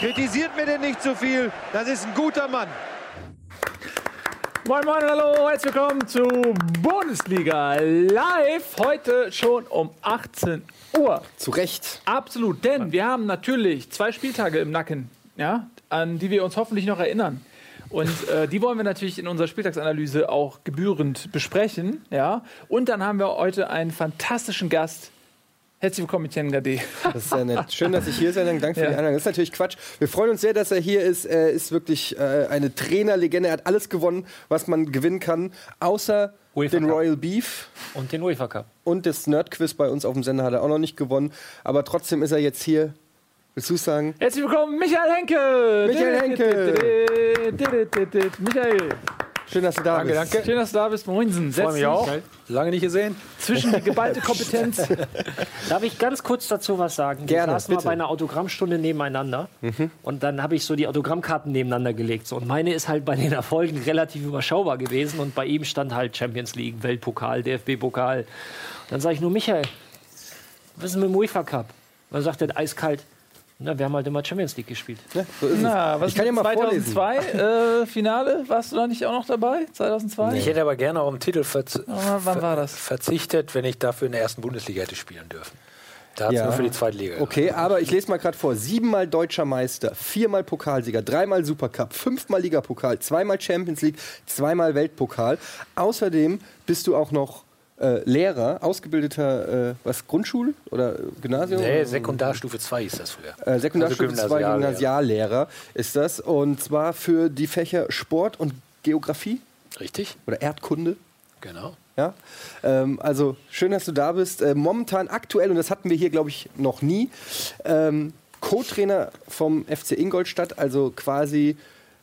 Kritisiert mir denn nicht zu viel. Das ist ein guter Mann. Moin Moin, hallo, herzlich willkommen zu Bundesliga live. Heute schon um 18 Uhr. Zu Recht. Absolut, denn wir haben natürlich zwei Spieltage im Nacken, ja, an die wir uns hoffentlich noch erinnern. Und äh, die wollen wir natürlich in unserer Spieltagsanalyse auch gebührend besprechen. Ja? Und dann haben wir heute einen fantastischen Gast. Herzlich willkommen, Etienne Gade. Das ist sehr nett. Schön, dass ich hier sein kann. Danke für Ja. die Einladung. Das ist natürlich Quatsch. Wir freuen uns sehr, dass er hier ist. Er ist wirklich äh, eine Trainerlegende. Er hat alles gewonnen, was man gewinnen kann, außer UEFA den Cup. Royal Beef. Und den UEFA Cup. Und das Nerd-Quiz bei uns auf dem Sender hat er auch noch nicht gewonnen. Aber trotzdem ist er jetzt hier. Willst du sagen? Herzlich willkommen, Michael Henke. Michael Henke. Michael, Schön, dass du da Danke, bist. danke. schön, dass du da bist. Moinsen. Freue mich auch. Lange nicht gesehen. Zwischen die geballte Kompetenz. Darf ich ganz kurz dazu was sagen? Gerne, Wir saßen mal bitte. Mhm. bei einer Autogrammstunde nebeneinander und dann habe ich so die Autogrammkarten nebeneinander gelegt. So. Und meine ist halt bei den Erfolgen relativ überschaubar gewesen und bei ihm stand halt Champions League, Weltpokal, DFB-Pokal. Dann sage ich nur, Michael, was ist mit dem UEFA Cup? Und dann sagt er eiskalt, na, wir haben halt immer Champions League gespielt. Ja, so ist Na, es. was Ich kann ja mal vorlesen. 2002 äh, Finale, warst du da nicht auch noch dabei? 2002? Ich hätte aber gerne auf den Titel verz Aber wann war das? verzichtet, wenn ich dafür in der ersten Bundesliga hätte spielen dürfen. Da hat es Ja. nur für die zweite Liga. Okay, aber ich lese mal gerade vor. Siebenmal deutscher Meister, viermal Pokalsieger, dreimal Supercup, fünfmal Ligapokal, zweimal Champions League, zweimal Weltpokal. Außerdem bist du auch noch äh, Lehrer, ausgebildeter, äh, was, Grundschule oder Gymnasium? Nee, Sekundarstufe 2 ist das früher. Äh, Sekundarstufe Also 2 Gymnasiallehrer. Gymnasiallehrer ist das. Und zwar für die Fächer Sport und Geografie Richtig? oder Erdkunde. Genau. Ja, ähm, also schön, dass du da bist. Äh, momentan aktuell, und das hatten wir hier, glaube ich, noch nie, ähm, Co-Trainer vom FC Ingolstadt, also quasi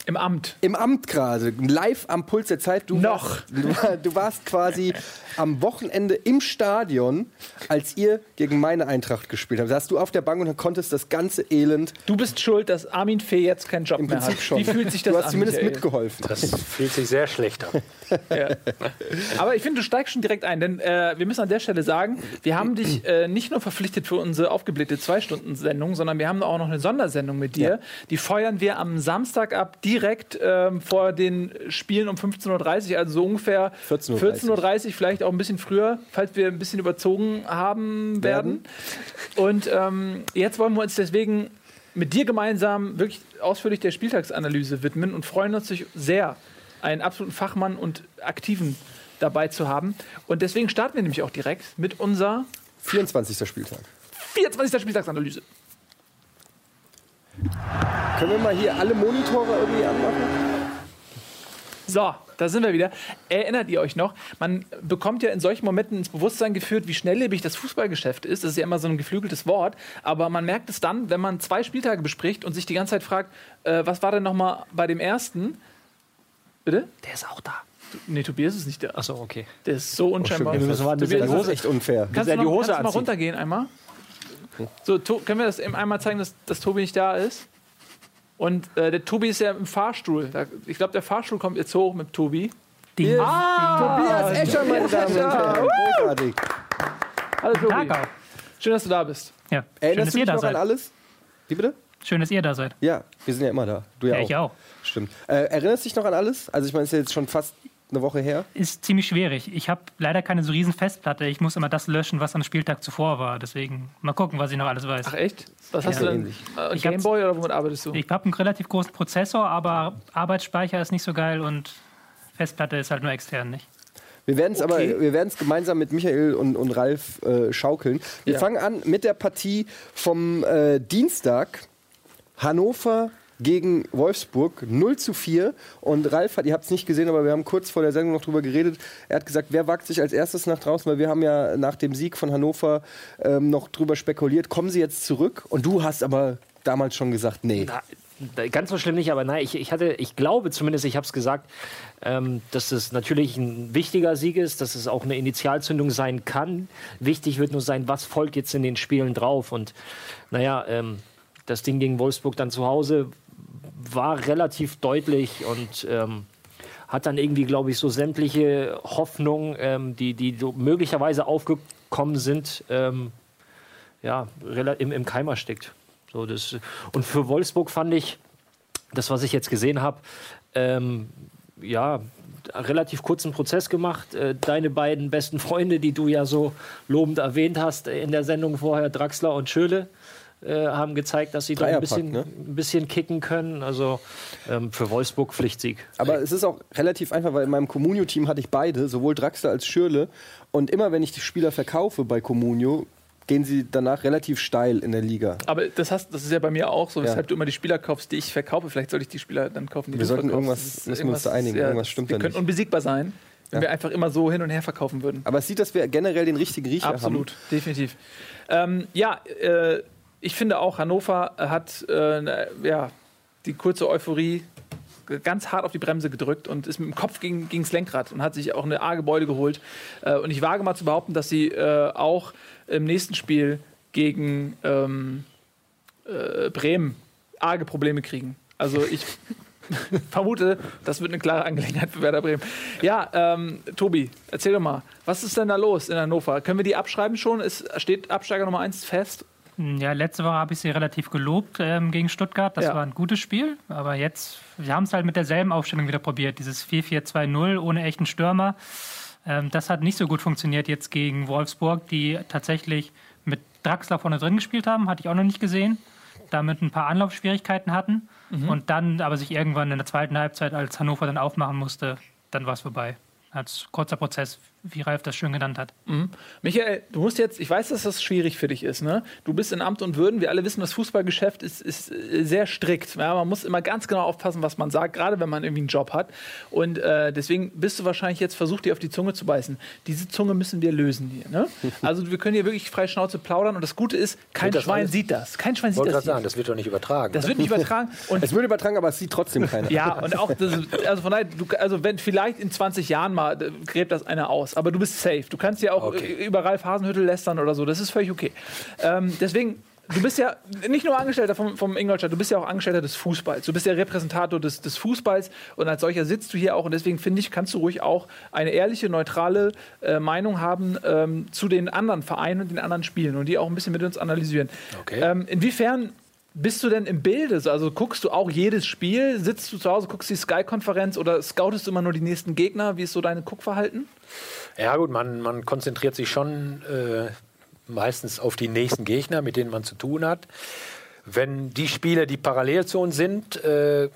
Im Amt. im Amt gerade, live am Puls der Zeit. Du Noch. Warst, du, war- du warst quasi am Wochenende im Stadion, als ihr gegen meine Eintracht gespielt habt. Da saßt du auf der Bank und konntest das ganze Elend Du bist schuld, dass Armin Fee jetzt keinen Job im mehr Prinzip hat. schon. Wie fühlt sich das du hast an? zumindest Michael? mitgeholfen. Das fühlt sich sehr schlecht an. Ja. Aber ich finde, du steigst schon direkt ein, denn äh, wir müssen an der Stelle sagen, wir haben dich äh, nicht nur verpflichtet für unsere aufgeblähte Zwei-Stunden-Sendung, sondern wir haben auch noch eine Sondersendung mit dir. Die feuern wir am Samstag ab, direkt ähm, vor den Spielen um 15.30 Uhr, also so ungefähr 14.30 Uhr. 14.30 Uhr, vielleicht auch ein bisschen früher, falls wir ein bisschen überzogen haben werden. Und ähm, jetzt wollen wir uns deswegen mit dir gemeinsam wirklich ausführlich der Spieltagsanalyse widmen und freuen uns sehr, einen absoluten Fachmann und Aktiven dabei zu haben. Und deswegen starten wir nämlich auch direkt mit unserer 24. Spieltag. 24. Spieltagsanalyse. Können wir mal hier alle Monitore irgendwie anmachen? So, da sind wir wieder. Erinnert ihr euch noch? Man bekommt ja in solchen Momenten ins Bewusstsein geführt, wie schnelllebig das Fußballgeschäft ist. Das ist ja immer so ein geflügeltes Wort. Aber man merkt es dann, wenn man zwei Spieltage bespricht und sich die ganze Zeit fragt, äh, was war denn noch mal bei dem ersten? Bitte? Der ist auch da. Nee, Tobias ist nicht da. Achso, okay. Der ist so unscheinbar. stimmt. Wir müssen warten, bis Tobias, er die Das ist Hose echt unfair. Kannst er du die noch, Hose kannst du mal runtergehen einmal? So, to können wir das eben einmal zeigen, dass, dass Tobi nicht da ist? Und äh, der Tobi ist ja im Fahrstuhl. Da, ich glaube, der Fahrstuhl kommt jetzt hoch mit Tobi. Ist Ah, Tobias Escher, meine Damen und Herren. Großartig. Hallo Tobi. Auch. Schön, dass du da bist. Ja, schön, Erinnerst dass du ihr dich da noch an seid. alles? Wie bitte? Schön, dass ihr da seid. Ja, wir sind ja immer da. Du ja, Ja, auch. ich auch. Stimmt. Äh, erinnerst du dich noch an alles? Also ich meine, es ist ja jetzt schon fast eine Woche her. Ist ziemlich schwierig. Ich habe leider keine so riesen Festplatte. Ich muss immer das löschen, was am Spieltag zuvor war. Deswegen mal gucken, was ich noch alles weiß. Ach echt? Was hast Ja, du denn? ähnlich. Äh, Ich hab's- Gameboy oder womit arbeitest du? Ich habe einen relativ großen Prozessor, aber Arbeitsspeicher ist nicht so geil und Festplatte ist halt nur extern, nicht? Wir werden es Okay. aber wir werden es gemeinsam mit Michael und, und Ralf äh, schaukeln. Wir Ja. fangen an mit der Partie vom äh, Dienstag. Hannover gegen Wolfsburg 0 zu 4. Und Ralf hat, ihr habt es nicht gesehen, aber wir haben kurz vor der Sendung noch drüber geredet. Er hat gesagt, wer wagt sich als erstes nach draußen? Weil wir haben ja nach dem Sieg von Hannover ähm, noch drüber spekuliert. Kommen sie jetzt zurück? Und du hast aber damals schon gesagt, nee. Na, ganz so schlimm nicht, aber nein, ich, ich hatte, ich glaube zumindest, ich habe es gesagt, ähm, dass es natürlich ein wichtiger Sieg ist, dass es auch eine Initialzündung sein kann. Wichtig wird nur sein, was folgt jetzt in den Spielen drauf. Und naja, ähm, das Ding gegen Wolfsburg dann zu Hause war relativ deutlich und ähm, hat dann irgendwie, glaube ich, so sämtliche Hoffnungen, ähm, die, die so möglicherweise aufgekommen sind, ähm, ja, im, im Keim erstickt. So, das, und für Wolfsburg fand ich, das, was ich jetzt gesehen habe, ähm, ja, relativ kurzen Prozess gemacht. Äh, deine beiden besten Freunde, die du ja so lobend erwähnt hast in der Sendung vorher, Draxler und Schöle, äh, haben gezeigt, dass sie da ein bisschen, ne? ein bisschen kicken können. Also ähm, für Wolfsburg Pflichtsieg. Aber es ist auch relativ einfach, weil in meinem Comunio-Team hatte ich beide, sowohl Draxler als Schürle. Und immer wenn ich die Spieler verkaufe bei Comunio, gehen sie danach relativ steil in der Liga. Aber das, hast, das ist ja bei mir auch so, weshalb Ja. du immer die Spieler kaufst, die ich verkaufe. Vielleicht sollte ich die Spieler dann kaufen, die Wir du sollten verkaufst. irgendwas- müssen wir uns da einigen. Irgendwas stimmt wir da könnten nicht. unbesiegbar sein, wenn Ja. wir einfach immer so hin und her verkaufen würden. Aber es sieht, dass wir generell den richtigen Riecher Absolut, definitiv. Ähm, ja, äh, ich finde auch, Hannover hat äh, ne, ja, die kurze Euphorie ganz hart auf die Bremse gedrückt und ist mit dem Kopf gegen, gegens Lenkrad und hat sich auch eine A-Gebäude geholt. Äh, und ich wage mal zu behaupten, dass sie äh, auch im nächsten Spiel gegen ähm, äh, Bremen arge Probleme kriegen. Also ich vermute, das wird eine klare Angelegenheit für Werder Bremen. Ja, ähm, Tobi, erzähl doch mal, was ist denn da los in Hannover? Können wir die abschreiben schon? Ist, steht Absteiger Nummer 1 fest? Ja, letzte Woche habe ich sie relativ gelobt ähm, gegen Stuttgart. Das Ja. war ein gutes Spiel. Aber jetzt, wir haben es halt mit derselben Aufstellung wieder probiert. Dieses 4-4-2-0 ohne echten Stürmer. Ähm, das hat nicht so gut funktioniert jetzt gegen Wolfsburg, die tatsächlich mit Draxler vorne drin gespielt haben. Hatte ich auch noch nicht gesehen. Damit ein paar Anlaufschwierigkeiten hatten. Und dann aber sich irgendwann in der zweiten Halbzeit, als Hannover dann aufmachen musste, dann war es vorbei. Als kurzer Prozess, wie Ralf das schön genannt hat. Michael, du musst jetzt, ich weiß, dass das schwierig für dich ist, ne? Du bist in Amt und Würden. Wir alle wissen, das Fußballgeschäft ist, ist äh, sehr strikt. Ja, man muss immer ganz genau aufpassen, was man sagt, gerade wenn man irgendwie einen Job hat. Und äh, deswegen bist du wahrscheinlich jetzt versucht, dir auf die Zunge zu beißen. Diese Zunge müssen wir lösen hier. Ne? Also wir können hier wirklich frei Schnauze plaudern. Und das Gute ist, kein Schwein alles- sieht das. Kein Schwein Ich sieht wollte das. gerade sagen, das wird doch nicht übertragen. Das ne? wird nicht übertragen. Und Es wird übertragen, aber es sieht trotzdem keiner. ja, und auch, das, also von daher, du, also wenn vielleicht in 20 Jahren mal äh, gräbt das einer aus, aber du bist safe. Du kannst ja auch Okay. über Ralf Hasenhüttel lästern oder so, das ist völlig okay. Ähm, deswegen, du bist ja nicht nur Angestellter vom, vom Ingolstadt, du bist ja auch Angestellter des Fußballs. Du bist ja Repräsentator des, des Fußballs und als solcher sitzt du hier auch und deswegen finde ich, kannst du ruhig auch eine ehrliche, neutrale äh, Meinung haben ähm, zu den anderen Vereinen und den anderen Spielen und die auch ein bisschen mit uns analysieren. Okay. Ähm, inwiefern bist du denn im Bilde? Also guckst du auch jedes Spiel? Sitzt du zu Hause, guckst die Sky-Konferenz oder scoutest du immer nur die nächsten Gegner? Wie ist so dein Guckverhalten? Ja gut, man, man konzentriert sich schon äh, meistens auf die nächsten Gegner, mit denen man zu tun hat. Wenn die Spiele, die parallel zu uns sind, äh,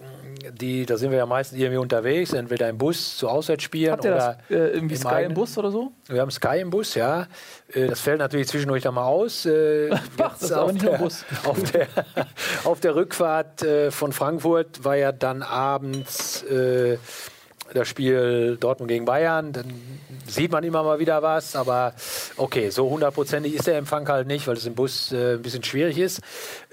die, da sind wir ja meistens irgendwie unterwegs, entweder im Bus zu Auswärtsspielen Habt ihr oder das äh, irgendwie im Sky im eigenen- Bus oder so? Wir haben Sky im Bus, ja. Äh, Das fällt natürlich zwischendurch dann mal aus. Äh, Ach, das ist aber auf nicht der- Bus. Auf der, auf der Rückfahrt äh, von Frankfurt war ja dann abends das Spiel Dortmund gegen Bayern. Dann sieht man immer mal wieder was, aber okay, so hundertprozentig ist der Empfang halt nicht, weil es im Bus äh, ein bisschen schwierig ist.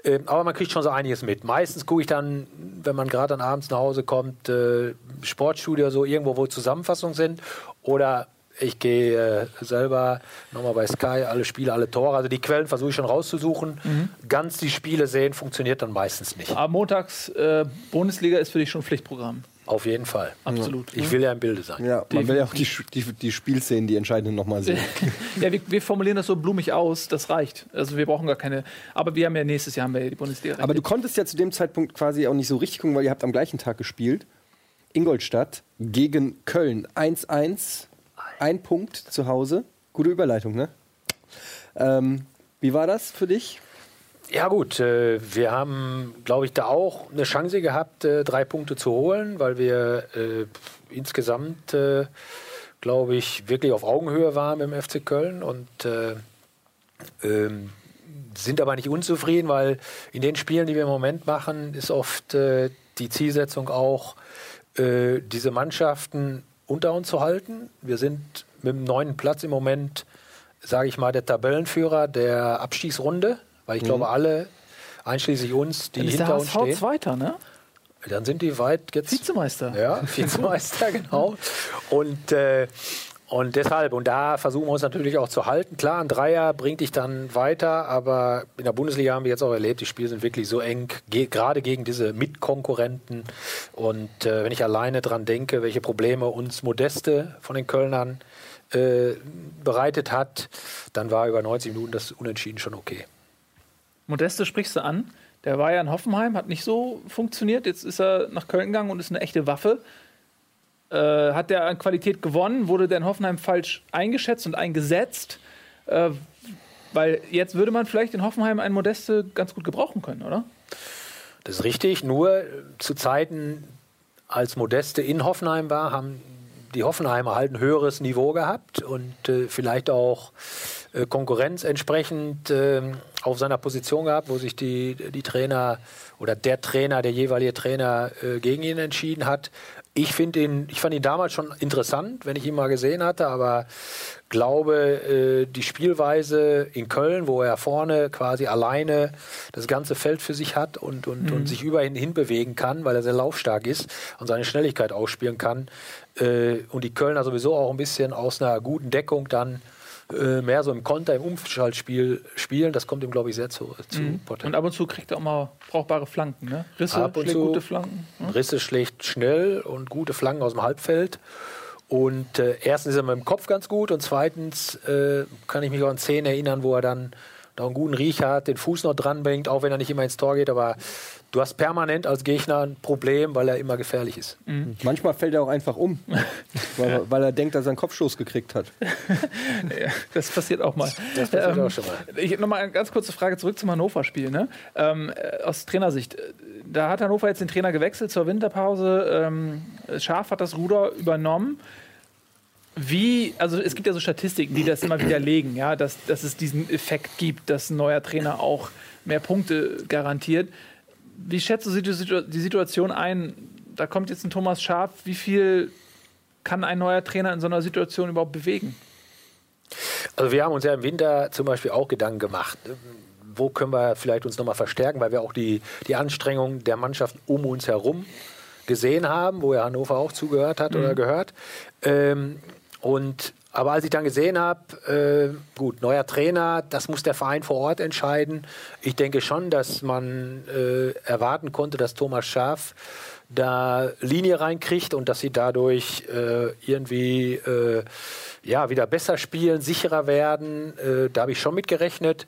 Ähm, aber man kriegt schon so einiges mit. Meistens gucke ich dann, wenn man gerade dann abends nach Hause kommt, äh, Sportstudio so irgendwo, wo Zusammenfassungen sind oder ich gehe äh, selber nochmal bei Sky alle Spiele, alle Tore. Also die Quellen versuche ich schon rauszusuchen. Mhm. Ganz die Spiele sehen funktioniert dann meistens nicht. Aber montags äh, Bundesliga ist für dich schon Pflichtprogramm. Auf jeden Fall. Absolut. Ich will ja im Bilde sein. Ja, man will ja auch die, die, die Spielszenen, die entscheidenden nochmal sehen. Ja, wir, wir formulieren das so blumig aus, das reicht. Also wir brauchen gar keine. Aber wir haben ja nächstes Jahr haben wir ja die Bundesliga. Aber du konntest ja zu dem Zeitpunkt quasi auch nicht so richtig gucken, weil ihr habt am gleichen Tag gespielt. Ingolstadt gegen Köln. 1-1, ein Punkt zu Hause. Gute Überleitung, ne? Ähm, wie war das für dich? Ja gut, äh, wir haben, glaube ich, da auch eine Chance gehabt, äh, drei Punkte zu holen, weil wir äh, insgesamt, glaube ich, wirklich auf Augenhöhe waren im FC Köln und äh, ähm, sind aber nicht unzufrieden, weil in den Spielen, die wir im Moment machen, ist oft die Zielsetzung auch, diese Mannschaften unter uns zu halten. Wir sind mit dem neunten Platz im Moment, sage ich mal, der Tabellenführer der Abstiegsrunde, weil ich glaube, alle, einschließlich uns, die ist hinter uns stehen, Zweiter, ne? dann sind die weit jetzt Vizemeister. ja, Vizemeister, genau. Und, äh, Und deshalb, und da versuchen wir uns natürlich auch zu halten. Klar, ein Dreier bringt dich dann weiter, aber in der Bundesliga haben wir jetzt auch erlebt, die Spiele sind wirklich so eng, ge gerade gegen diese Mitkonkurrenten. Und äh, wenn ich alleine dran denke, welche Probleme uns Modeste von den Kölnern äh, bereitet hat, dann war über 90 Minuten das Unentschieden schon okay. Modeste sprichst du an. Der war ja in Hoffenheim, hat nicht so funktioniert. Jetzt ist er nach Köln gegangen und ist eine echte Waffe. Äh, hat der an Qualität gewonnen? Wurde der in Hoffenheim falsch eingeschätzt und eingesetzt? Äh, weil jetzt würde man vielleicht in Hoffenheim einen Modeste ganz gut gebrauchen können, oder? Das ist richtig. Nur zu Zeiten, als Modeste in Hoffenheim war, haben die Hoffenheimer halt ein höheres Niveau gehabt und äh, vielleicht auch Konkurrenz entsprechend äh, auf seiner Position gehabt, wo sich die, die Trainer oder der Trainer, der jeweilige Trainer äh, gegen ihn entschieden hat. Ich finde ihn, ich fand ihn damals schon interessant, wenn ich ihn mal gesehen hatte, aber glaube, äh, die Spielweise in Köln, wo er vorne quasi alleine das ganze Feld für sich hat und, und, Mhm. und sich über ihn hinbewegen kann, weil er sehr laufstark ist und seine Schnelligkeit ausspielen kann. Äh, und die Kölner sowieso auch ein bisschen aus einer guten Deckung dann äh, mehr so im Konter, im Umschaltspiel spielen. Das kommt ihm, glaube ich, sehr zu, zu Und Potenzial. ab und zu kriegt er auch mal brauchbare Flanken. Ne? Risse, Ab und schlägt zu. gute Flanken. Ne? Risse schlägt schnell und gute Flanken aus dem Halbfeld. Und äh, erstens ist er mit dem Kopf ganz gut und zweitens äh, kann ich mich auch an Szenen erinnern, wo er dann da einen guten Riecher hat, den Fuß noch dranbringt, auch wenn er nicht immer ins Tor geht. Aber du hast permanent als Gegner ein Problem, weil er immer gefährlich ist. Manchmal fällt er auch einfach um, weil, weil er denkt, dass er einen Kopfstoß gekriegt hat. Ja, das passiert auch mal. Das passiert auch schon mal. Ich noch mal eine ganz kurze Frage zurück zum Hannover-Spiel. Ne? Ähm, äh, aus Trainersicht. Äh, Da hat Hannover jetzt den Trainer gewechselt zur Winterpause. Ähm, Scharf hat das Ruder übernommen. Wie, also es gibt ja so Statistiken, die das immer widerlegen, ja, dass, dass es diesen Effekt gibt, dass ein neuer Trainer auch mehr Punkte garantiert. Wie schätzt du die Situ- die Situation ein? Da kommt jetzt ein Thomas Scharf. Wie viel kann ein neuer Trainer in so einer Situation überhaupt bewegen? Also wir haben uns ja im Winter zum Beispiel auch Gedanken gemacht. Wo können wir vielleicht uns nochmal verstärken, weil wir auch die, die Anstrengungen der Mannschaft um uns herum gesehen haben, wo ja Hannover auch zugehört hat oder gehört. Ähm, und aber als ich dann gesehen habe, äh, gut, neuer Trainer, das muss der Verein vor Ort entscheiden. Ich denke schon, dass man äh, erwarten konnte, dass Thomas Schaaf da Linie reinkriegt und dass sie dadurch äh, irgendwie äh, ja, wieder besser spielen, sicherer werden. Äh, da habe ich schon mit gerechnet.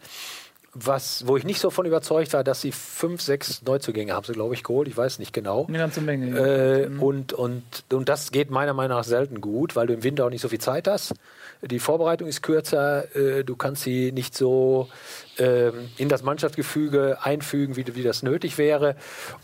Was, wo ich nicht so von überzeugt war, dass sie fünf, sechs Neuzugänge haben sie, glaube ich, geholt. Ich weiß nicht genau. Eine ganze Menge. ja. Äh, und, und, und das geht meiner Meinung nach selten gut, weil du im Winter auch nicht so viel Zeit hast. Die Vorbereitung ist kürzer, äh, du kannst sie nicht so ähm, in das Mannschaftsgefüge einfügen, wie, wie das nötig wäre.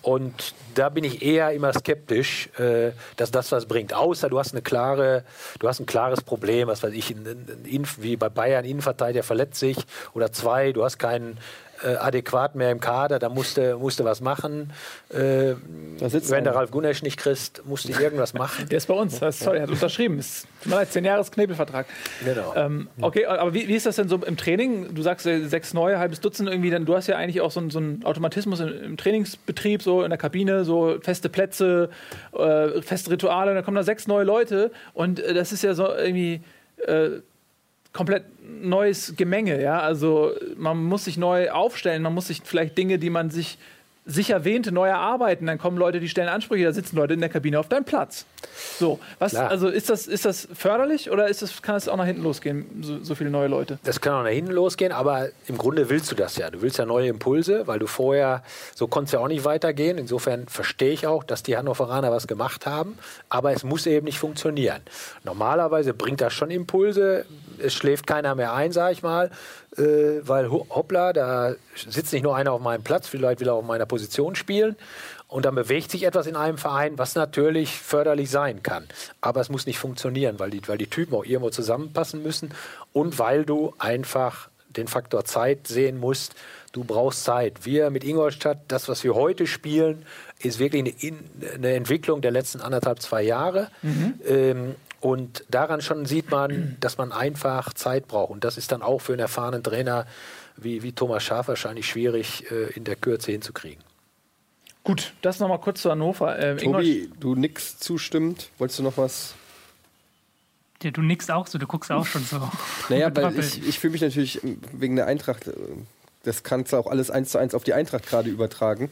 Und da bin ich eher immer skeptisch, äh, dass das was bringt. Außer du hast eine klare, du hast ein klares Problem, was weiß ich, ein, ein, ein, wie bei Bayern, Innenverteidiger verletzt sich oder zwei, du hast keinen äh, adäquat mehr im Kader, da musste, musste was machen. Äh, wenn der. Ralf Gunesch nicht kriegst, musste irgendwas machen. Der ist bei uns. Das ist, sorry, er hat unterschrieben. Ist, tut mir leid, 10 Jahres Knebelvertrag. Genau. Ähm, okay, aber wie, wie ist das denn so im Training? Du sagst äh, sechs neue, halbes Dutzend irgendwie. Dann, du hast ja eigentlich auch so, einen- so einen Automatismus im, im Trainingsbetrieb, so in der Kabine, so feste Plätze, äh, feste Rituale. Dann kommen da sechs neue Leute und äh, das ist ja so irgendwie äh, komplett neues Gemenge. Ja? Also man muss sich neu aufstellen, man muss sich vielleicht Dinge, die man sich sicher wähnte, neu erarbeiten. Dann kommen Leute, die stellen Ansprüche, da sitzen Leute in der Kabine auf deinem Platz. So, was, Klar. also ist das, ist das förderlich oder ist das, kann es auch nach hinten losgehen, so, so viele neue Leute? Das kann auch nach hinten losgehen, aber im Grunde willst du das ja. Du willst ja neue Impulse, weil du vorher, so konnte es ja auch nicht weitergehen. Insofern verstehe ich auch, dass die Hannoveraner was gemacht haben, aber es muss eben nicht funktionieren. Normalerweise bringt das schon Impulse, es schläft keiner mehr ein, sage ich mal, äh, weil ho- hoppla, da sitzt nicht nur einer auf meinem Platz, vielleicht will er auf meiner Position spielen. Und dann bewegt sich etwas in einem Verein, was natürlich förderlich sein kann. Aber es muss nicht funktionieren, weil die, weil die Typen auch irgendwo zusammenpassen müssen und weil du einfach den Faktor Zeit sehen musst. Du brauchst Zeit. Wir mit Ingolstadt, das, was wir heute spielen, ist wirklich eine, In eine Entwicklung der letzten anderthalb, zwei Jahre. Ähm, und daran schon sieht man, dass man einfach Zeit braucht. Und das ist dann auch für einen erfahrenen Trainer wie, wie Thomas Schaaf wahrscheinlich schwierig äh, in der Kürze hinzukriegen. Gut, das nochmal kurz zu Hannover. Ingolstadt- Tobi, du nix zustimmt. Wolltest du noch was? Ja, du nickst auch so, du guckst auch schon so. Naja, weil ich, ich fühle mich natürlich wegen der Eintracht, äh, das kannst du auch alles eins zu eins auf die Eintracht gerade übertragen.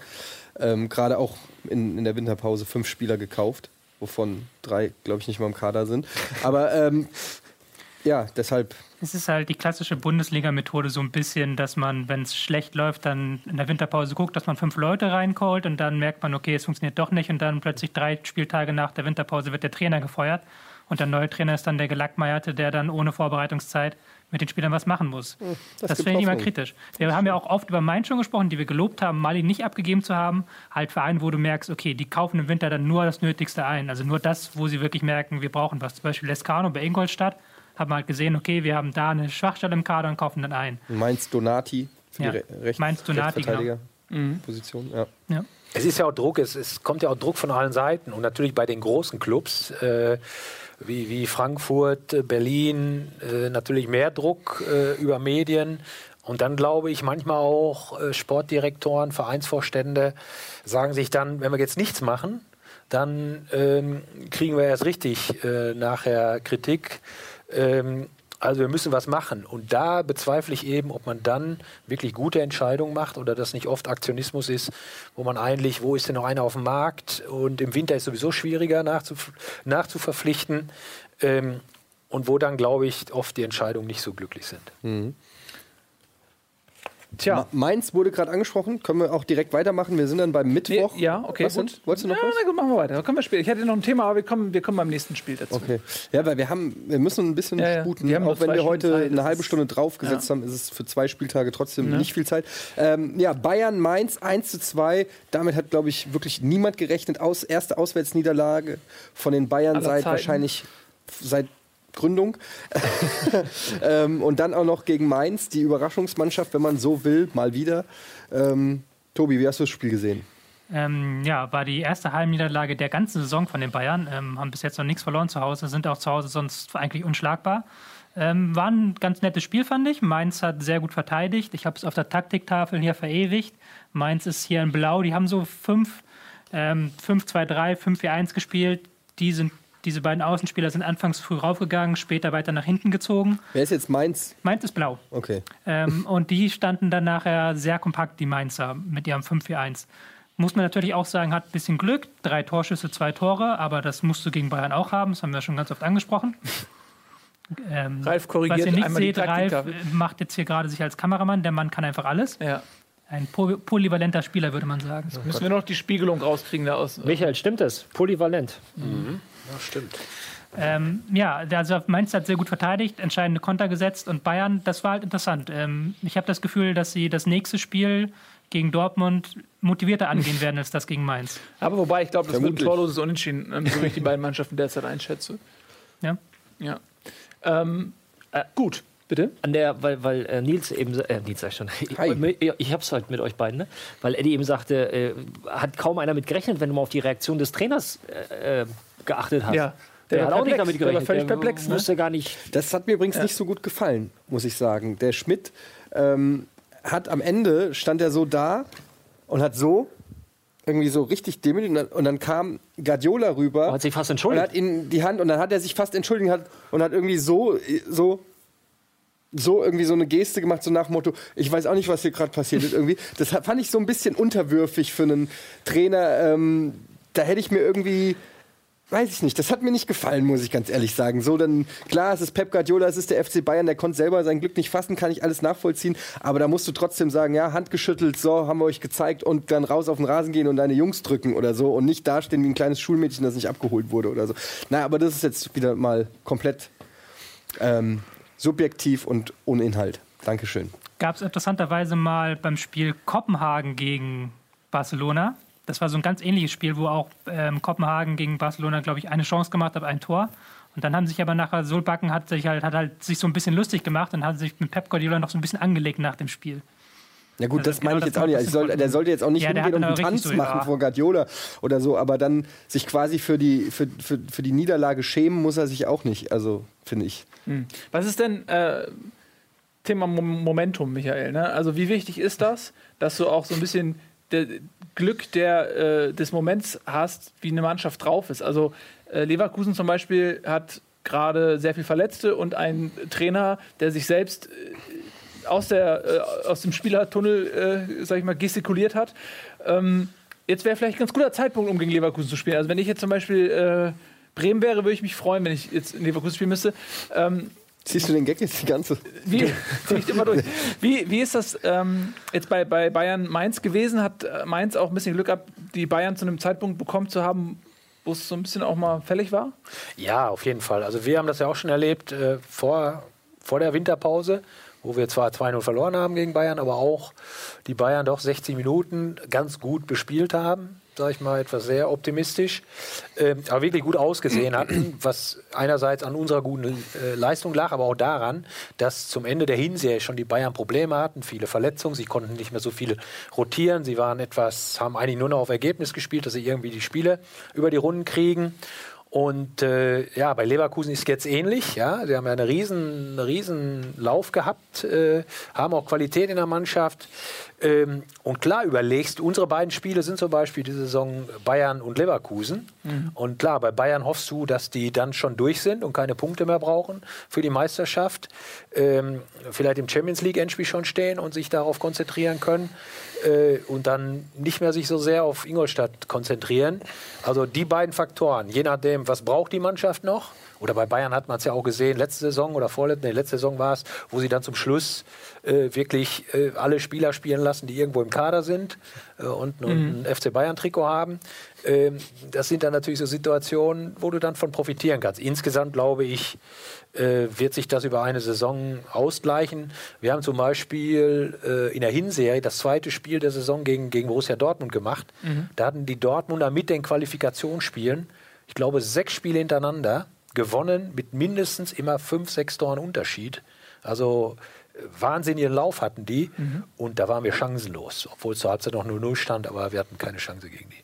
Ähm, gerade auch in, in der Winterpause fünf Spieler gekauft, wovon drei, glaube ich, nicht mal im Kader sind. Aber ähm, ja, deshalb Es ist halt die klassische Bundesliga-Methode so ein bisschen, dass man, wenn es schlecht läuft, dann in der Winterpause guckt, dass man fünf Leute reinholt und dann merkt man, okay, es funktioniert doch nicht und dann plötzlich drei Spieltage nach der Winterpause wird der Trainer gefeuert und der neue Trainer ist dann der Gelackmeierte, der dann ohne Vorbereitungszeit mit den Spielern was machen muss. Das, gibt finde ich immer kritisch. Wir haben ja auch oft über Mainz schon gesprochen, die wir gelobt haben, Mali nicht abgegeben zu haben. Halt Vereine, wo du merkst, okay, die kaufen im Winter dann nur das Nötigste ein. Also nur das, wo sie wirklich merken, wir brauchen was. Zum Beispiel Lescano bei Ingolstadt haben wir halt gesehen, okay, wir haben da eine Schwachstelle im Kader und kaufen dann ein. Mainz Donati für Ja, die Re Rechts Mainz Donati, genau. Rechtsverteidiger-Position. Ja. Ja. Es ist ja auch Druck, es, es kommt ja auch Druck von allen Seiten. Und natürlich bei den großen Clubs äh, wie, wie Frankfurt, äh, Berlin, äh, natürlich mehr Druck äh, über Medien. Und dann glaube ich manchmal auch Sportdirektoren, Vereinsvorstände sagen sich dann, wenn wir jetzt nichts machen, dann ähm, kriegen wir erst richtig nachher Kritik. Ähm, also wir müssen was machen. Und da bezweifle ich eben, ob man dann wirklich gute Entscheidungen macht oder das nicht oft Aktionismus ist, wo man eigentlich, wo ist denn noch einer auf dem Markt? Und im Winter ist sowieso schwieriger nachzuf nachzuverpflichten. Ähm, und wo dann, glaube ich, oft die Entscheidungen nicht so glücklich sind. Tja. Ma- Mainz wurde gerade angesprochen. Können wir auch direkt weitermachen? Wir sind dann beim Nee, Mittwoch. ja, okay, Was gut. Wolltest du noch ja, was? Na gut, machen wir weiter. Können wir später. Ich hatte noch ein Thema, aber wir kommen, wir kommen beim nächsten Spiel dazu. Okay. Ja, weil wir haben, wir müssen ein bisschen Ja, ja. sputen. Haben Auch wenn wir heute Zeit. eine halbe Stunde draufgesetzt haben, ist es für zwei Spieltage trotzdem nicht viel Zeit. Ähm, ja, Bayern Mainz 1 zu 2. Damit hat, glaube ich, wirklich niemand gerechnet. Aus, erste Auswärtsniederlage von den Bayern Aller seit Zeiten. wahrscheinlich seit Gründung. ähm, und dann auch noch gegen Mainz, die Überraschungsmannschaft, wenn man so will, mal wieder. Ähm, Tobi, wie hast du das Spiel gesehen? Ähm, ja, war die erste Heimniederlage der ganzen Saison von den Bayern. Ähm, haben bis jetzt noch nichts verloren zu Hause, sind auch zu Hause sonst eigentlich unschlagbar. Ähm, war ein ganz nettes Spiel, fand ich. Mainz hat sehr gut verteidigt. Ich habe es auf der Taktiktafel hier verewigt. Mainz ist hier in Blau. Die haben so 5, ähm, 5-2-3, 5-4-1 gespielt. Die sind, diese beiden Außenspieler sind anfangs früh raufgegangen, später weiter nach hinten gezogen. Wer ist jetzt Mainz? Mainz ist blau. Okay. Ähm, und die standen dann nachher sehr kompakt, die Mainzer, mit ihrem 5-4-1. Muss man natürlich auch sagen, hat ein bisschen Glück. Drei Torschüsse, zwei Tore, aber das musst du gegen Bayern auch haben. Das haben wir schon ganz oft angesprochen. Ähm, Ralf korrigiert was ihr nicht einmal die seht, Ralf macht jetzt hier gerade sich als Kameramann. Der Mann kann einfach alles. Ja. Ein poly polyvalenter Spieler, würde man sagen. Müssen wir noch die Spiegelung rauskriegen da aus. Michael, stimmt das? Polyvalent. Ja, stimmt. Ähm, ja, also Mainz hat sehr gut verteidigt, entscheidende Konter gesetzt und Bayern, das war halt interessant. Ähm, ich habe das Gefühl, dass sie das nächste Spiel gegen Dortmund motivierter angehen werden als das gegen Mainz. Aber wobei, ich glaube, das wird ein torloses Unentschieden, ähm, so wie ich die beiden Mannschaften derzeit einschätze. Ja. Ja. Ähm, äh, gut, bitte. An der, weil, weil äh, Nils eben, äh, Nils sag ich schon, Hi. ich, ich hab's heute mit euch beiden, ne? weil Eddie eben sagte, äh, hat kaum einer mit gerechnet, wenn du mal auf die Reaktion des Trainers äh, äh, geachtet hast. Ja. Der, war hat auch nicht damit Der war gerechnet. völlig perplex, ne? wusste gar nicht. Das hat mir übrigens nicht so gut gefallen, muss ich sagen. Der Schmidt ähm, hat am Ende, stand er so da und hat so, irgendwie so richtig demütig. Und dann, und dann kam Guardiola rüber. Hat sich fast und entschuldigt. hat ihn die Hand und dann hat er sich fast entschuldigt und hat, und hat irgendwie so, so, so irgendwie so eine Geste gemacht, so nach dem Motto, ich weiß auch nicht, was hier gerade passiert ist. Irgendwie. Das hat- fand ich so ein bisschen unterwürfig für einen Trainer. Ähm, da hätte ich mir irgendwie. Weiß ich nicht, das hat mir nicht gefallen, muss ich ganz ehrlich sagen. So, dann, klar, es ist Pep Guardiola, es ist der FC Bayern, der konnte selber sein Glück nicht fassen, kann ich alles nachvollziehen. Aber da musst du trotzdem sagen, ja, Hand geschüttelt, so, haben wir euch gezeigt und dann raus auf den Rasen gehen und deine Jungs drücken oder so und nicht dastehen wie ein kleines Schulmädchen, das nicht abgeholt wurde oder so. Na, aber das ist jetzt wieder mal komplett ähm, subjektiv und ohne Inhalt. Dankeschön. Gab es interessanterweise mal beim Spiel Kopenhagen gegen Barcelona. Das war so ein ganz ähnliches Spiel, wo auch ähm, Kopenhagen gegen Barcelona, glaube ich, eine Chance gemacht hat, ein Tor. Und dann haben sich aber nachher Solbakken hat sich halt, hat halt sich so ein bisschen lustig gemacht und hat sich mit Pep Guardiola noch so ein bisschen angelegt nach dem Spiel. Ja gut, Also das meine ich genau jetzt auch nicht. Also ich soll, der sollte jetzt auch nicht Ja, hingehen und einen Tanz so, machen vor Guardiola oder so, aber dann sich quasi für die, für, für, für die Niederlage schämen muss er sich auch nicht, also finde ich. Was ist denn äh, Thema Mom- Momentum, Michael? Ne? Also wie wichtig ist das, dass du auch so ein bisschen der Glück der, äh, des Moments hast, wie eine Mannschaft drauf ist? Also äh, Leverkusen zum Beispiel hat gerade sehr viel Verletzte und ein Trainer, der sich selbst äh, aus, der, äh, aus dem Spielertunnel, äh, sag ich mal, gestikuliert hat. Ähm, jetzt wäre vielleicht ein ganz guter Zeitpunkt, um gegen Leverkusen zu spielen. Also wenn ich jetzt zum Beispiel äh, Bremen wäre, würde ich mich freuen, wenn ich jetzt in Leverkusen spielen müsste. Ähm, Siehst du den Gag jetzt die ganze? wie, zieh ich immer durch. Wie, wie ist das ähm, jetzt bei, bei Bayern Mainz gewesen? Hat äh, Mainz auch ein bisschen Glück gehabt, die Bayern zu einem Zeitpunkt bekommen zu haben, wo es so ein bisschen auch mal fällig war? Ja, auf jeden Fall. Also wir haben das ja auch schon erlebt äh, vor, vor der Winterpause, wo wir zwar 2-0 verloren haben gegen Bayern, aber auch die Bayern doch 60 Minuten ganz gut bespielt haben. Sag ich mal, etwas sehr optimistisch, ähm, aber wirklich gut ausgesehen hatten, was einerseits an unserer guten äh, Leistung lag, aber auch daran, dass zum Ende der Hinserie schon die Bayern Probleme hatten, viele Verletzungen, sie konnten nicht mehr so viele rotieren, sie waren etwas, haben eigentlich nur noch auf Ergebnis gespielt, dass sie irgendwie die Spiele über die Runden kriegen. Und äh, ja, bei Leverkusen ist es jetzt ähnlich. Ja, sie haben ja einen riesen, riesen Lauf gehabt, äh, haben auch Qualität in der Mannschaft. Ähm, und klar überlegst, unsere beiden Spiele sind zum Beispiel diese Saison Bayern und Leverkusen. Und klar, bei Bayern hoffst du, dass die dann schon durch sind und keine Punkte mehr brauchen für die Meisterschaft. Ähm, vielleicht im Champions League Endspiel schon stehen und sich darauf konzentrieren können äh, und dann nicht mehr sich so sehr auf Ingolstadt konzentrieren. Also die beiden Faktoren, je nachdem, was braucht die Mannschaft noch. Oder bei Bayern hat man es ja auch gesehen, letzte Saison oder vorletzte, nee, letzte Saison war es, wo sie dann zum Schluss äh, wirklich äh, alle Spieler spielen lassen, die irgendwo im Kader sind äh, und, und ein FC Bayern-Trikot haben. Ähm, das sind dann natürlich so Situationen, wo du dann von profitieren kannst. Insgesamt glaube ich, äh, wird sich das über eine Saison ausgleichen. Wir haben zum Beispiel äh, in der Hinserie das zweite Spiel der Saison gegen, gegen Borussia Dortmund gemacht. Da hatten die Dortmunder mit den Qualifikationsspielen, ich glaube, sechs Spiele hintereinander gewonnen mit mindestens immer fünf, sechs Toren Unterschied. Also äh, wahnsinnigen Lauf hatten die und da waren wir chancenlos, obwohl zur Halbzeit noch 0-0 stand, aber wir hatten keine Chance gegen die.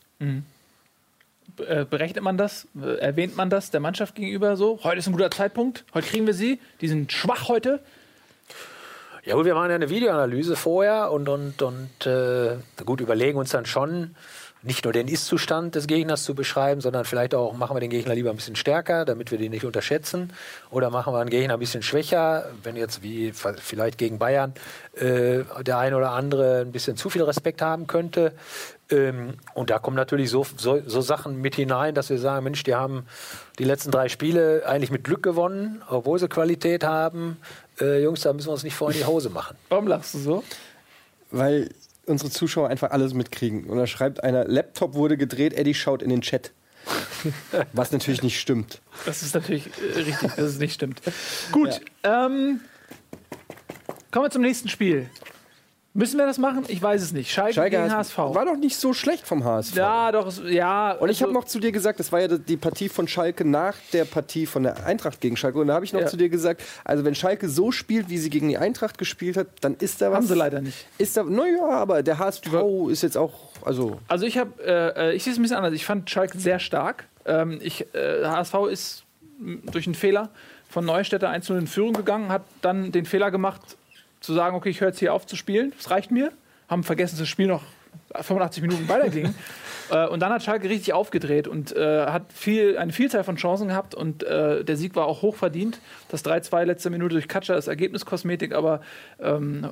Äh, berechnet man das? Äh, erwähnt man das der Mannschaft gegenüber so? Heute ist ein guter Zeitpunkt, heute kriegen wir sie, die sind schwach heute. Ja gut, wir machen ja eine Videoanalyse vorher und, und, und äh, gut, überlegen uns dann schon, nicht nur den Ist-Zustand des Gegners zu beschreiben, sondern vielleicht auch, machen wir den Gegner lieber ein bisschen stärker, damit wir den nicht unterschätzen. Oder machen wir den Gegner ein bisschen schwächer, wenn jetzt wie vielleicht gegen Bayern äh, der eine oder andere ein bisschen zu viel Respekt haben könnte. Ähm, und da kommen natürlich so, so, so Sachen mit hinein, dass wir sagen, Mensch, die haben die letzten drei Spiele eigentlich mit Glück gewonnen, obwohl sie Qualität haben. Äh, Jungs, da müssen wir uns nicht vor in die Hose machen. Warum lachst du so? Weil unsere Zuschauer einfach alles mitkriegen. Und da schreibt einer, Laptop wurde gedreht, Eddie schaut in den Chat. Was natürlich nicht stimmt. Das ist natürlich äh, richtig, dass es nicht stimmt. Gut, ähm, kommen wir zum nächsten Spiel. Müssen wir das machen? Ich weiß es nicht. Schalke, Schalke gegen HSV. War doch nicht so schlecht vom HSV. ja, doch, ja. Und ich habe also- noch zu dir gesagt, das war ja die Partie von Schalke nach der Partie von der Eintracht gegen Schalke. Und da habe ich noch Ja. zu dir gesagt, also wenn Schalke so spielt, wie sie gegen die Eintracht gespielt hat, dann ist da was. Haben sie leider nicht. Ist da, naja, aber der HSV ist jetzt auch, also Also ich habe, äh, äh, ich sehe es ein bisschen anders. Ich fand Schalke sehr stark. Ähm, ich, äh, HSV ist durch einen Fehler von Neustädter 1 in Führung gegangen, hat dann den Fehler gemacht, zu sagen, okay, ich höre jetzt hier auf zu spielen, das reicht mir. Haben vergessen, dass das Spiel noch 85 Minuten weiterging. äh, und dann hat Schalke richtig aufgedreht und äh, hat viel, eine Vielzahl von Chancen gehabt und äh, der Sieg war auch hoch verdient. Das 3-2 letzte Minute durch Katscher ist Ergebniskosmetik, aber ähm,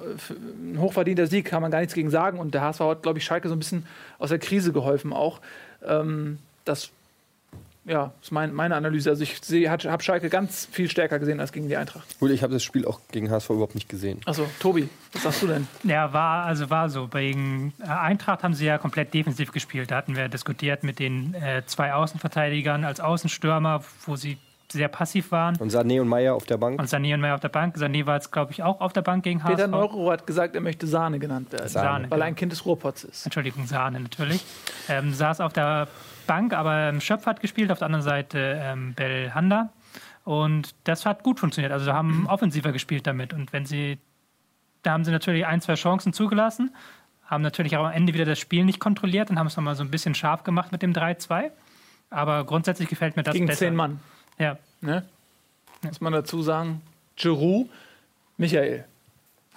ein hochverdienter Sieg kann man gar nichts gegen sagen. Und der HSV hat, glaube ich, Schalke so ein bisschen aus der Krise geholfen auch. Ähm, das ja, ist mein, meine Analyse. Also ich habe Schalke ganz viel stärker gesehen als gegen die Eintracht. gut, ich habe das Spiel auch gegen HSV überhaupt nicht gesehen. Achso, Tobi, was sagst du denn? Ja, war, also war so. Bei gegen äh, Eintracht haben sie ja komplett defensiv gespielt. Da hatten wir diskutiert mit den äh, zwei Außenverteidigern als Außenstürmer, wo sie sehr passiv waren. Und Sané und Meier auf der Bank. Und Sané und Meyer auf der Bank. Sané war jetzt, glaube ich, auch auf der Bank gegen HSV. Peter Neuro hat gesagt, er möchte Sahne genannt werden, Sahne, weil er genau. ein Kind des Ruhrpots ist. Entschuldigung, Sahne natürlich. Ähm, saß auf der Bank, aber ähm, Schöpf hat gespielt, auf der anderen Seite ähm, Belhanda. Und das hat gut funktioniert. Also haben offensiver gespielt damit. Und wenn sie, da haben sie natürlich ein, zwei Chancen zugelassen, haben natürlich auch am Ende wieder das Spiel nicht kontrolliert und haben es nochmal so ein bisschen scharf gemacht mit dem 3-2. Aber grundsätzlich gefällt mir das Gegen besser. zehn Mann. Ja, Ne? Muss man dazu sagen. Giroud, Michael.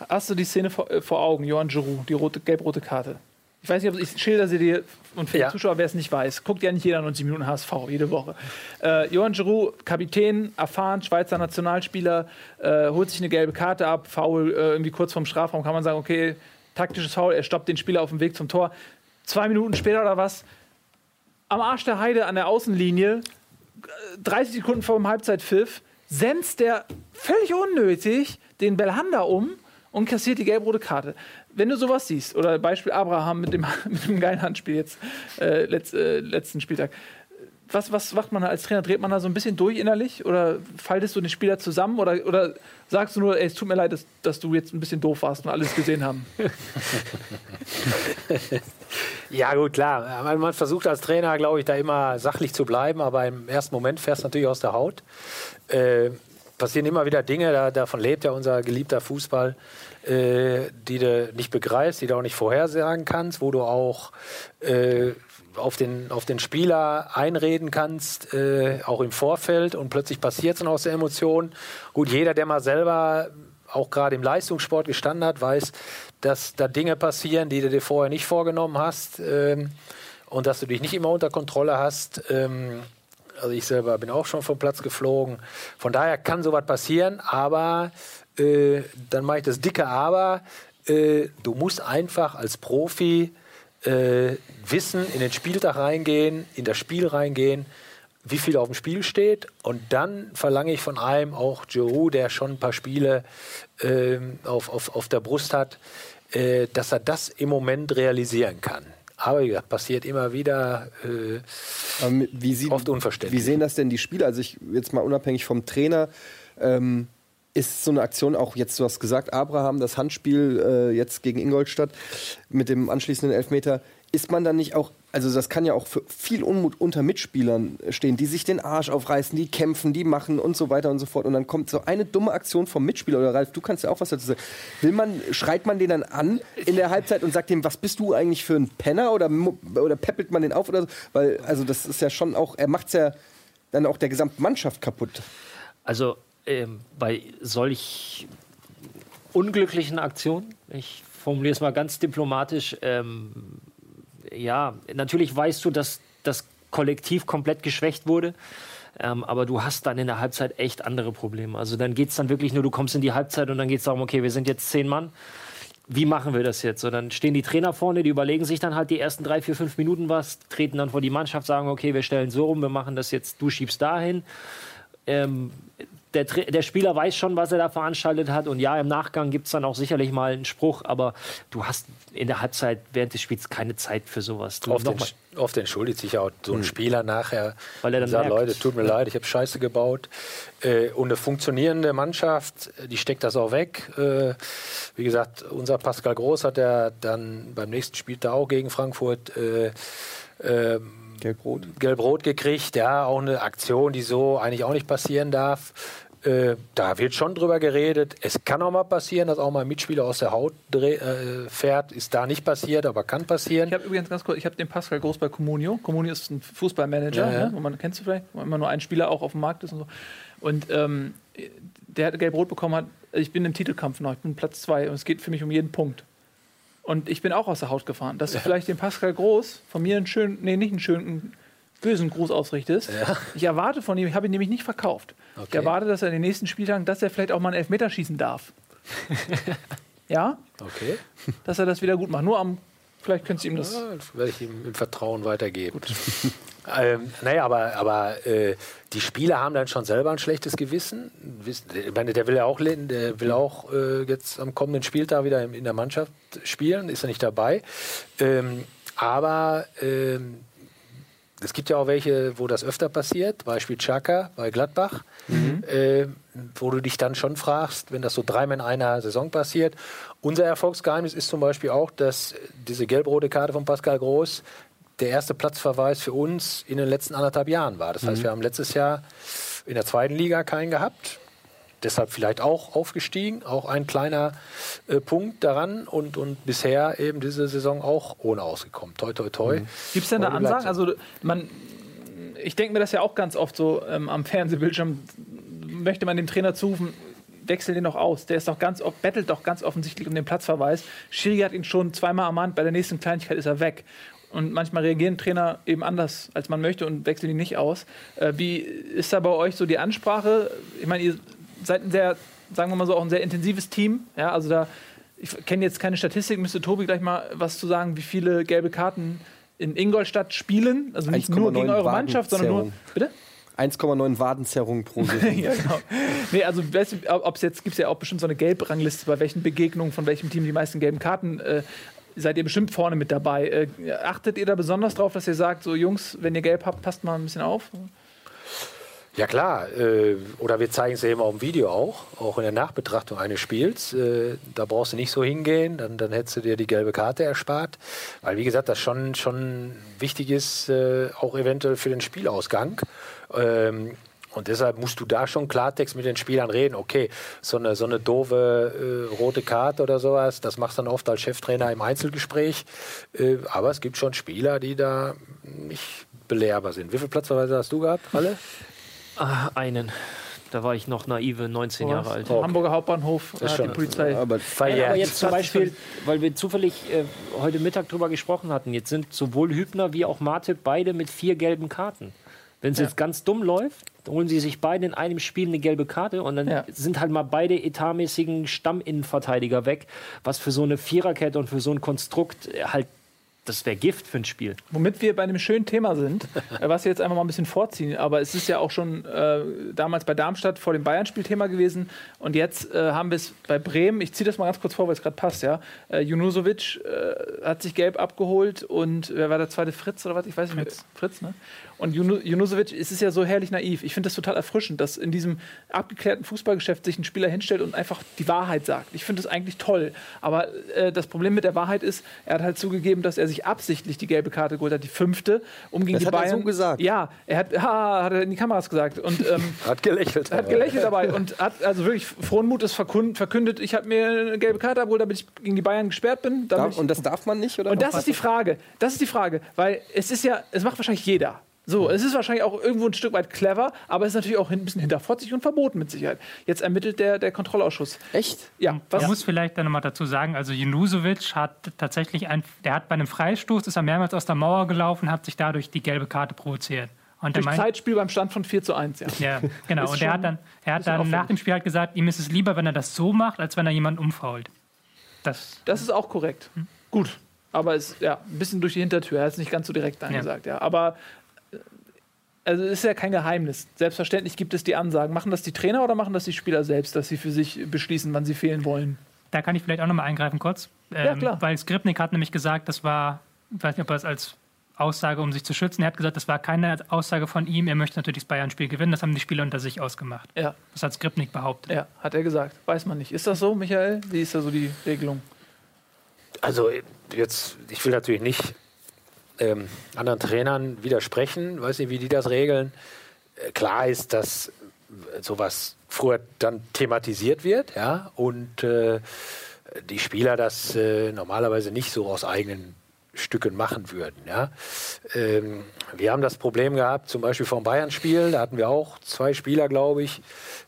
Hast du die Szene vor, äh, vor Augen, Johann Giroud, die rote, gelb-rote Karte? Ich weiß nicht, ob ich schilder sie dir und für Ja. die Zuschauer, wer es nicht weiß, guckt ja nicht jeder 90 Minuten HSV jede Woche. Äh, Johann Giroud, Kapitän, erfahren, Schweizer Nationalspieler, äh, holt sich eine gelbe Karte ab, Foul äh, irgendwie kurz vorm Strafraum, kann man sagen, okay, taktisches Foul, er stoppt den Spieler auf dem Weg zum Tor. Zwei Minuten später oder was, am Arsch der Heide an der Außenlinie, äh, 30 Sekunden vor dem Halbzeitpfiff, senzt der völlig unnötig den Belhanda um und kassiert die gelb-rote Karte. Wenn du sowas siehst, oder Beispiel Abraham mit dem, mit dem geilen Handspiel jetzt äh, letz, äh, letzten Spieltag, was, was macht man da als Trainer? Dreht man da so ein bisschen durch innerlich? Oder faltest du den Spieler zusammen? Oder, oder sagst du nur, ey, es tut mir leid, dass, dass du jetzt ein bisschen doof warst und alles gesehen haben? Ja, gut, klar. Man, man versucht als Trainer, glaube ich, da immer sachlich zu bleiben, aber im ersten Moment fährst du natürlich aus der Haut. Äh, passieren immer wieder Dinge, da, davon lebt ja unser geliebter Fußball, äh, die du nicht begreifst, die du auch nicht vorhersagen kannst, wo du auch äh, auf, den, auf den Spieler einreden kannst, äh, auch im Vorfeld und plötzlich passiert es dann aus der Emotion. Gut, jeder, der mal selber auch gerade im Leistungssport gestanden hat, weiß, dass da Dinge passieren, die du dir vorher nicht vorgenommen hast ähm, und dass du dich nicht immer unter Kontrolle hast. Ähm, also ich selber bin auch schon vom Platz geflogen. Von daher kann sowas passieren, aber äh, dann mache ich das dicke Aber. Äh, du musst einfach als Profi äh, wissen, in den Spieltag reingehen, in das Spiel reingehen, wie viel auf dem Spiel steht. Und dann verlange ich von einem, auch Giroud, der schon ein paar Spiele ähm, auf, auf, auf der Brust hat, äh, dass er das im Moment realisieren kann. Aber wie gesagt, passiert immer wieder. Äh, mit- wie, sie, Oft unverständlich. wie sehen das denn die Spieler? Also ich jetzt mal unabhängig vom Trainer, ähm, ist so eine Aktion auch jetzt, du hast gesagt, Abraham, das Handspiel äh, jetzt gegen Ingolstadt mit dem anschließenden Elfmeter, ist man dann nicht auch, also das kann ja auch für viel Unmut unter Mitspielern stehen, die sich den Arsch aufreißen, die kämpfen, die machen und so weiter und so fort. Und dann kommt so eine dumme Aktion vom Mitspieler oder Ralf, du kannst ja auch was dazu sagen. Will man, schreit man den dann an in der Halbzeit und sagt dem, was bist du eigentlich für ein Penner oder, oder peppelt man den auf oder so? Weil, also das ist ja schon auch, er macht's ja dann auch der gesamten Mannschaft kaputt. Also ähm, bei solch unglücklichen Aktionen, ich formuliere es mal ganz diplomatisch, ähm, ja, natürlich weißt du, dass das Kollektiv komplett geschwächt wurde. Ähm, aber du hast dann in der Halbzeit echt andere Probleme. Also dann geht es dann wirklich nur, du kommst in die Halbzeit und dann geht es darum, okay, wir sind jetzt zehn Mann. Wie machen wir das jetzt? So, dann stehen die Trainer vorne, die überlegen sich dann halt die ersten drei, vier, fünf Minuten was, treten dann vor die Mannschaft, sagen, okay, wir stellen so rum, wir machen das jetzt, du schiebst dahin. Ähm, der, der Spieler weiß schon, was er da veranstaltet hat. Und ja, im Nachgang gibt es dann auch sicherlich mal einen Spruch, aber du hast in der Halbzeit während des Spiels keine Zeit für sowas. Du, oft, entsch- oft entschuldigt sich ja auch so ein Spieler nachher. Weil er dann sagt, merkt. Leute, tut mir leid, ich habe Scheiße gebaut. Äh, und eine funktionierende Mannschaft, die steckt das auch weg. Äh, wie gesagt, unser Pascal Groß hat ja dann beim nächsten Spiel da auch gegen Frankfurt äh, ähm, Gelb-Rot. Gelb-Rot gekriegt. Ja, auch eine Aktion, die so eigentlich auch nicht passieren darf. Äh, da wird schon drüber geredet. Es kann auch mal passieren, dass auch mal ein Mitspieler aus der Haut dreh, äh, fährt. Ist da nicht passiert, aber kann passieren. Ich habe übrigens ganz kurz, ich habe den Pascal Groß bei Comunio. Comunio ist ein Fußballmanager, Ja, ja. Ne, wo man kennst du vielleicht, wo immer nur ein Spieler auch auf dem Markt ist und so. Und ähm, der hat gelb-rot bekommen hat. Ich bin im Titelkampf noch, ich bin Platz zwei und es geht für mich um jeden Punkt. Und ich bin auch aus der Haut gefahren. Dass du vielleicht den Pascal Groß von mir einen schönen, nee, nicht einen schönen, einen bösen Gruß ausrichtest. Ich erwarte von ihm, ich habe ihn nämlich nicht verkauft. Ich Okay. erwarte, dass er in den nächsten Spieltagen, dass er vielleicht auch mal einen Elfmeter schießen darf. ja, Okay. dass er das wieder gut macht. Nur am, vielleicht könntest du ihm das. Ja, werde ich ihm im Vertrauen weitergeben. ähm, naja, aber, aber äh, die Spieler haben dann schon selber ein schlechtes Gewissen. Wissen- Ich meine, der will ja auch, der will auch äh, jetzt am kommenden Spieltag wieder in, in der Mannschaft spielen, ist er nicht dabei. Ähm, aber ähm, es gibt ja auch welche, wo das öfter passiert, Beispiel Chaka bei Gladbach, äh, wo du dich dann schon fragst, wenn das so dreimal in einer Saison passiert. Unser Erfolgsgeheimnis ist zum Beispiel auch, dass diese gelb-rote Karte von Pascal Groß der erste Platzverweis für uns in den letzten anderthalb Jahren war. Das heißt, wir haben letztes Jahr in der zweiten Liga keinen gehabt. Deshalb vielleicht auch aufgestiegen, auch ein kleiner äh, Punkt daran und, und bisher eben diese Saison auch ohne ausgekommen. Toi, toi, toi. Gibt es denn da Ansagen? so. Also man, ich denke mir das ja auch ganz oft so ähm, am Fernsehbildschirm, möchte man dem Trainer zurufen, wechsel den noch aus. Der ist doch ganz, off- bettelt doch ganz offensichtlich um den Platzverweis. Schiri hat ihn schon zweimal ermahnt, bei der nächsten Kleinigkeit ist er weg. Und manchmal reagieren Trainer eben anders, als man möchte und wechseln ihn nicht aus. Äh, wie ist da bei euch so die Ansprache? Ich meine, ihr seid ein sehr, sagen wir mal so, auch ein sehr intensives Team. Ja, also da, ich kenne jetzt keine Statistik, müsste Tobi gleich mal was zu sagen, wie viele gelbe Karten in Ingolstadt spielen. Also nicht nur 1,9 gegen eure Mannschaft, sondern nur. Bitte? 1,9 Wadenzerrungen pro Saison. ja, genau. Nee, also ob es jetzt gibt es ja auch bestimmt so eine Gelbrangliste, bei welchen Begegnungen von welchem Team die meisten gelben Karten. Äh, seid ihr bestimmt vorne mit dabei. Äh, achtet ihr da besonders drauf, dass ihr sagt, so Jungs, wenn ihr gelb habt, passt mal ein bisschen auf? Ja klar, äh, oder wir zeigen es eben auf dem Video auch, auch in der Nachbetrachtung eines Spiels. Äh, da brauchst du nicht so hingehen, dann, dann hättest du dir die gelbe Karte erspart. Weil wie gesagt, das schon, schon wichtig ist, äh, auch eventuell für den Spielausgang. Ähm, und deshalb musst du da schon Klartext mit den Spielern reden. Okay, so eine, so eine doofe äh, rote Karte oder sowas, das machst du dann oft als Cheftrainer im Einzelgespräch. Äh, aber es gibt schon Spieler, die da nicht belehrbar sind. Wie viel Platzverweise hast du gehabt, alle? Ah, einen. Da war ich noch naive, 19 Jahre alt. Oh. Hamburger Hauptbahnhof ist hat die Polizei. Aber Verjährt. Aber jetzt zum Beispiel, weil wir zufällig äh, heute Mittag drüber gesprochen hatten, jetzt sind sowohl Hübner wie auch Martip beide mit vier gelben Karten. Wenn es Ja. jetzt ganz dumm läuft, holen sie sich beide in einem Spiel eine gelbe Karte und dann Ja. sind halt mal beide etatmäßigen Stamminnenverteidiger weg, was für so eine Viererkette und für so ein Konstrukt äh, halt, das wäre Gift für ein Spiel. Womit wir bei einem schönen Thema sind, äh, was wir jetzt einfach mal ein bisschen vorziehen. Aber es ist ja auch schon äh, damals bei Darmstadt vor dem Bayern-Spiel Thema gewesen. Und jetzt äh, haben wir es bei Bremen. Ich ziehe das mal ganz kurz vor, weil es gerade passt. Ja, äh, Junusovic äh, hat sich gelb abgeholt und wer war der zweite Fritz oder was? Ich weiß nicht. Fritz, Fritz ne? Und Junu- Junusovic, es ist ja so herrlich naiv. Ich finde das total erfrischend, dass in diesem abgeklärten Fußballgeschäft sich ein Spieler hinstellt und einfach die Wahrheit sagt. Ich finde das eigentlich toll. Aber äh, das Problem mit der Wahrheit ist, er hat halt zugegeben, dass er sich absichtlich die gelbe Karte geholt hat, die fünfte, um gegen Das die hat er Bayern. so gesagt? Ja, er hat, ha, hat er in die Kameras gesagt und ähm, Hat gelächelt. hat gelächelt dabei und hat also wirklich frohen Mutes verkündet, ich habe mir eine gelbe Karte abgeholt, damit ich gegen die Bayern gesperrt bin. Darf, und das darf man nicht? Oder und das ist die Frage. Das ist die Frage, weil es ist ja, es macht wahrscheinlich jeder. So, es ist wahrscheinlich auch irgendwo ein Stück weit clever, aber es ist natürlich auch ein bisschen hinterfotzig und verboten mit Sicherheit. Jetzt ermittelt der, der Kontrollausschuss. Echt? Ja, was? Man muss vielleicht dann nochmal dazu sagen, also Junusovic hat tatsächlich, ein, der hat bei einem Freistoß, ist er mehrmals aus der Mauer gelaufen, hat sich dadurch die gelbe Karte provoziert. Und der Durch meint, Zeitspiel beim Stand von 4 zu 1, ja. ja, genau. Ist Und er hat dann, er hat dann nach dem Spiel halt gesagt, ihm ist es lieber, wenn er das so macht, als wenn er jemanden umfault. Das, Das ist auch korrekt. Gut. Aber es ja ein bisschen durch die Hintertür. Er hat es nicht ganz so direkt angesagt, ja. Aber äh, also es ist ja kein Geheimnis. Selbstverständlich gibt es die Ansagen. Machen das die Trainer oder machen das die Spieler selbst, dass sie für sich beschließen, wann sie fehlen wollen? da kann ich vielleicht auch nochmal eingreifen kurz. Ähm, Ja, klar. Weil Skripnik hat nämlich gesagt, das war, ich weiß nicht, ob er es als Aussage, um sich zu schützen, er hat gesagt, das war keine Aussage von ihm, er möchte natürlich das Bayern-Spiel gewinnen, das haben die Spieler unter sich ausgemacht. Ja, Das hat Skripnik behauptet. ja, hat er gesagt. Weiß man nicht. Ist das so, Michael? Wie ist da so die Regelung? Also jetzt, ich will natürlich nicht ähm, anderen Trainern widersprechen, weiß nicht, wie die das regeln. Äh, klar ist, dass äh, sowas früher dann thematisiert wird, ja, und äh, die Spieler das äh, normalerweise nicht so aus eigenen Stücken machen würden. Ja. Ähm, wir haben das Problem gehabt, zum Beispiel vom Bayern-Spiel, da hatten wir auch zwei Spieler, glaube ich,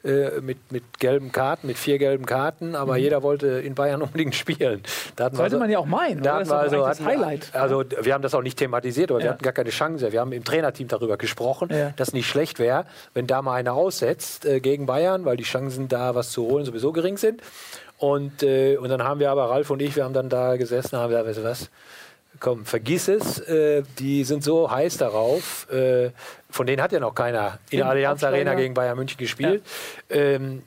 äh, mit, mit gelben Karten, mit vier gelben Karten, aber jeder wollte in Bayern unbedingt spielen. Da wir Mhm. Sollte also- man ja auch meinen. da Das ist wir doch also, das hatten wir- Highlight. also wir haben das auch nicht thematisiert, aber wir Ja. hatten gar keine Chance. Wir haben im Trainerteam darüber gesprochen, Ja. dass nicht schlecht wäre, wenn da mal einer aussetzt äh, gegen Bayern, weil die Chancen da was zu holen sowieso gering sind. Und, äh, und dann haben wir aber, Ralf und ich, wir haben dann da gesessen und haben gesagt, weißt du was, komm, vergiss es, äh, die sind so heiß darauf. Äh, von denen hat ja noch keiner in der Allianz Arena gegen Bayern München gespielt. Ähm,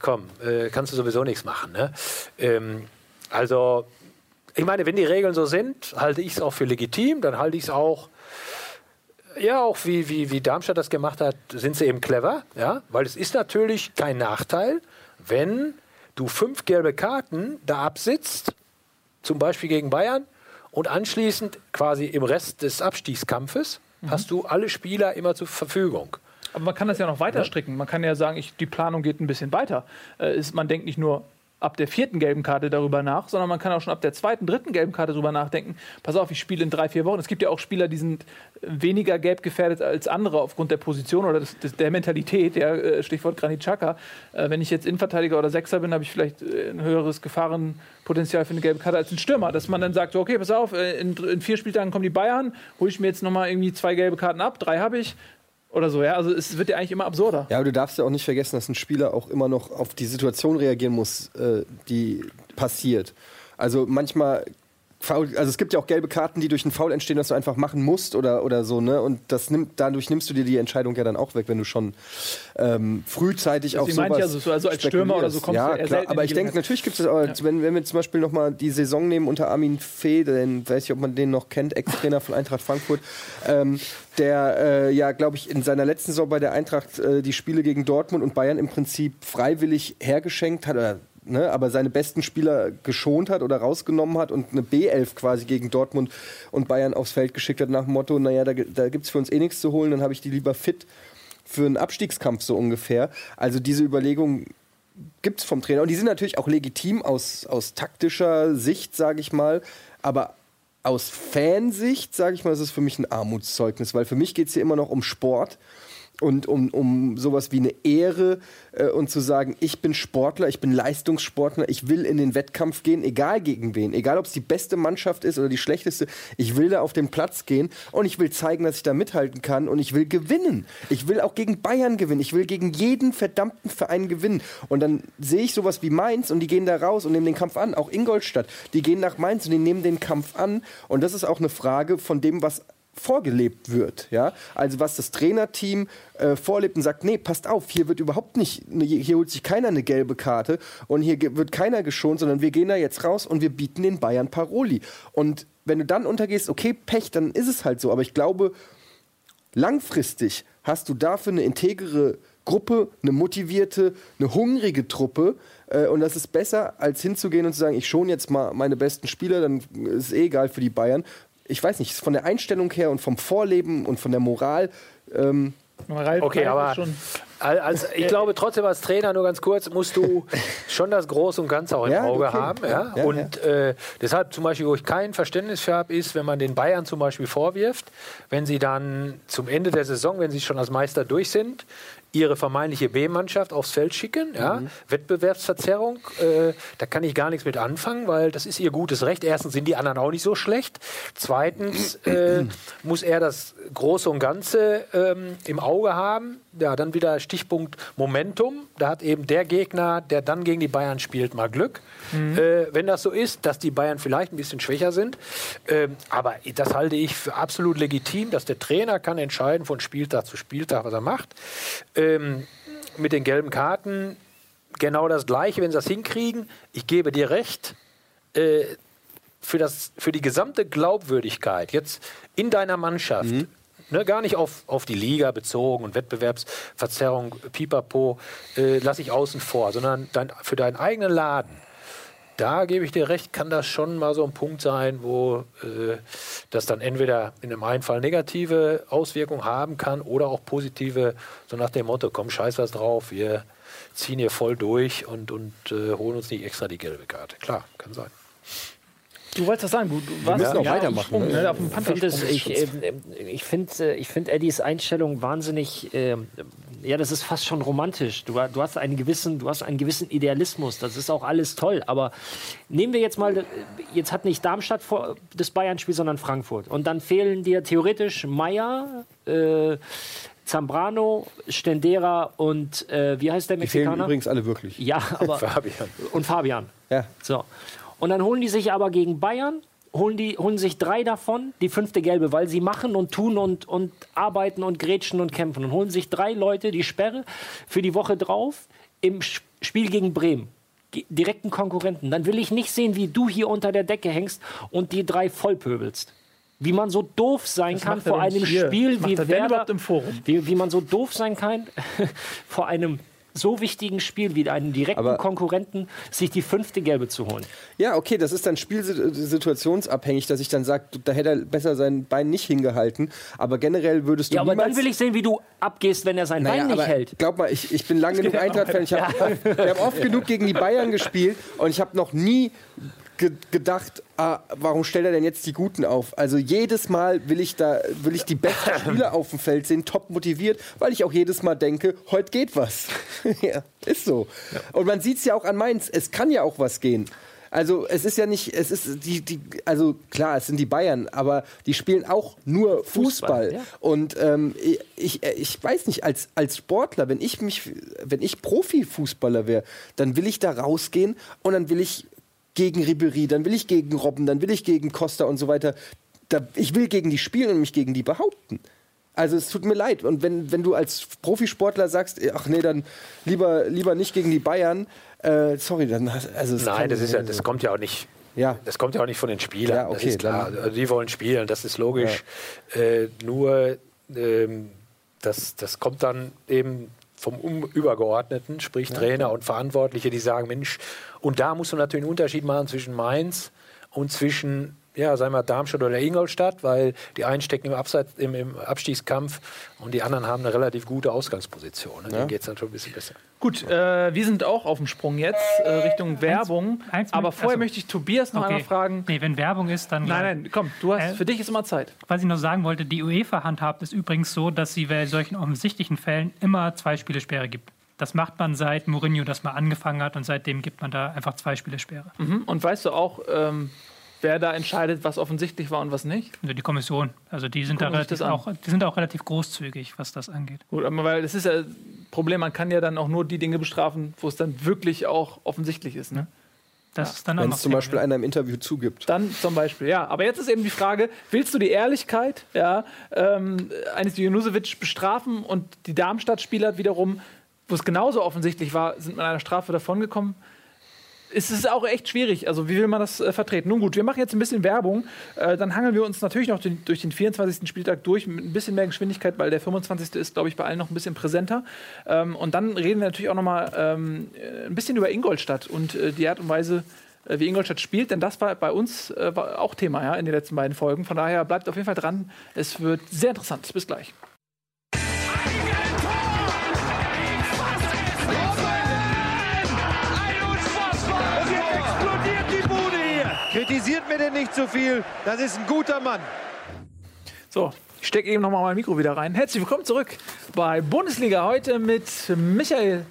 komm, äh, kannst du sowieso nichts machen. Ne? Ähm, also, ich meine, wenn die Regeln so sind, halte ich es auch für legitim, dann halte ich es auch, ja, auch wie, wie, wie Darmstadt das gemacht hat, sind sie eben clever, ja, weil es ist natürlich kein Nachteil, wenn du fünf gelbe Karten da absitzt, zum Beispiel gegen Bayern, und anschließend quasi im Rest des Abstiegskampfes hast du alle Spieler immer zur Verfügung. Aber man kann das ja noch weiter stricken. Man kann ja sagen, ich, die Planung geht ein bisschen weiter. Äh, ist, man denkt nicht nur ab der vierten gelben Karte darüber nach, sondern man kann auch schon ab der zweiten, dritten gelben Karte darüber nachdenken. Pass auf, ich spiele in drei, vier Wochen. Es gibt ja auch Spieler, die sind weniger gelb gefährdet als andere aufgrund der Position oder des, des, der Mentalität. Ja, äh, Stichwort Granit Xhaka. Äh, wenn ich jetzt Innenverteidiger oder Sechser bin, habe ich vielleicht äh, ein höheres Gefahrenpotenzial für eine gelbe Karte als ein Stürmer. Dass man dann sagt, okay, pass auf, äh, in, in vier Spieltagen kommen die Bayern, hole ich mir jetzt nochmal irgendwie zwei gelbe Karten ab, drei habe ich. Oder so, ja. Also es wird ja eigentlich immer absurder. Ja, aber du darfst ja auch nicht vergessen, dass ein Spieler auch immer noch auf die Situation reagieren muss, äh, die passiert. Also manchmal Foul, also es gibt ja auch gelbe Karten, die durch einen Foul entstehen, dass du einfach machen musst oder, oder so, ne? Und das nimmt, dadurch nimmst du dir die Entscheidung ja dann auch weg, wenn du schon ähm, frühzeitig Das auf sowas meint ja, so- also als Stürmer oder so kommst ja, du eher klar, aber ich denke, natürlich gibt es auch, wenn, wenn wir zum Beispiel noch mal die Saison nehmen unter Armin Fee, den weiß ich, ob man den noch kennt, Ex-Trainer von Eintracht Frankfurt, ähm, der äh, ja, glaube ich, in seiner letzten Saison bei der Eintracht äh, die Spiele gegen Dortmund und Bayern im Prinzip freiwillig hergeschenkt hat, oder Ne, aber seine besten Spieler geschont hat oder rausgenommen hat und eine B11 quasi gegen Dortmund und Bayern aufs Feld geschickt hat nach dem Motto, naja, da, da gibt es für uns eh nichts zu holen, dann habe ich die lieber fit für einen Abstiegskampf so ungefähr. Also diese Überlegung gibt es vom Trainer. Und die sind natürlich auch legitim aus, aus taktischer Sicht, sage ich mal. Aber aus Fansicht, sage ich mal, ist es für mich ein Armutszeugnis, weil für mich geht es hier immer noch um Sport und um, um sowas wie eine Ehre äh, und zu sagen, ich bin Sportler, ich bin Leistungssportler, ich will in den Wettkampf gehen, egal gegen wen, egal ob es die beste Mannschaft ist oder die schlechteste, ich will da auf den Platz gehen und ich will zeigen, dass ich da mithalten kann und ich will gewinnen. Ich will auch gegen Bayern gewinnen, ich will gegen jeden verdammten Verein gewinnen. Und dann sehe ich sowas wie Mainz und die gehen da raus und nehmen den Kampf an, auch Ingolstadt, die gehen nach Mainz und die nehmen den Kampf an und das ist auch eine Frage von dem, was vorgelebt wird. Ja? Also was das Trainerteam äh, vorlebt und sagt, nee, passt auf, hier wird überhaupt nicht, hier holt sich keiner eine gelbe Karte und hier wird keiner geschont, sondern wir gehen da jetzt raus und wir bieten den Bayern Paroli. Und wenn du dann untergehst, okay, Pech, dann ist es halt so. Aber ich glaube, langfristig hast du dafür eine integere Gruppe, eine motivierte, eine hungrige Truppe. Äh, und das ist besser, als hinzugehen und zu sagen, ich schon jetzt mal meine besten Spieler, dann ist es eh egal für die Bayern. Ich weiß nicht, von der Einstellung her und vom Vorleben und von der Moral. Ähm, Ralf Okay, Ralf aber schon- al- als, ich glaube trotzdem als Trainer, nur ganz kurz, musst du schon das Große und Ganze auch im Ja, Auge okay. haben. Ja? Ja, und Äh, deshalb zum Beispiel, wo ich kein Verständnis für habe, ist, wenn man den Bayern zum Beispiel vorwirft, wenn sie dann zum Ende der Saison, wenn sie schon als Meister durch sind, ihre vermeintliche B-Mannschaft aufs Feld schicken. Ja? Wettbewerbsverzerrung, äh, da kann ich gar nichts mit anfangen, weil das ist ihr gutes Recht. Erstens sind die anderen auch nicht so schlecht. Zweitens äh, muss er das Große und Ganze ähm, im Auge haben. Ja, dann wieder Stichpunkt Momentum. Da hat eben der Gegner, der dann gegen die Bayern spielt, mal Glück. Äh, wenn das so ist, dass die Bayern vielleicht ein bisschen schwächer sind. Ähm, aber das halte ich für absolut legitim, dass der Trainer kann entscheiden von Spieltag zu Spieltag, was er macht. Ähm, mit den gelben Karten genau das Gleiche, wenn sie das hinkriegen. Ich gebe dir recht. Äh, für, das, für die gesamte Glaubwürdigkeit jetzt in deiner Mannschaft, ne, gar nicht auf, auf die Liga bezogen und Wettbewerbsverzerrung, pipapo, äh, lasse ich außen vor, sondern dein, für deinen eigenen Laden. Da gebe ich dir recht, kann das schon mal so ein Punkt sein, wo äh, das dann entweder in einem einen Fall negative Auswirkungen haben kann oder auch positive, so nach dem Motto, komm, scheiß was drauf, wir ziehen hier voll durch und, und äh, holen uns nicht extra die gelbe Karte. Klar, kann sein. Du wolltest das sagen, du, du warst müssen auch ja, weitermachen, Sprung, ne? ne? auf dem Ich finde ich, ähm, ich find, äh, ich find Eddies Einstellung wahnsinnig, ähm, ja, das ist fast schon romantisch. Du, du, hast einen gewissen, du hast einen gewissen Idealismus, das ist auch alles toll. Aber nehmen wir jetzt mal, jetzt hat nicht Darmstadt vor, das Bayern-Spiel, sondern Frankfurt. Und dann fehlen dir theoretisch Meier, äh, Zambrano, Stendera und äh, wie heißt der die fehlen Mexikaner? übrigens alle wirklich. Ja, aber Fabian. und Fabian. Ja. So. Und dann holen die sich aber gegen Bayern, holen, die, holen sich drei davon, die fünfte gelbe, weil sie machen und tun und, und arbeiten und grätschen und kämpfen. Und holen sich drei Leute die Sperre für die Woche drauf im Spiel gegen Bremen. Direkten Konkurrenten. Dann will ich nicht sehen, wie du hier unter der Decke hängst und die drei vollpöbelst. Wie man so doof sein kann macht er vor einem hier? Spiel wie er Werder? Wie, wie man so doof sein kann vor einem so wichtigen Spiel wie einem direkten Aber- Konkurrenten sich die fünfte Gelbe zu holen. Ja, okay, das ist dann spielsituationsabhängig, dass ich dann sage, da hätte er besser sein Bein nicht hingehalten. Aber generell würdest du Ja, aber dann will ich sehen, wie du abgehst, wenn er sein Naja, Bein nicht hält. Glaub mal, ich, ich bin lange genug Eintracht-Fan. Ich habe hab oft genug gegen die Bayern gespielt und ich habe noch nie ge gedacht, ah, warum stellt er denn jetzt die Guten auf? Also jedes Mal will ich da will ich die besten Spieler auf dem Feld sehen, top motiviert, weil ich auch jedes Mal denke, heute geht was. ja, ist so. Und man sieht es ja auch an Mainz, es kann ja auch was gehen. Also es ist ja nicht, es ist die, die, also klar, es sind die Bayern, aber die spielen auch nur Fußball. Fußball, ja. Und ähm, ich, ich weiß nicht, als, als Sportler, wenn ich mich, wenn ich Profifußballer wäre, dann will ich da rausgehen und dann will ich gegen Ribery, dann will ich gegen Robben, dann will ich gegen Costa und so weiter. Da, ich will gegen die spielen und mich gegen die behaupten. Also es tut mir leid. Und wenn, wenn du als Profisportler sagst, ach nee, dann lieber, lieber nicht gegen die Bayern, äh, sorry, dann also Nein, das ist ja, das kommt ja auch nicht. Ja. Das kommt ja auch nicht von den Spielern. Ja, okay, das ist klar. dann- Also die wollen spielen, das ist logisch. Äh, nur ähm, das, das kommt dann eben vom Übergeordneten, sprich Trainer und Verantwortliche, die sagen, Mensch, und da musst du natürlich einen Unterschied machen zwischen Mainz und zwischen, ja, sagen wir Darmstadt oder Ingolstadt, weil die einen stecken im, Abseits, im, im Abstiegskampf und die anderen haben eine relativ gute Ausgangsposition. Ne? Denen geht es dann schon ein bisschen besser. Gut, äh, wir sind auch auf dem Sprung jetzt äh, Richtung Werbung. eins aber vorher achso. möchte ich Tobias noch Okay. einmal fragen. Nee, wenn Werbung ist, dann. Nein, nein, komm, du hast, Äh, für dich ist immer Zeit. Was ich noch sagen wollte, die UEFA handhabt es übrigens so, dass sie bei solchen offensichtlichen Fällen immer zwei Spiele Sperre gibt. Das macht man seit Mourinho das mal angefangen hat und seitdem gibt man da einfach zwei Spiele Sperre. Mhm. Und weißt du auch, ähm, wer da entscheidet, was offensichtlich war und was nicht? Also die Kommission, also die sind, da Gucken relativ auch, die sind auch relativ großzügig, was das angeht. Gut, aber weil das ist ja ein Problem, man kann ja dann auch nur die Dinge bestrafen, wo es dann wirklich auch offensichtlich ist. Ne? Das ist dann auch Wenn es zum Beispiel ja. einer im Interview zugibt. Dann zum Beispiel, ja. Aber jetzt ist eben die Frage, willst du die Ehrlichkeit ja, ähm, eines Junusovic bestrafen und die Darmstadt-Spieler wiederum, wo es genauso offensichtlich war, sind mit einer Strafe davongekommen? Es ist auch echt schwierig. Also, wie will man das äh, vertreten? Nun gut, wir machen jetzt ein bisschen Werbung. Äh, dann hangeln wir uns natürlich noch den, durch den 24. Spieltag durch mit ein bisschen mehr Geschwindigkeit, weil der 25. ist, glaube ich, bei allen noch ein bisschen präsenter. Ähm, und dann reden wir natürlich auch noch mal ähm, äh, ein bisschen über Ingolstadt und äh, die Art und Weise, äh, wie Ingolstadt spielt, denn das war bei uns äh, war auch Thema ja, in den letzten beiden Folgen. Von daher bleibt auf jeden Fall dran. Es wird sehr interessant. Bis gleich. Kritisiert mir denn nicht so viel. Das ist ein guter Mann. So, ich stecke eben noch mal mein Mikro wieder rein. Herzlich willkommen zurück bei Bundesliga heute mit Michael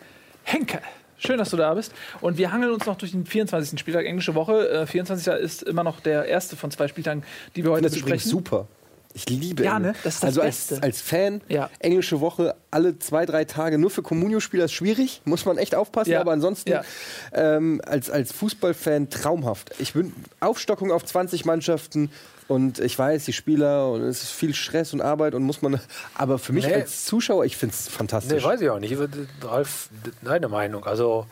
Henke. Schön, dass du da bist. Und wir hangeln uns noch durch den 24. Spieltag, englische Woche. Äh, 24. ist immer noch der erste von zwei Spieltagen, die wir heute Das ist besprechen. super. Ich liebe Ja, ne? Das ist das Also als, Beste. als Fan, Ja. englische Woche, alle zwei, drei Tage. Nur für Communio-Spieler ist schwierig, muss man echt aufpassen. Ja. Aber ansonsten ähm, als, als Fußballfan traumhaft. Ich bin Aufstockung auf 20 Mannschaften und ich weiß, die Spieler und es ist viel Stress und Arbeit und muss man. Aber für mich Nee. als Zuschauer, ich finde es Nee, fantastisch. weiß ich auch nicht. Ralf, deine Meinung. Also,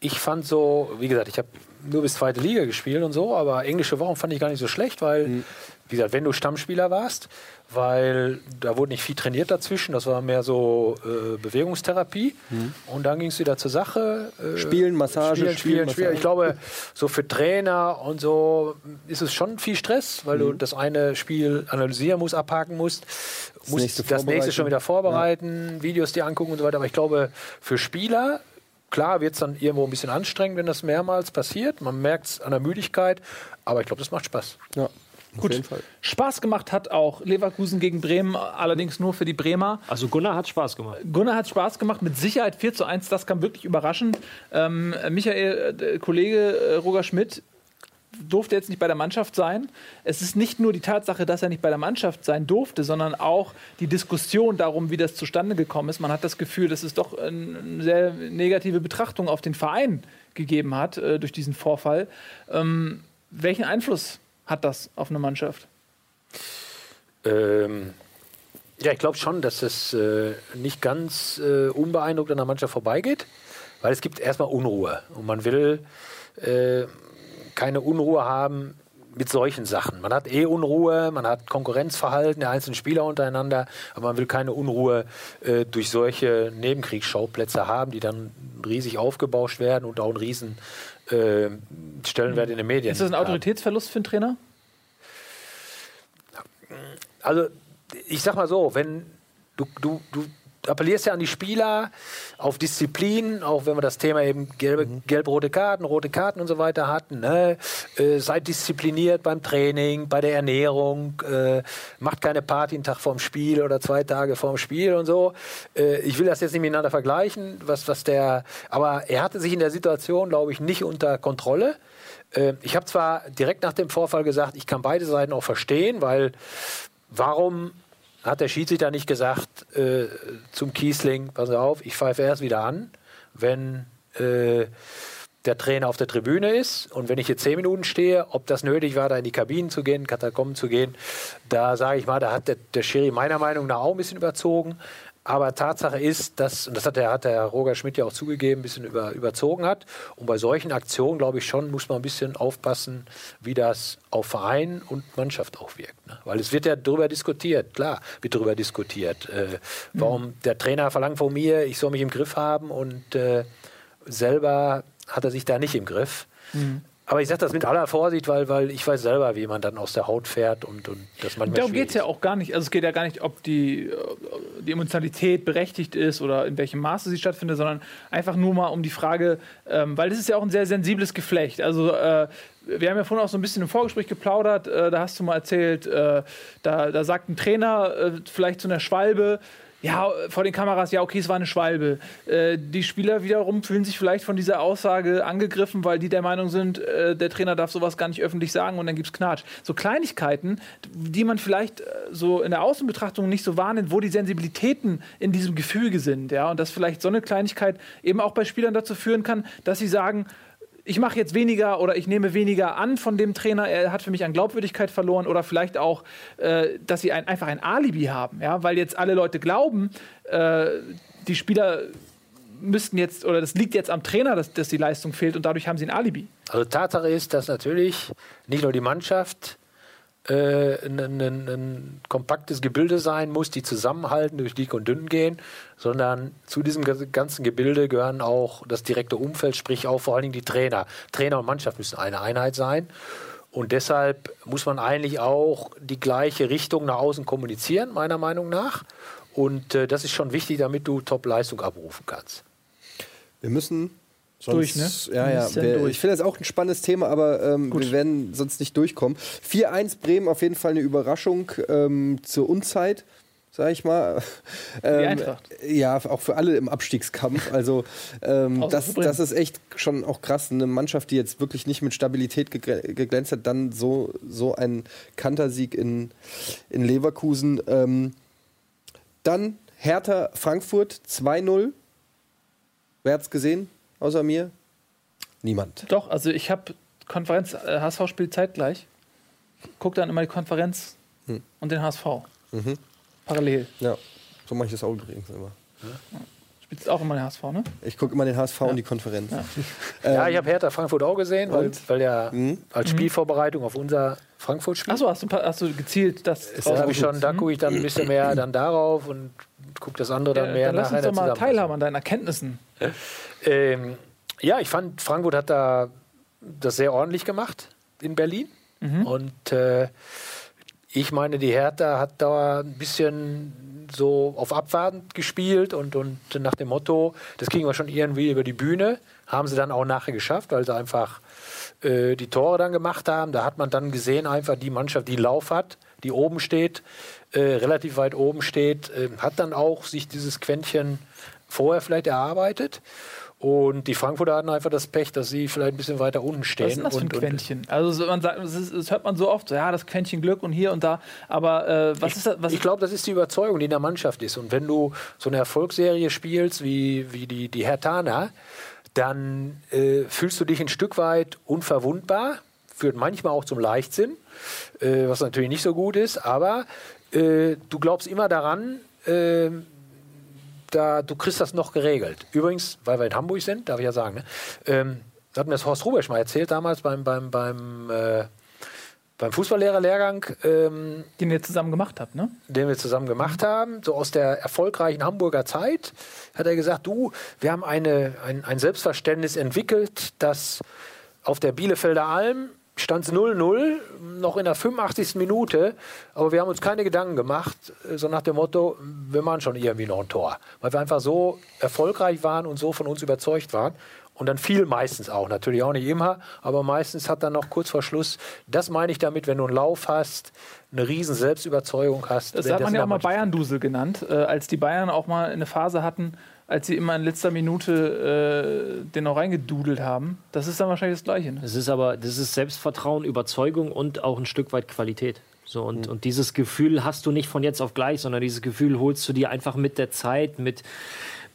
ich fand so, wie gesagt, ich habe nur bis zweite Liga gespielt und so, aber englische Wochen fand ich gar nicht so schlecht, weil, Mhm. Wie gesagt, wenn du Stammspieler warst, weil da wurde nicht viel trainiert dazwischen, das war mehr so äh, Bewegungstherapie und dann ging es wieder zur Sache. Äh, Mhm. Spielen, Massage, spielen, Spielen, spielen, spielen. Massage. Ich glaube, so für Trainer und so ist es schon viel Stress, weil Mhm. du das eine Spiel analysieren musst, abhaken musst, musst nächste das nächste schon wieder vorbereiten, Videos dir angucken und so weiter. Aber ich glaube, für Spieler, klar wird es dann irgendwo ein bisschen anstrengend, wenn das mehrmals passiert. Man merkt es an der Müdigkeit, aber ich glaube, das macht Spaß. Ja, Gut. jeden Fall. Spaß gemacht hat auch Leverkusen gegen Bremen, allerdings nur für die Bremer. Also Gunnar hat Spaß gemacht. Gunnar hat Spaß gemacht, mit Sicherheit 4 zu 1, das kam wirklich überraschend. Ähm, Michael, äh, Kollege äh, Roger Schmidt, durfte jetzt nicht bei der Mannschaft sein. Es ist nicht nur die Tatsache, dass er nicht bei der Mannschaft sein durfte, sondern auch die Diskussion darum, wie das zustande gekommen ist. Man hat das Gefühl, dass es doch eine sehr negative Betrachtung auf den Verein gegeben hat äh, durch diesen Vorfall. Ähm, welchen Einfluss hat das auf eine Mannschaft? Ähm, ja, ich glaube schon, dass es äh, nicht ganz äh, unbeeindruckt an der Mannschaft vorbeigeht, weil es gibt erstmal Unruhe und man will äh, keine Unruhe haben mit solchen Sachen. Man hat eh Unruhe, man hat Konkurrenzverhalten der einzelnen Spieler untereinander, aber man will keine Unruhe äh, durch solche Nebenkriegsschauplätze haben, die dann riesig aufgebauscht werden und auch einen riesen äh, Stellenwert in den Medien. Ist das ein. Autoritätsverlust für einen Trainer? Also ich sag mal so, wenn du, du, du appellierst ja an die Spieler auf Disziplin, auch wenn wir das Thema eben gelbe, gelb-rote Karten, rote Karten und so weiter hatten. Ne? Äh, seid diszipliniert beim Training, bei der Ernährung, äh, macht keine Party einen Tag vorm Spiel oder zwei Tage vorm Spiel und so. Äh, ich will das jetzt nicht miteinander vergleichen, was, was der, aber er hatte sich in der Situation, glaube ich, nicht unter Kontrolle. Äh, Ich habe zwar direkt nach dem Vorfall gesagt, ich kann beide Seiten auch verstehen, weil warum hat der Schiedsrichter nicht gesagt äh, zum Kiesling, pass auf, ich pfeife erst wieder an, wenn äh, der Trainer auf der Tribüne ist und wenn ich jetzt zehn Minuten stehe, ob das nötig war, da in die Kabinen zu gehen, Katakomben zu gehen, da sage ich mal, da hat der, der Schiri meiner Meinung nach auch ein bisschen überzogen. Aber Tatsache ist, dass, und das hat der, hat der Roger Schmidt ja auch zugegeben, ein bisschen über, überzogen hat. Und bei solchen Aktionen, glaube ich schon, muss man ein bisschen aufpassen, wie das auf Verein und Mannschaft auch wirkt. Ne? Weil es wird ja darüber diskutiert, klar, wird darüber diskutiert. Äh, warum der Trainer verlangt von mir, ich soll mich im Griff haben und äh, selber hat er sich da nicht im Griff. Aber ich sage das mit aller Vorsicht, weil, weil ich weiß selber, wie man dann aus der Haut fährt und, und das manchmal Darum geht es ja auch gar nicht. Also es geht ja gar nicht, ob die, äh, die Emotionalität berechtigt ist oder in welchem Maße sie stattfindet, sondern einfach nur mal um die Frage, ähm, weil das ist ja auch ein sehr sensibles Geflecht. Also äh, wir haben ja vorhin auch so ein bisschen im Vorgespräch geplaudert, äh, da hast du mal erzählt, äh, da, da sagt ein Trainer äh, vielleicht zu einer Schwalbe, ja, vor den Kameras, ja, okay, es war eine Schwalbe. Äh, die Spieler wiederum fühlen sich vielleicht von dieser Aussage angegriffen, weil die der Meinung sind, äh, der Trainer darf sowas gar nicht öffentlich sagen und dann gibt's Knatsch. So Kleinigkeiten, die man vielleicht äh, so in der Außenbetrachtung nicht so wahrnimmt, wo die Sensibilitäten in diesem Gefüge sind, ja, und dass vielleicht so eine Kleinigkeit eben auch bei Spielern dazu führen kann, dass sie sagen, ich mache jetzt weniger oder ich nehme weniger an von dem Trainer, er hat für mich an Glaubwürdigkeit verloren oder vielleicht auch, äh, dass sie ein, einfach ein Alibi haben, ja, weil jetzt alle Leute glauben, äh, die Spieler müssten jetzt oder das liegt jetzt am Trainer, dass, dass die Leistung fehlt und dadurch haben sie ein Alibi. Also Tatsache ist, dass natürlich nicht nur die Mannschaft äh, ein, ein, ein kompaktes Gebilde sein muss, die zusammenhalten, durch dick und dünn gehen, sondern zu diesem ganzen Gebilde gehören auch das direkte Umfeld, sprich auch vor allen Dingen die Trainer. Trainer und Mannschaft müssen eine Einheit sein. Und deshalb muss man eigentlich auch die gleiche Richtung nach außen kommunizieren, meiner Meinung nach. Und äh, das ist schon wichtig, damit du Top-Leistung abrufen kannst. Wir müssen Durch, ne? Ja, ja. Wir, durch. ich finde das auch ein spannendes Thema, aber ähm, wir werden sonst nicht durchkommen. 4-1 Bremen auf jeden Fall eine Überraschung ähm, zur Unzeit, sag ich mal. Ähm, Eintracht. Ja, auch für alle im Abstiegskampf. Also ähm, das, das ist echt schon auch krass. Eine Mannschaft, die jetzt wirklich nicht mit Stabilität gegl- geglänzt hat, dann so, so ein Kantersieg in, in Leverkusen. Ähm, dann Hertha Frankfurt 2-0. Wer hat's gesehen? Außer mir? Niemand. Doch, also ich habe Konferenz, äh, HSV spielt zeitgleich, guck dann immer die Konferenz Hm. und den HSV. Mhm. Parallel. Ja, so mache ich das auch übrigens immer. Spielst auch immer den HSV, ne? Ich gucke immer den HSV und die Konferenz. Ja. ja, ich habe Hertha Frankfurt auch gesehen, weil, weil der Mhm. als Spielvorbereitung auf unser Frankfurt-Spiel. Achso, hast du, hast du gezielt das Da habe ich schon, da gucke ich dann ein bisschen mehr dann darauf und gucke das andere dann Ja, mehr dann lass nachher uns doch mal teilhaben an deinen Erkenntnissen. Ähm, ja, ich fand, Frankfurt hat da das sehr ordentlich gemacht in Berlin. Und äh, ich meine, die Hertha hat da ein bisschen so auf Abwarten gespielt und, und nach dem Motto, das kriegen wir schon irgendwie über die Bühne, haben sie dann auch nachher geschafft, weil sie einfach äh, die Tore dann gemacht haben. Da hat man dann gesehen, einfach die Mannschaft, die Lauf hat, die oben steht, äh, relativ weit oben steht, äh, hat dann auch sich dieses Quäntchen vorher vielleicht erarbeitet. Und die Frankfurter hatten einfach das Pech, dass sie vielleicht ein bisschen weiter unten stehen. Was ist das für ein und, und Quäntchen? Also so, man sagt, das, ist, das hört man so oft, so, ja, das Quäntchen Glück und hier und da. Aber äh, was ist das? Was ich glaube, das ist die Überzeugung, die in der Mannschaft ist. Und wenn du so eine Erfolgsserie spielst wie, wie die, die Hertaner, dann äh, fühlst du dich ein Stück weit unverwundbar, führt manchmal auch zum Leichtsinn, äh, was natürlich nicht so gut ist, aber äh, du glaubst immer daran, äh, da, du kriegst das noch geregelt. Übrigens, weil wir in Hamburg sind, darf ich ja sagen, ne? ähm, da hat mir das Horst Rubesch mal erzählt damals beim, beim, beim äh, beim Fußballlehrerlehrgang, ähm, Den ihr zusammen gemacht habt, ne? den wir zusammen gemacht haben, so aus der erfolgreichen Hamburger Zeit, hat er gesagt, du, wir haben eine, ein, ein Selbstverständnis entwickelt, dass auf der Bielefelder Alm stand es 0-0, noch in der 85. Minute, aber wir haben uns keine Gedanken gemacht, äh, so nach dem Motto, wir machen schon irgendwie noch ein Tor. Weil wir einfach so erfolgreich waren und so von uns überzeugt waren. Und dann fiel meistens auch, natürlich auch nicht immer, aber meistens hat dann noch kurz vor Schluss, das meine ich damit, wenn du einen Lauf hast, eine riesen Selbstüberzeugung hast. Das hat man ja auch mal Bayern-Dusel genannt, äh, als die Bayern auch mal eine Phase hatten, als sie immer in letzter Minute äh, den auch reingedudelt haben. Das ist dann wahrscheinlich das Gleiche. Ne? Das ist aber, das ist Selbstvertrauen, Überzeugung und auch ein Stück weit Qualität. So, und, und dieses Gefühl hast du nicht von jetzt auf gleich, sondern dieses Gefühl holst du dir einfach mit der Zeit, mit,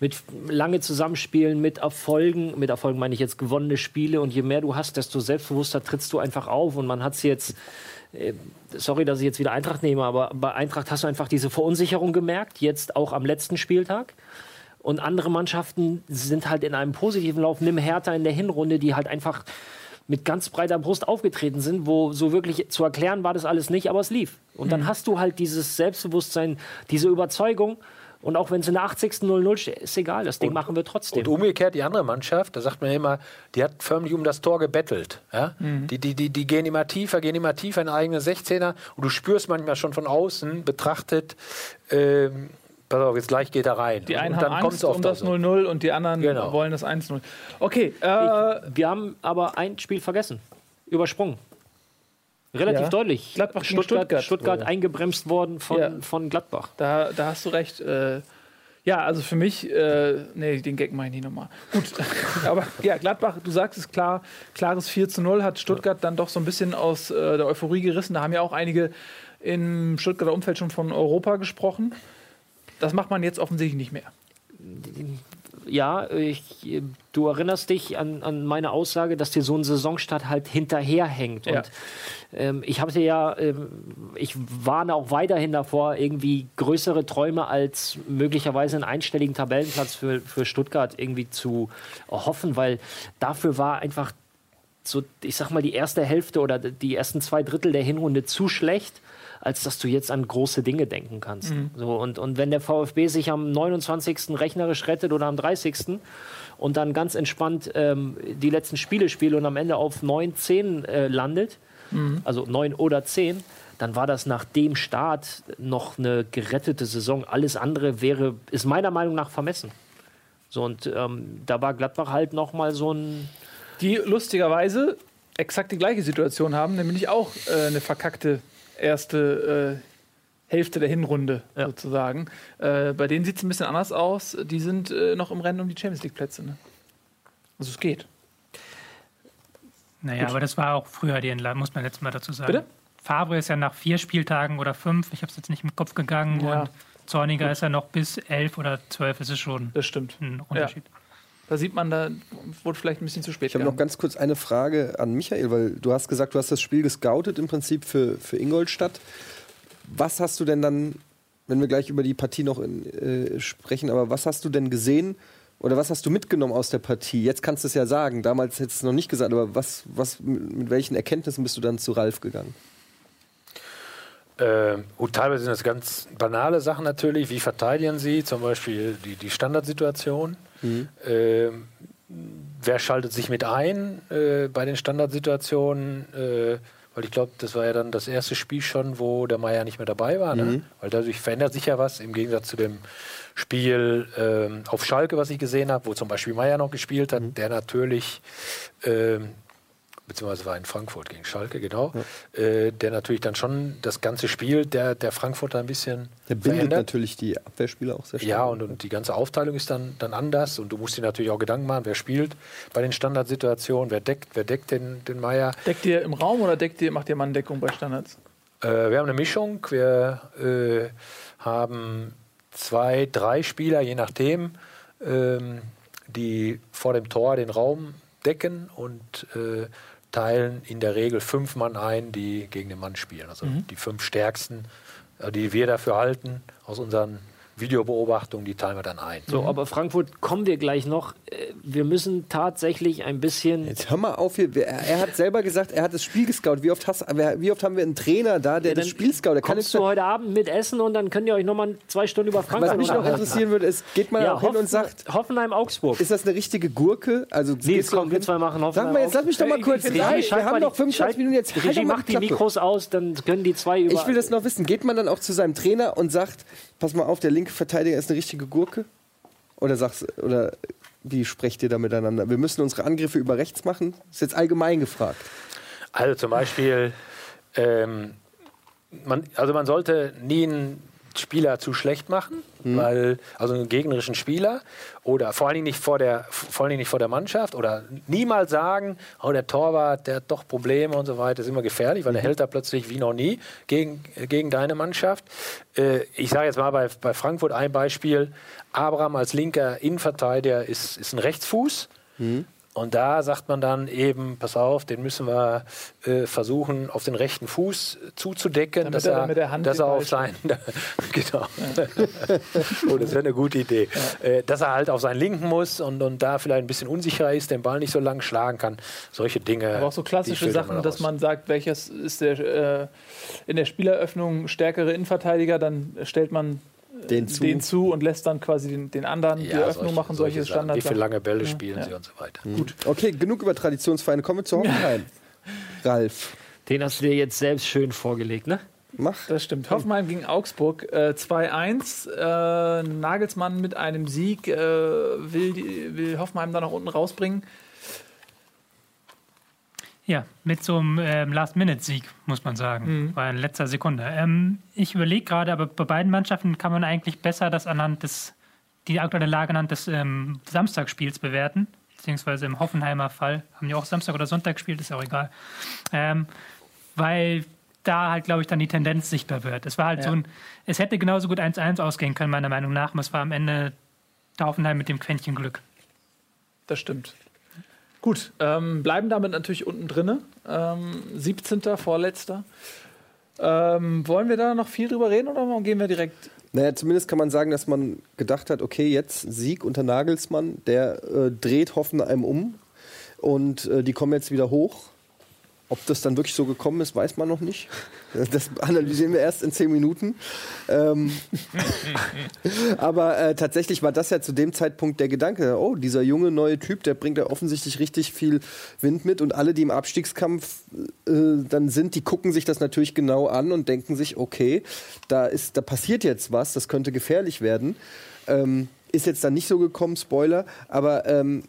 mit lange Zusammenspielen, mit Erfolgen. Mit Erfolgen meine ich jetzt gewonnene Spiele. Und je mehr du hast, desto selbstbewusster trittst du einfach auf. Und man hat es jetzt, äh, sorry, dass ich jetzt wieder Eintracht nehme, aber bei Eintracht hast du einfach diese Verunsicherung gemerkt, jetzt auch am letzten Spieltag. Und andere Mannschaften sind halt in einem positiven Lauf. Nimm Hertha in der Hinrunde, die halt einfach mit ganz breiter Brust aufgetreten sind, wo so wirklich zu erklären war das alles nicht, aber es lief. Und dann hast du halt dieses Selbstbewusstsein, diese Überzeugung. Und auch wenn es in der 80. 0-0 steht, ist egal, das Ding machen wir trotzdem. Und umgekehrt die andere Mannschaft, da sagt man immer, die hat förmlich um das Tor gebettelt. Ja? Die, die, die, die gehen immer tiefer, gehen immer tiefer in eigene 16er und du spürst manchmal schon von außen betrachtet, ähm, pass auf, jetzt gleich geht er rein. Die einen und dann haben Angst um das auch so. 0-0 und die anderen Genau. wollen das 1-0. Okay, äh, Wir haben aber ein Spiel vergessen. Übersprungen. Relativ Ja. deutlich. Gladbach gegen Stuttgart, Stuttgart. Stuttgart eingebremst worden von, Ja. von Gladbach. da, da hast du recht. Äh, ja, also für mich, äh, nee, den Gag mache ich nicht nochmal. Gut, aber ja, Gladbach, du sagst es klar, klares 4 zu 0 hat Stuttgart dann doch so ein bisschen aus äh, der Euphorie gerissen. Da haben ja auch einige im Stuttgarter Umfeld schon von Europa gesprochen. Das macht man jetzt offensichtlich nicht mehr. ja, ich, du erinnerst dich an, an meine Aussage, dass dir so ein Saisonstart halt hinterherhängt. Ja. Und ähm, ich habe dir ja, ähm, ich warne auch weiterhin davor, irgendwie größere Träume als möglicherweise einen einstelligen Tabellenplatz für, für Stuttgart irgendwie zu erhoffen, weil dafür war einfach so, ich sag mal, die erste Hälfte oder die ersten zwei Drittel der Hinrunde zu schlecht, als dass du jetzt an große Dinge denken kannst. So, und, und wenn der VfB sich am 29. rechnerisch rettet oder am 30. und dann ganz entspannt ähm, die letzten Spiele spielt und am Ende auf 9, 10 äh, landet, also 9 oder 10, dann war das nach dem Start noch eine gerettete Saison. Alles andere wäre, ist meiner Meinung nach vermessen. So, und ähm, da war Gladbach halt noch mal so ein Die lustigerweise exakt die gleiche Situation haben, nämlich auch äh, eine verkackte erste äh, Hälfte der Hinrunde Ja. sozusagen. Äh, bei denen sieht es ein bisschen anders aus. Die sind äh, noch im Rennen um die Champions League-Plätze. Ne? Also es geht. Naja, aber das war auch früher die Entladung, muss man jetzt mal dazu sagen. Bitte? Fabre ist ja nach vier Spieltagen oder fünf, ich habe es jetzt nicht im Kopf gegangen, Ja. und Zorniger ist ja noch bis elf oder zwölf, es ist schon Das stimmt. ein Unterschied. Da sieht man, da wurde vielleicht ein bisschen zu spät. Ich habe noch ganz kurz eine Frage an Michael, weil du hast gesagt, du hast das Spiel gescoutet im Prinzip für, für Ingolstadt. Was hast du denn dann, wenn wir gleich über die Partie noch in, äh, sprechen, aber was hast du denn gesehen oder was hast du mitgenommen aus der Partie? Jetzt kannst du es ja sagen, damals hättest du es noch nicht gesagt, aber was, was, mit, mit welchen Erkenntnissen bist du dann zu Ralf gegangen? Äh, gut, teilweise sind das ganz banale Sachen natürlich. Wie verteidigen sie zum Beispiel die, die Standardsituation? Ähm, wer schaltet sich mit ein äh, bei den Standardsituationen? Äh, weil ich glaube, das war ja dann das erste Spiel schon, wo der Meier nicht mehr dabei war. Ne? Weil dadurch verändert sich ja was im Gegensatz zu dem Spiel ähm, auf Schalke, was ich gesehen habe, wo zum Beispiel Meier noch gespielt hat, der natürlich ähm, beziehungsweise war in Frankfurt gegen Schalke, genau, äh, der natürlich dann schon das ganze Spiel der, der Frankfurter ein bisschen Der bindet verändert. natürlich die Abwehrspieler auch sehr stark. Ja, und, und die ganze Aufteilung ist dann, dann anders und du musst dir natürlich auch Gedanken machen, wer spielt bei den Standardsituationen, wer deckt, wer deckt den, den Meier. Deckt ihr im Raum oder deckt ihr, macht ihr Manndeckung bei Standards? Äh, wir haben eine Mischung, wir äh, haben zwei, drei Spieler, je nachdem, ähm, die vor dem Tor den Raum decken und äh, teilen in der Regel fünf Mann ein, die gegen den Mann spielen. Also die fünf stärksten, äh, die wir dafür halten, aus unseren Videobeobachtung, die teilen wir dann ein. So, aber Frankfurt kommen wir gleich noch. Äh, Wir müssen tatsächlich ein bisschen. Jetzt hör mal auf hier. Er, hat selber gesagt, er hat das Spiel gescout. Wie oft, hast, wie oft haben wir einen Trainer da, der Ja, das Spiel scout? Der kann Kommst du heute Abend mit essen und dann könnt ihr euch noch mal zwei Stunden über Frankfurt was mich noch interessieren würde, ist, geht man Ja, auch hin und Hoffen, sagt, Hoffenheim-Augsburg. ist das eine richtige Gurke? Also Nee, jetzt komm, wir zwei machen Sag mal, jetzt lass mich doch mal kurz ich rein. Regie, Wir haben noch die- 25 schalt- Minuten jetzt. Halt Regie, doch mal macht die. Mikros aus, dann können die zwei über. Ich will das noch wissen. Geht man dann auch zu seinem Trainer und sagt, pass mal auf, der linke Verteidiger ist eine richtige Gurke? Oder sagst oder wie sprecht ihr da miteinander? Wir müssen unsere Angriffe über rechts machen? ist jetzt allgemein gefragt. Also zum Beispiel, ähm, man, also man sollte nie einen Spieler zu schlecht machen, weil also einen gegnerischen Spieler oder vor allen Dingen nicht vor der vor allen Dingen nicht vor der Mannschaft oder niemals sagen, oh der Torwart, der hat doch Probleme und so weiter, ist immer gefährlich, weil der hält da plötzlich wie noch nie gegen gegen deine Mannschaft. Äh, ich sage jetzt mal bei, bei Frankfurt ein Beispiel: Abraham als linker Innenverteidiger ist ist ein Rechtsfuß. Und da sagt man dann eben, pass auf, den müssen wir äh, versuchen, auf den rechten Fuß zuzudecken, Damit dass er er, dann mit der Hand dass er auf sein, genau. oh, das wäre eine gute Idee, äh, dass er halt auf seinen linken muss und, und da vielleicht ein bisschen unsicher ist, den Ball nicht so lang schlagen kann. Solche Dinge. Aber auch so klassische Sachen, dass raus. man sagt, welches ist der äh, in der Spieleröffnung stärkere Innenverteidiger, dann stellt man Den zu. den zu und lässt dann quasi den, den anderen die Öffnung machen, solche, Sachen. Standards. Wie viele lange Bälle spielen sie und so weiter. Okay, genug über Traditionsvereine. Kommen wir zu Hoffenheim. Ralf, Den hast du dir jetzt selbst schön vorgelegt, ne? mach. Das stimmt. Hoffenheim gegen Augsburg äh, 2-1. Äh, Nagelsmann mit einem Sieg äh, will, die, will Hoffenheim da nach unten rausbringen. Ja, mit so einem ähm, Last-Minute-Sieg, muss man sagen. War in letzter Sekunde. Ähm, ich überlege gerade, aber bei beiden Mannschaften kann man eigentlich besser das anhand des, die aktuelle Lage anhand des ähm, Samstagsspiels bewerten. Beziehungsweise im Hoffenheimer Fall haben die auch Samstag oder Sonntag gespielt, ist ja auch egal. Ähm, weil da halt, glaube ich, dann die Tendenz sichtbar wird. Es war halt Ja. so ein, es hätte genauso gut 1-1 ausgehen können, meiner Meinung nach. Aber es war am Ende der Hoffenheim mit dem Quäntchen Glück. Das stimmt. Gut, ähm, bleiben damit natürlich unten drinne. Ähm, 17. vorletzter. Ähm, wollen wir da noch viel drüber reden oder gehen wir direkt? Naja, zumindest kann man sagen, dass man gedacht hat, okay, jetzt Sieg unter Nagelsmann, der äh, dreht Hoffenheim um und äh, die kommen jetzt wieder hoch. Ob das dann wirklich so gekommen ist, weiß man noch nicht. Das analysieren wir erst in zehn Minuten. Ähm, aber äh, tatsächlich war das ja zu dem Zeitpunkt der Gedanke, oh, dieser junge neue Typ, der bringt ja offensichtlich richtig viel Wind mit und alle, die im Abstiegskampf äh, dann sind, die gucken sich das natürlich genau an und denken sich, okay, da, ist, da passiert jetzt was, das könnte gefährlich werden. Ähm, ist jetzt dann nicht so gekommen, Spoiler, aber ähm,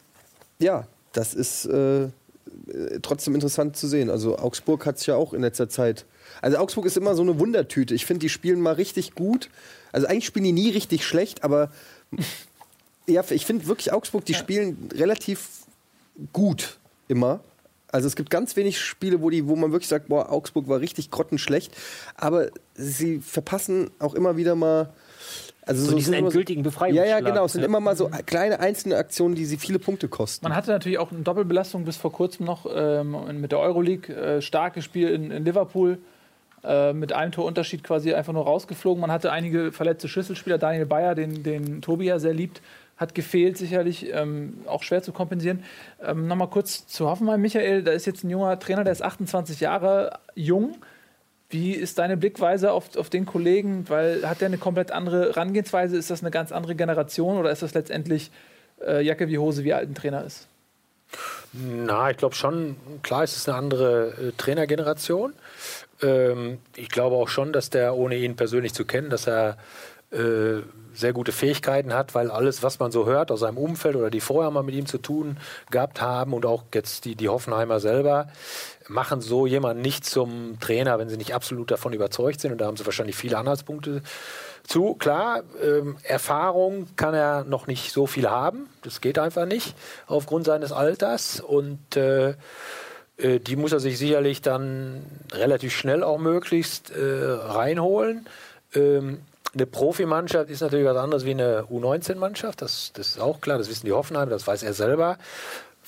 ja, das ist äh, äh, trotzdem interessant zu sehen. Also Augsburg hat es ja auch in letzter Zeit. Also Augsburg ist immer so eine Wundertüte. Ich finde, die spielen mal richtig gut. Also eigentlich spielen die nie richtig schlecht, aber ja, ich finde wirklich Augsburg, die spielen relativ gut immer. Also es gibt ganz wenig Spiele, wo, die, wo man wirklich sagt, boah, Augsburg war richtig grottenschlecht. Aber sie verpassen auch immer wieder mal. Also So diesen sind immer endgültigen Ja, Befreiungsschlag. ja, genau. Es sind immer mal so kleine einzelne Aktionen, die sie viele Punkte kosten. Man hatte natürlich auch eine Doppelbelastung bis vor kurzem noch ähm, mit der Euroleague. Äh, starkes Spiel in, in Liverpool. Äh, mit einem Torunterschied quasi einfach nur rausgeflogen. Man hatte einige verletzte Schlüsselspieler. Daniel Bayer, den, den Tobi ja sehr liebt, hat gefehlt sicherlich. Ähm, auch schwer zu kompensieren. Ähm, Nochmal kurz zu Hoffenheim. Michael, da ist jetzt ein junger Trainer, der ist 28 Jahre jung. Wie ist deine Blickweise auf, auf den Kollegen? Weil hat der eine komplett andere Herangehensweise? Ist das eine ganz andere Generation oder ist das letztendlich äh, Jacke wie Hose, wie alt ein Trainer ist? Na, ich glaube schon, klar ist es eine andere äh, Trainergeneration. Ähm, ich glaube auch schon, dass der, ohne ihn persönlich zu kennen, dass er äh, sehr gute Fähigkeiten hat, weil alles, was man so hört aus seinem Umfeld oder die vorher mal mit ihm zu tun gehabt haben und auch jetzt die, die Hoffenheimer selber, machen so jemanden nicht zum Trainer, wenn sie nicht absolut davon überzeugt sind. Und da haben sie wahrscheinlich viele Anhaltspunkte zu. Klar, ähm, Erfahrung kann er noch nicht so viel haben. Das geht einfach nicht aufgrund seines Alters. Und äh, äh, die muss er sich sicherlich dann relativ schnell auch möglichst äh, reinholen. Ähm, eine Profimannschaft ist natürlich was anderes wie eine U19-Mannschaft. Das, das ist auch klar, das wissen die Hoffenheim, das weiß er selber.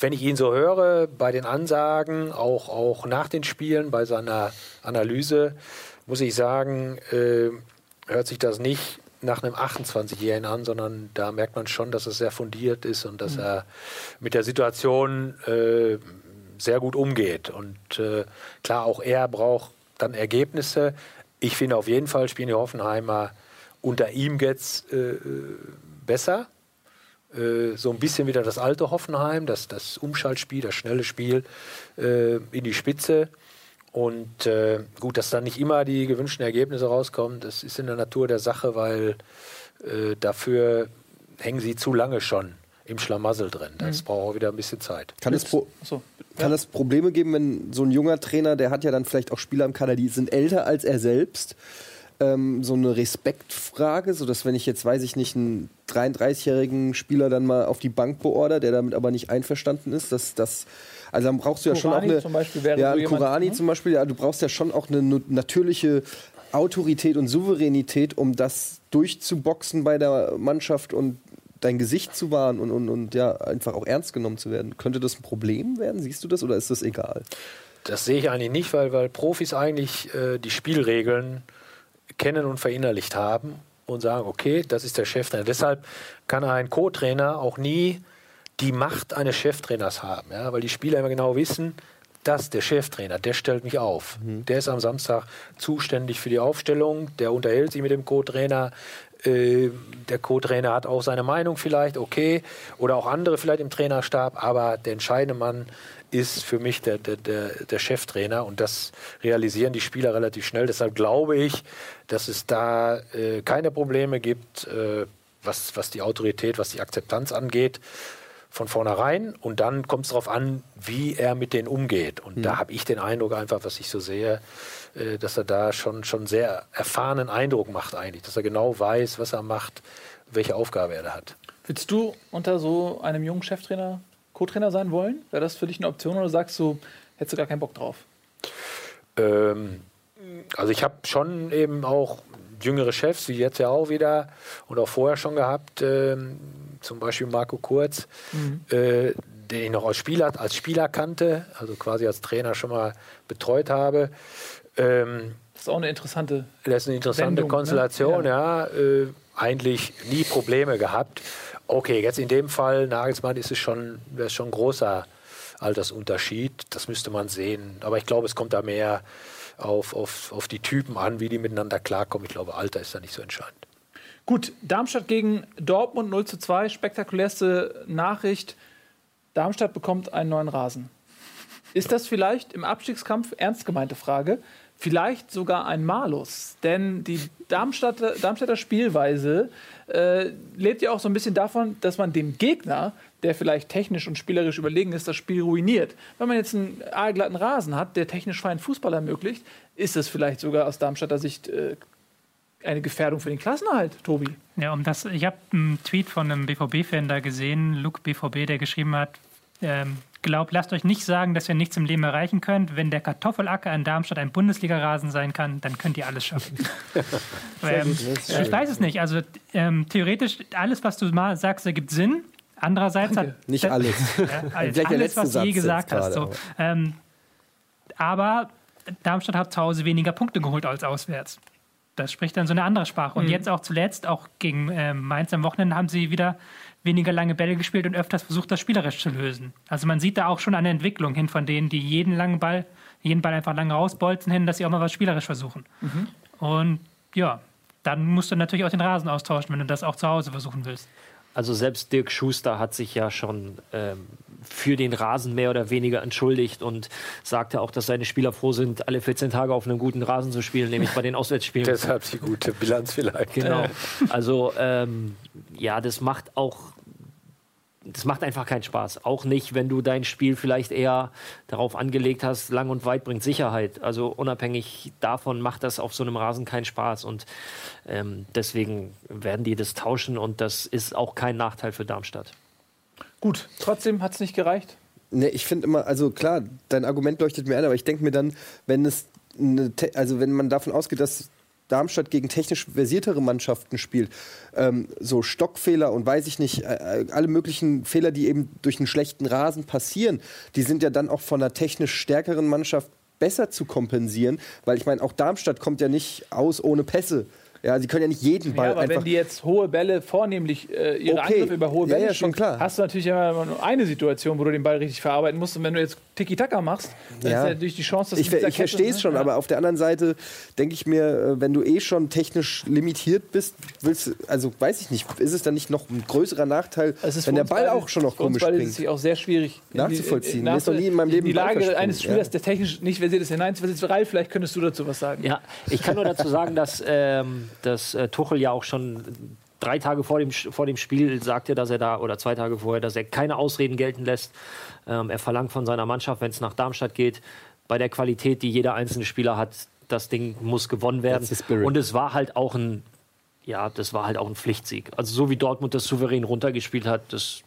Wenn ich ihn so höre, bei den Ansagen, auch, auch nach den Spielen, bei seiner Analyse, muss ich sagen, äh, hört sich das nicht nach einem 28-Jährigen an, sondern da merkt man schon, dass es sehr fundiert ist und dass er mit der Situation äh, sehr gut umgeht. Und äh, klar, auch er braucht dann Ergebnisse. Ich finde auf jeden Fall spielen die Hoffenheimer unter ihm jetzt äh, besser. Äh, so ein bisschen wieder das alte Hoffenheim, das, das Umschaltspiel, das schnelle Spiel äh, in die Spitze. Und äh, gut, dass dann nicht immer die gewünschten Ergebnisse rauskommen, das ist in der Natur der Sache, weil äh, dafür hängen sie zu lange schon im Schlamassel drin. Das braucht auch wieder ein bisschen Zeit. Kann es, Pro So. kann es Probleme geben, wenn so ein junger Trainer, der hat ja dann vielleicht auch Spieler im Kader, die sind älter als er selbst, ähm, so eine Respektfrage, sodass wenn ich jetzt, weiß ich nicht, einen 33-jährigen Spieler dann mal auf die Bank beorder, der damit aber nicht einverstanden ist, dass das, also dann brauchst du ja schon auch Kurani eine, zum Beispiel wäre ja, so jemand, Kurani ne? zum Beispiel, ja, du brauchst ja schon auch eine natürliche Autorität und Souveränität, um das durchzuboxen bei der Mannschaft und dein Gesicht zu wahren und, und, und ja, einfach auch ernst genommen zu werden. Könnte das ein Problem werden? Siehst du das oder ist das egal? Das sehe ich eigentlich nicht, weil, weil Profis eigentlich äh, die Spielregeln kennen und verinnerlicht haben und sagen, okay, das ist der Cheftrainer. Deshalb kann ein Co-Trainer auch nie die Macht eines Cheftrainers haben, ja? weil die Spieler immer genau wissen, das, der Cheftrainer, der stellt mich auf. Der ist am Samstag zuständig für die Aufstellung, der unterhält sich mit dem Co-Trainer. Äh, der Co-Trainer hat auch seine Meinung vielleicht, okay, oder auch andere vielleicht im Trainerstab, aber der entscheidende Mann ist für mich der, der, der, der Cheftrainer. Und das realisieren die Spieler relativ schnell. Deshalb glaube ich, dass es da äh, keine Probleme gibt, äh, was, was die Autorität, was die Akzeptanz angeht von vornherein. Und dann kommt es darauf an, wie er mit denen umgeht. Und da habe ich den Eindruck einfach, was ich so sehe, äh, dass er da schon schon sehr erfahrenen Eindruck macht eigentlich, dass er genau weiß, was er macht, welche Aufgabe er da hat. Willst du unter so einem jungen Cheftrainer Co-Trainer sein wollen? Wäre das für dich eine Option oder sagst du, hättest du gar keinen Bock drauf? Ähm, also ich habe schon eben auch jüngere Chefs, wie jetzt ja auch wieder und auch vorher schon gehabt, ähm, zum Beispiel Marco Kurz, äh, den ich noch als Spieler, als Spieler kannte, also quasi als Trainer schon mal betreut habe. Ähm, Das ist auch eine interessante. das ist eine interessante Wendung, ne? Konstellation, ja. Äh, eigentlich nie Probleme gehabt. Okay, jetzt in dem Fall, Nagelsmann, ist es schon, wäre es schon ein großer Altersunterschied. Das müsste man sehen. Aber ich glaube, es kommt da mehr auf, auf, auf die Typen an, wie die miteinander klarkommen. Ich glaube, Alter ist da nicht so entscheidend. Gut, Darmstadt gegen Dortmund 0 zu 2. Spektakulärste Nachricht. Darmstadt bekommt einen neuen Rasen. Ist das vielleicht im Abstiegskampf, ernst gemeinte Frage, vielleicht sogar ein Malus? Denn die Darmstädter, Darmstädter Spielweise äh, lebt ja auch so ein bisschen davon, dass man dem Gegner, der vielleicht technisch und spielerisch überlegen ist, das Spiel ruiniert. Wenn man jetzt einen aalglatten Rasen hat, der technisch freien Fußball ermöglicht, ist es vielleicht sogar aus Darmstädter Sicht äh, eine Gefährdung für den Klassenerhalt, Tobi. Ja, um das, ich habe einen Tweet von einem BVB-Fan da gesehen, Luke BVB, der geschrieben hat, ähm, glaubt, lasst euch nicht sagen, dass ihr nichts im Leben erreichen könnt. Wenn der Kartoffelacker in Darmstadt ein Bundesliga-Rasen sein kann, dann könnt ihr alles schaffen. ähm, ich weiß es nicht. Also ähm, theoretisch, alles, was du mal sagst, ergibt Sinn. Andererseits Danke. hat Nicht alles. ja, Vielleicht alles, was du je gesagt hast. So. Ähm, aber Darmstadt hat zu Hause weniger Punkte geholt als auswärts. Das spricht dann so eine andere Sprache. Und Mhm. jetzt auch zuletzt, auch gegen ähm, Mainz am Wochenende, haben sie wieder weniger lange Bälle gespielt und öfters versucht, das spielerisch zu lösen. Also man sieht da auch schon eine Entwicklung hin von denen, die jeden langen Ball, jeden Ball einfach lange rausbolzen, hin, dass sie auch mal was spielerisch versuchen. Mhm. Und ja, dann musst du natürlich auch den Rasen austauschen, wenn du das auch zu Hause versuchen willst. Also selbst Dirk Schuster hat sich ja schon ähm, für den Rasen mehr oder weniger entschuldigt und sagte auch, dass seine Spieler froh sind, alle 14 Tage auf einem guten Rasen zu spielen, nämlich bei den Auswärtsspielen. Deshalb die gute Bilanz vielleicht. Genau. Also ähm, ja, das macht auch, das macht einfach keinen Spaß. Auch nicht, wenn du dein Spiel vielleicht eher darauf angelegt hast, lang und weit bringt Sicherheit. Also unabhängig davon macht das auf so einem Rasen keinen Spaß und ähm, deswegen werden die das tauschen und das ist auch kein Nachteil für Darmstadt. Gut, trotzdem hat es nicht gereicht. Ne, ich finde immer, also klar, dein Argument leuchtet mir ein, aber ich denke mir dann, wenn es eine, also wenn man davon ausgeht, dass Darmstadt gegen technisch versiertere Mannschaften spielt, ähm, so Stockfehler und weiß ich nicht, äh, äh, alle möglichen Fehler, die eben durch einen schlechten Rasen passieren, die sind ja dann auch von einer technisch stärkeren Mannschaft besser zu kompensieren, weil ich meine, auch Darmstadt kommt ja nicht aus ohne Pässe. Ja, sie können ja nicht jeden Ball Ja, aber einfach. wenn die jetzt hohe Bälle vornehmlich äh, ihre Okay. Angriffe über hohe Ja, Bälle ja, schon spielen, klar. hast du natürlich immer nur eine Situation, wo du den Ball richtig verarbeiten musst. Und wenn du jetzt Tiki-Taka machst, dann Ja. ist natürlich die Chance, dass ich, du ich verstehe Kette, es schon, ne? aber auf der anderen Seite denke ich mir, äh, wenn du eh schon technisch limitiert bist, willst du, also weiß ich nicht, ist es dann nicht noch ein größerer Nachteil, ist wenn der Ball beide- auch schon noch komisch ist springt? es sich auch sehr schwierig die- Nachzuvollziehen. Mir ist noch nie in meinem Leben die Lage eines Spielers, ja. der technisch nicht versiert ist, hineinzuversetzen. Ralf, vielleicht könntest du dazu was sagen. Ja, ich kann nur dazu sagen, dass, ähm, dass äh, Tuchel ja auch schon drei Tage vor dem, vor dem Spiel sagte, dass er da, oder zwei Tage vorher, dass er keine Ausreden gelten lässt. Ähm, er verlangt von seiner Mannschaft, wenn es nach Darmstadt geht, bei der Qualität, die jeder einzelne Spieler hat, das Ding muss gewonnen werden. Und es war halt auch ein, ja, das war halt auch ein Pflichtsieg. Also so wie Dortmund das souverän runtergespielt hat, das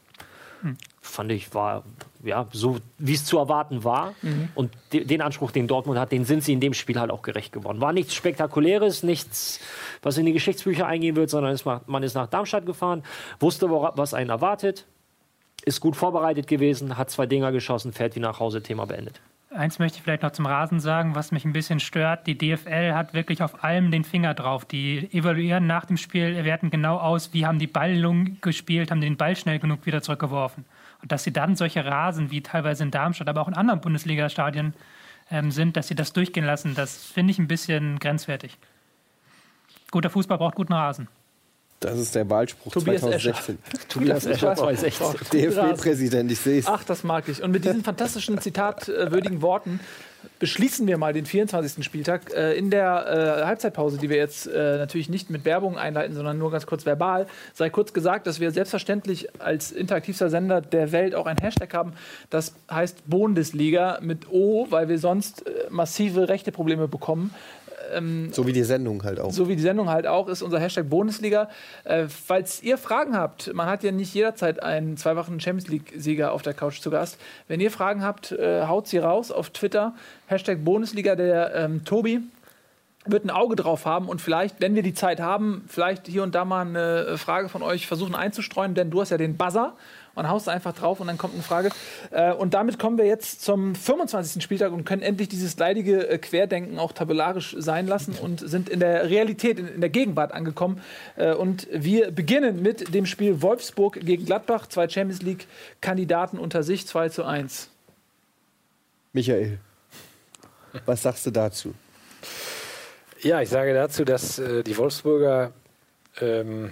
fand ich war ja so wie es zu erwarten war und de den Anspruch den Dortmund hat den sind sie in dem Spiel halt auch gerecht geworden war nichts spektakuläres nichts was in die Geschichtsbücher eingehen wird sondern es man ist nach Darmstadt gefahren wusste was einen erwartet ist gut vorbereitet gewesen hat zwei Dinger geschossen fährt wie nach Hause Thema beendet Eins möchte ich vielleicht noch zum Rasen sagen, was mich ein bisschen stört. Die DFL hat wirklich auf allem den Finger drauf. Die evaluieren nach dem Spiel, werten genau aus, wie haben die Ballung gespielt, haben den Ball schnell genug wieder zurückgeworfen. Dass sie dann solche Rasen wie teilweise in Darmstadt, aber auch in anderen Bundesliga-Stadien ähm, sind, dass sie das durchgehen lassen, das finde ich ein bisschen grenzwertig. Guter Fußball braucht guten Rasen. Das ist der Wahlspruch Tobias 2016. Tobias Escher 2016 DFB-Präsident, ich sehe es. Ach, das mag ich. Und mit diesen fantastischen, zitatwürdigen Worten beschließen wir mal den 24. Spieltag. Äh, in der äh, Halbzeitpause, die wir jetzt äh, natürlich nicht mit Werbung einleiten, sondern nur ganz kurz verbal, sei kurz gesagt, dass wir selbstverständlich als interaktivster Sender der Welt auch ein Hashtag haben, das heißt Bundesliga mit O, weil wir sonst massive rechte Probleme bekommen. So wie die Sendung halt auch. So wie die Sendung halt auch, ist unser Hashtag Bundesliga. Äh, falls ihr Fragen habt, man hat ja nicht jederzeit einen zweifachen Champions League-Sieger auf der Couch zu Gast. Wenn ihr Fragen habt, äh, haut sie raus auf Twitter. Hashtag Bundesliga, der ähm, Tobi wird ein Auge drauf haben und vielleicht, wenn wir die Zeit haben, vielleicht hier und da mal eine Frage von euch versuchen einzustreuen, denn du hast ja den Buzzer und haust einfach drauf und dann kommt eine Frage. Äh, und damit kommen wir jetzt zum 25. Spieltag und können endlich dieses leidige äh, Querdenken auch tabellarisch sein lassen und sind in der Realität, in, in der Gegenwart angekommen. Äh, und wir beginnen mit dem Spiel Wolfsburg gegen Gladbach, zwei Champions League-Kandidaten unter sich, 2 zu 1. Michael, was sagst du dazu? Ja, ich sage dazu, dass äh, die Wolfsburger ähm,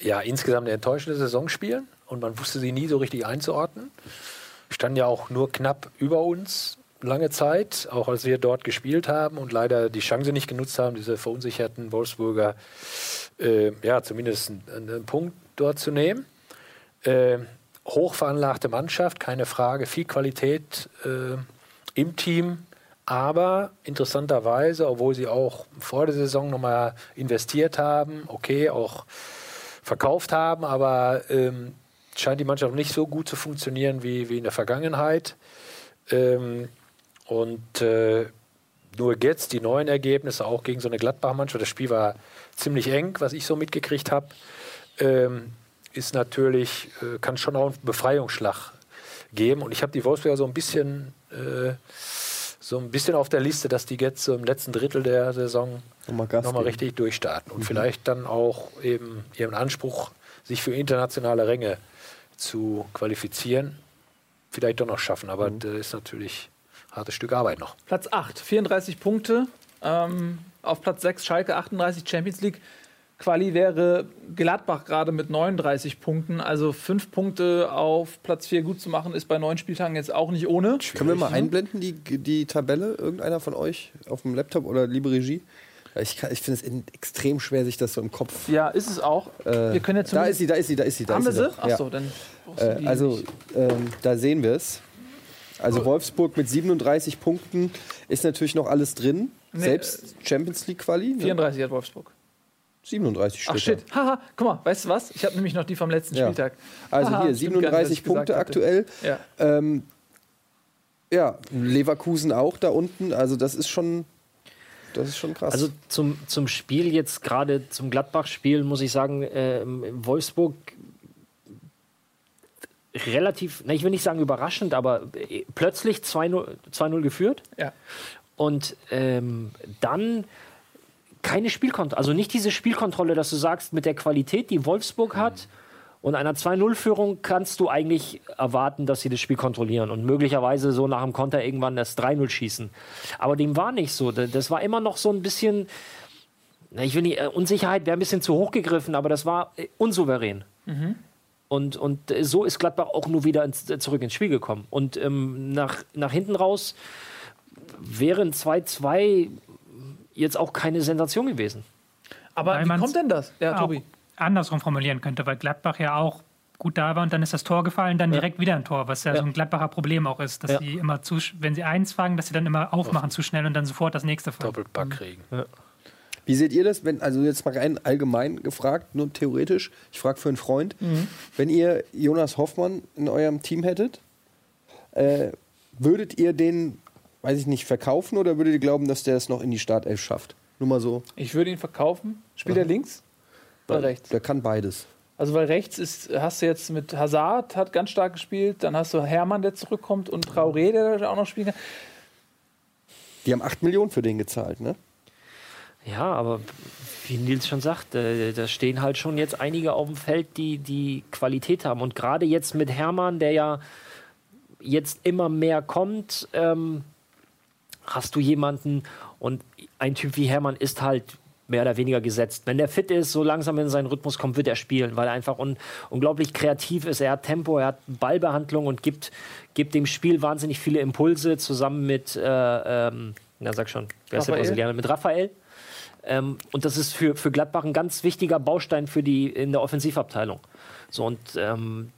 ja insgesamt eine enttäuschende Saison spielen und man wusste sie nie so richtig einzuordnen. Standen ja auch nur knapp über uns lange Zeit, auch als wir dort gespielt haben und leider die Chance nicht genutzt haben, diese verunsicherten Wolfsburger äh, ja zumindest einen, einen Punkt dort zu nehmen. Äh, hochveranlagte Mannschaft, keine Frage, viel Qualität äh, im Team. Aber interessanterweise, obwohl sie auch vor der Saison nochmal investiert haben, okay, auch verkauft haben, aber ähm, scheint die Mannschaft nicht so gut zu funktionieren wie, wie in der Vergangenheit. Ähm, und äh, nur jetzt die neuen Ergebnisse, auch gegen so eine Gladbach-Mannschaft, das Spiel war ziemlich eng, was ich so mitgekriegt habe, ähm, ist natürlich, äh, kann schon auch einen Befreiungsschlag geben. Und ich habe die Wolfsburger so ein bisschen äh, so ein bisschen auf der Liste, dass die jetzt so im letzten Drittel der Saison Nochmal nochmal richtig durchstarten und vielleicht dann auch eben ihren Anspruch, sich für internationale Ränge zu qualifizieren, vielleicht doch noch schaffen. Aber das ist natürlich ein hartes Stück Arbeit noch. Platz 8, 34 Punkte. Ähm, auf Platz 6 Schalke 38 Champions League. Quali wäre Gladbach gerade mit 39 Punkten. Also fünf Punkte auf Platz 4 gut zu machen, ist bei neun Spieltagen jetzt auch nicht ohne. Können wir mal einblenden, die, die Tabelle, irgendeiner von euch, auf dem Laptop oder liebe Regie? Ich, kann- ich finde es extrem schwer, sich das so im Kopf. Ja, ist es auch. wir können jetzt Da ist sie, da ist sie, da ist sie. Da Haben wir ist sie? doch. Ja. Achso, dann. brauchst du Äh, also, ähm, da sehen wir es. Also Wolfsburg mit 37 Punkten ist natürlich noch alles drin. Nee, Selbst Champions League Quali. Ne? 34 hat Wolfsburg. 37 Stück. Ach shit. Haha, guck mal, weißt du was? Ich habe nämlich noch die vom letzten Ja. Spieltag. Also Haha, hier stimmt gar nicht, was 37 ich gesagt Punkte aktuell. Ja. Ähm, ja, Leverkusen auch da unten. Also das ist schon, das ist schon krass. Also zum, zum Spiel jetzt gerade zum Gladbach-Spiel muss ich sagen, ähm, Wolfsburg relativ, na, ich will nicht sagen überraschend, aber äh, plötzlich 2-0 2-0 geführt. Ja. Und ähm, dann keine Spielkontrolle, also nicht diese Spielkontrolle, dass du sagst, mit der Qualität, die Wolfsburg hat und einer 2-0-Führung kannst du eigentlich erwarten, dass sie das Spiel kontrollieren und möglicherweise so nach dem Konter irgendwann das 3-0 schießen. Aber dem war nicht so. Das war immer noch so ein bisschen, ich will nicht, äh, Unsicherheit wäre ein bisschen zu hoch gegriffen, aber das war äh, unsouverän. Und, und äh, so ist Gladbach auch nur wieder ins, zurück ins Spiel gekommen. Und ähm, nach, nach hinten raus wären 2-2 jetzt auch keine Sensation gewesen. Aber Weil wie kommt denn das? Ja, Tobi. andersrum formulieren könnte, weil Gladbach ja auch gut da war und dann ist das Tor gefallen, dann direkt wieder ein Tor, was ja, so ein Gladbacher Problem auch ist, dass Ja. sie immer zu, wenn sie eins fangen, dass sie dann immer aufmachen zu schnell und dann sofort das nächste fangen. Doppelpack kriegen. Wie seht ihr das, wenn, also jetzt mal rein allgemein gefragt, nur theoretisch, ich frage für einen Freund, wenn ihr Jonas Hoffmann in eurem Team hättet, äh, würdet ihr den, weiß ich nicht, verkaufen oder würdet ihr glauben, dass der es noch in die Startelf schafft? Nur mal so. Ich würde ihn verkaufen. Spielt er links oder rechts? Der kann beides. Also weil rechts ist, hast du jetzt mit Hazard, hat ganz stark gespielt, dann hast du Hermann, der zurückkommt und Traoré, der da auch noch spielen kann. Die haben 8 Millionen für den gezahlt, ne? Ja, aber wie Nils schon sagt, äh, da stehen halt schon jetzt einige auf dem Feld, die die Qualität haben. Und gerade jetzt mit Hermann, der ja jetzt immer mehr kommt, ähm, hast du jemanden und ein Typ wie Hermann ist halt mehr oder weniger gesetzt. Wenn der fit ist, so langsam in seinen Rhythmus kommt, wird er spielen, weil er einfach un unglaublich kreativ ist. Er hat Tempo, er hat Ballbehandlung und gibt, gibt dem Spiel wahnsinnig viele Impulse zusammen mit, äh, ähm, na sag schon, wer ist der? Brasilianer? Mit Raphael. Ähm, und das ist für, für Gladbach ein ganz wichtiger Baustein für die in der Offensivabteilung. So und ähm,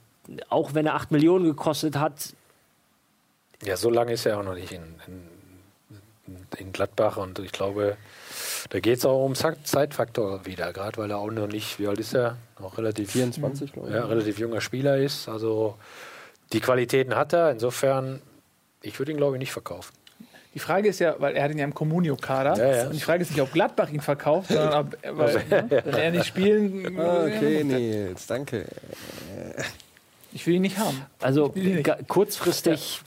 auch wenn er 8 Millionen gekostet hat, Ja, so lange ist er auch noch nicht in, in, in Gladbach und ich glaube, da geht es auch um Zeitfaktor wieder, gerade weil er auch noch nicht, wie alt ist er? Noch relativ, 24, glaube ich. ja, relativ junger Spieler ist. Also die Qualitäten hat er. Insofern, ich würde ihn glaube ich nicht verkaufen. Die Frage ist ja, weil er hat ihn ja im Comunio-Kader. Ja, ja. Und die Frage ist nicht, ob Gladbach ihn verkauft, sondern ob, weil, ne, wenn er nicht spielen. Ah, Okay, Nils, danke. Ich will ihn nicht haben. also nicht. kurzfristig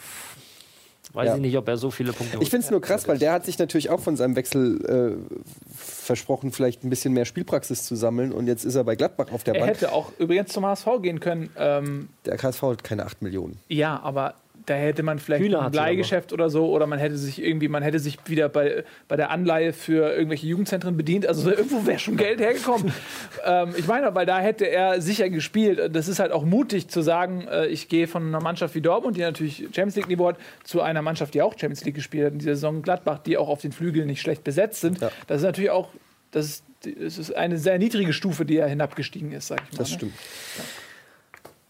weiß Ja. ich nicht, ob er so viele Punkte Ich finde es nur krass, weil der hat sich natürlich auch von seinem Wechsel äh, versprochen, vielleicht ein bisschen mehr Spielpraxis zu sammeln. Und jetzt ist er bei Gladbach auf der Er Bank. hätte auch übrigens zum HSV gehen können. Ähm, Der KSV hat keine 8 Millionen. ja, aber da hätte man vielleicht Hühner ein. Bleigeschäft oder so oder man hätte sich irgendwie, man hätte sich wieder bei, bei der Anleihe für irgendwelche Jugendzentren bedient. Also irgendwo wäre schon Geld hergekommen. ähm, ich meine, weil da hätte er sicher gespielt. Das ist halt auch mutig zu sagen, äh, ich gehe von einer Mannschaft wie Dortmund, die natürlich Champions League Niveau hat, zu einer Mannschaft, die auch Champions League gespielt hat in dieser Saison, Gladbach, die auch auf den Flügeln nicht schlecht besetzt sind. Ja. Das ist natürlich auch, das ist, das ist eine sehr niedrige Stufe, die er hinabgestiegen ist, sag ich mal. Das ne? stimmt.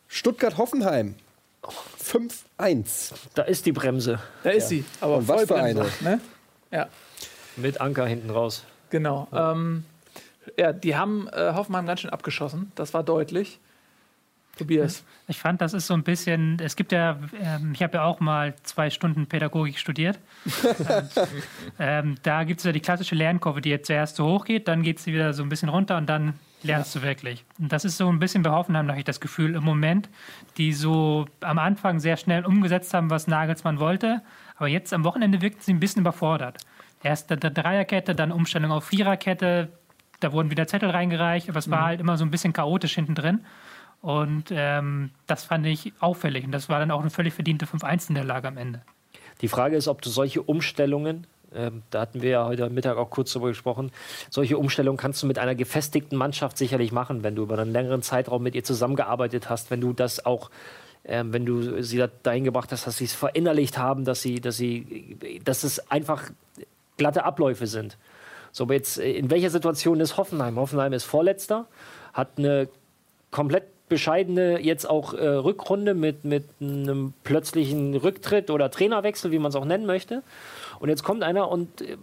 Stuttgart-Hoffenheim. 5-1. Da ist die Bremse Da ist sie, aber Und was für eine? Ne? Ja, mit Anker hinten raus. genau. Ja, ähm, ja die haben äh, Hoffenheim ganz schön abgeschossen. Das war deutlich. Tobias. Ich fand, das ist so ein bisschen, es gibt ja, ähm, ich habe ja auch mal zwei Stunden Pädagogik studiert. Und, ähm, da gibt es ja die klassische Lernkurve, die jetzt zuerst so hoch geht, dann geht sie wieder so ein bisschen runter und dann lernst du wirklich. Und das ist so ein bisschen bei Hoffenheim, habe ich das Gefühl, im Moment, die so am Anfang sehr schnell umgesetzt haben, was Nagelsmann wollte, aber jetzt am Wochenende wirkten sie ein bisschen überfordert. Erst der Dreierkette, dann Umstellung auf Viererkette, da wurden wieder Zettel reingereicht, aber es war halt immer so ein bisschen chaotisch hinten drin. Und ähm, das fand ich auffällig. Und das war dann auch eine völlig verdiente 5-1 in der Lage am Ende. Die Frage ist, ob du solche Umstellungen, ähm, da hatten wir ja heute Mittag auch kurz darüber gesprochen, solche Umstellungen kannst du mit einer gefestigten Mannschaft sicherlich machen, wenn du über einen längeren Zeitraum mit ihr zusammengearbeitet hast, wenn du das auch, ähm, wenn du sie da- dahin gebracht hast, dass sie es verinnerlicht haben, dass sie, dass sie, dass es einfach glatte Abläufe sind. So, aber jetzt, äh, in welcher Situation ist Hoffenheim? Hoffenheim ist Vorletzter, hat eine komplett bescheidene jetzt auch äh, Rückrunde mit, mit einem plötzlichen Rücktritt oder Trainerwechsel, wie man es auch nennen möchte. Und jetzt kommt einer und äh,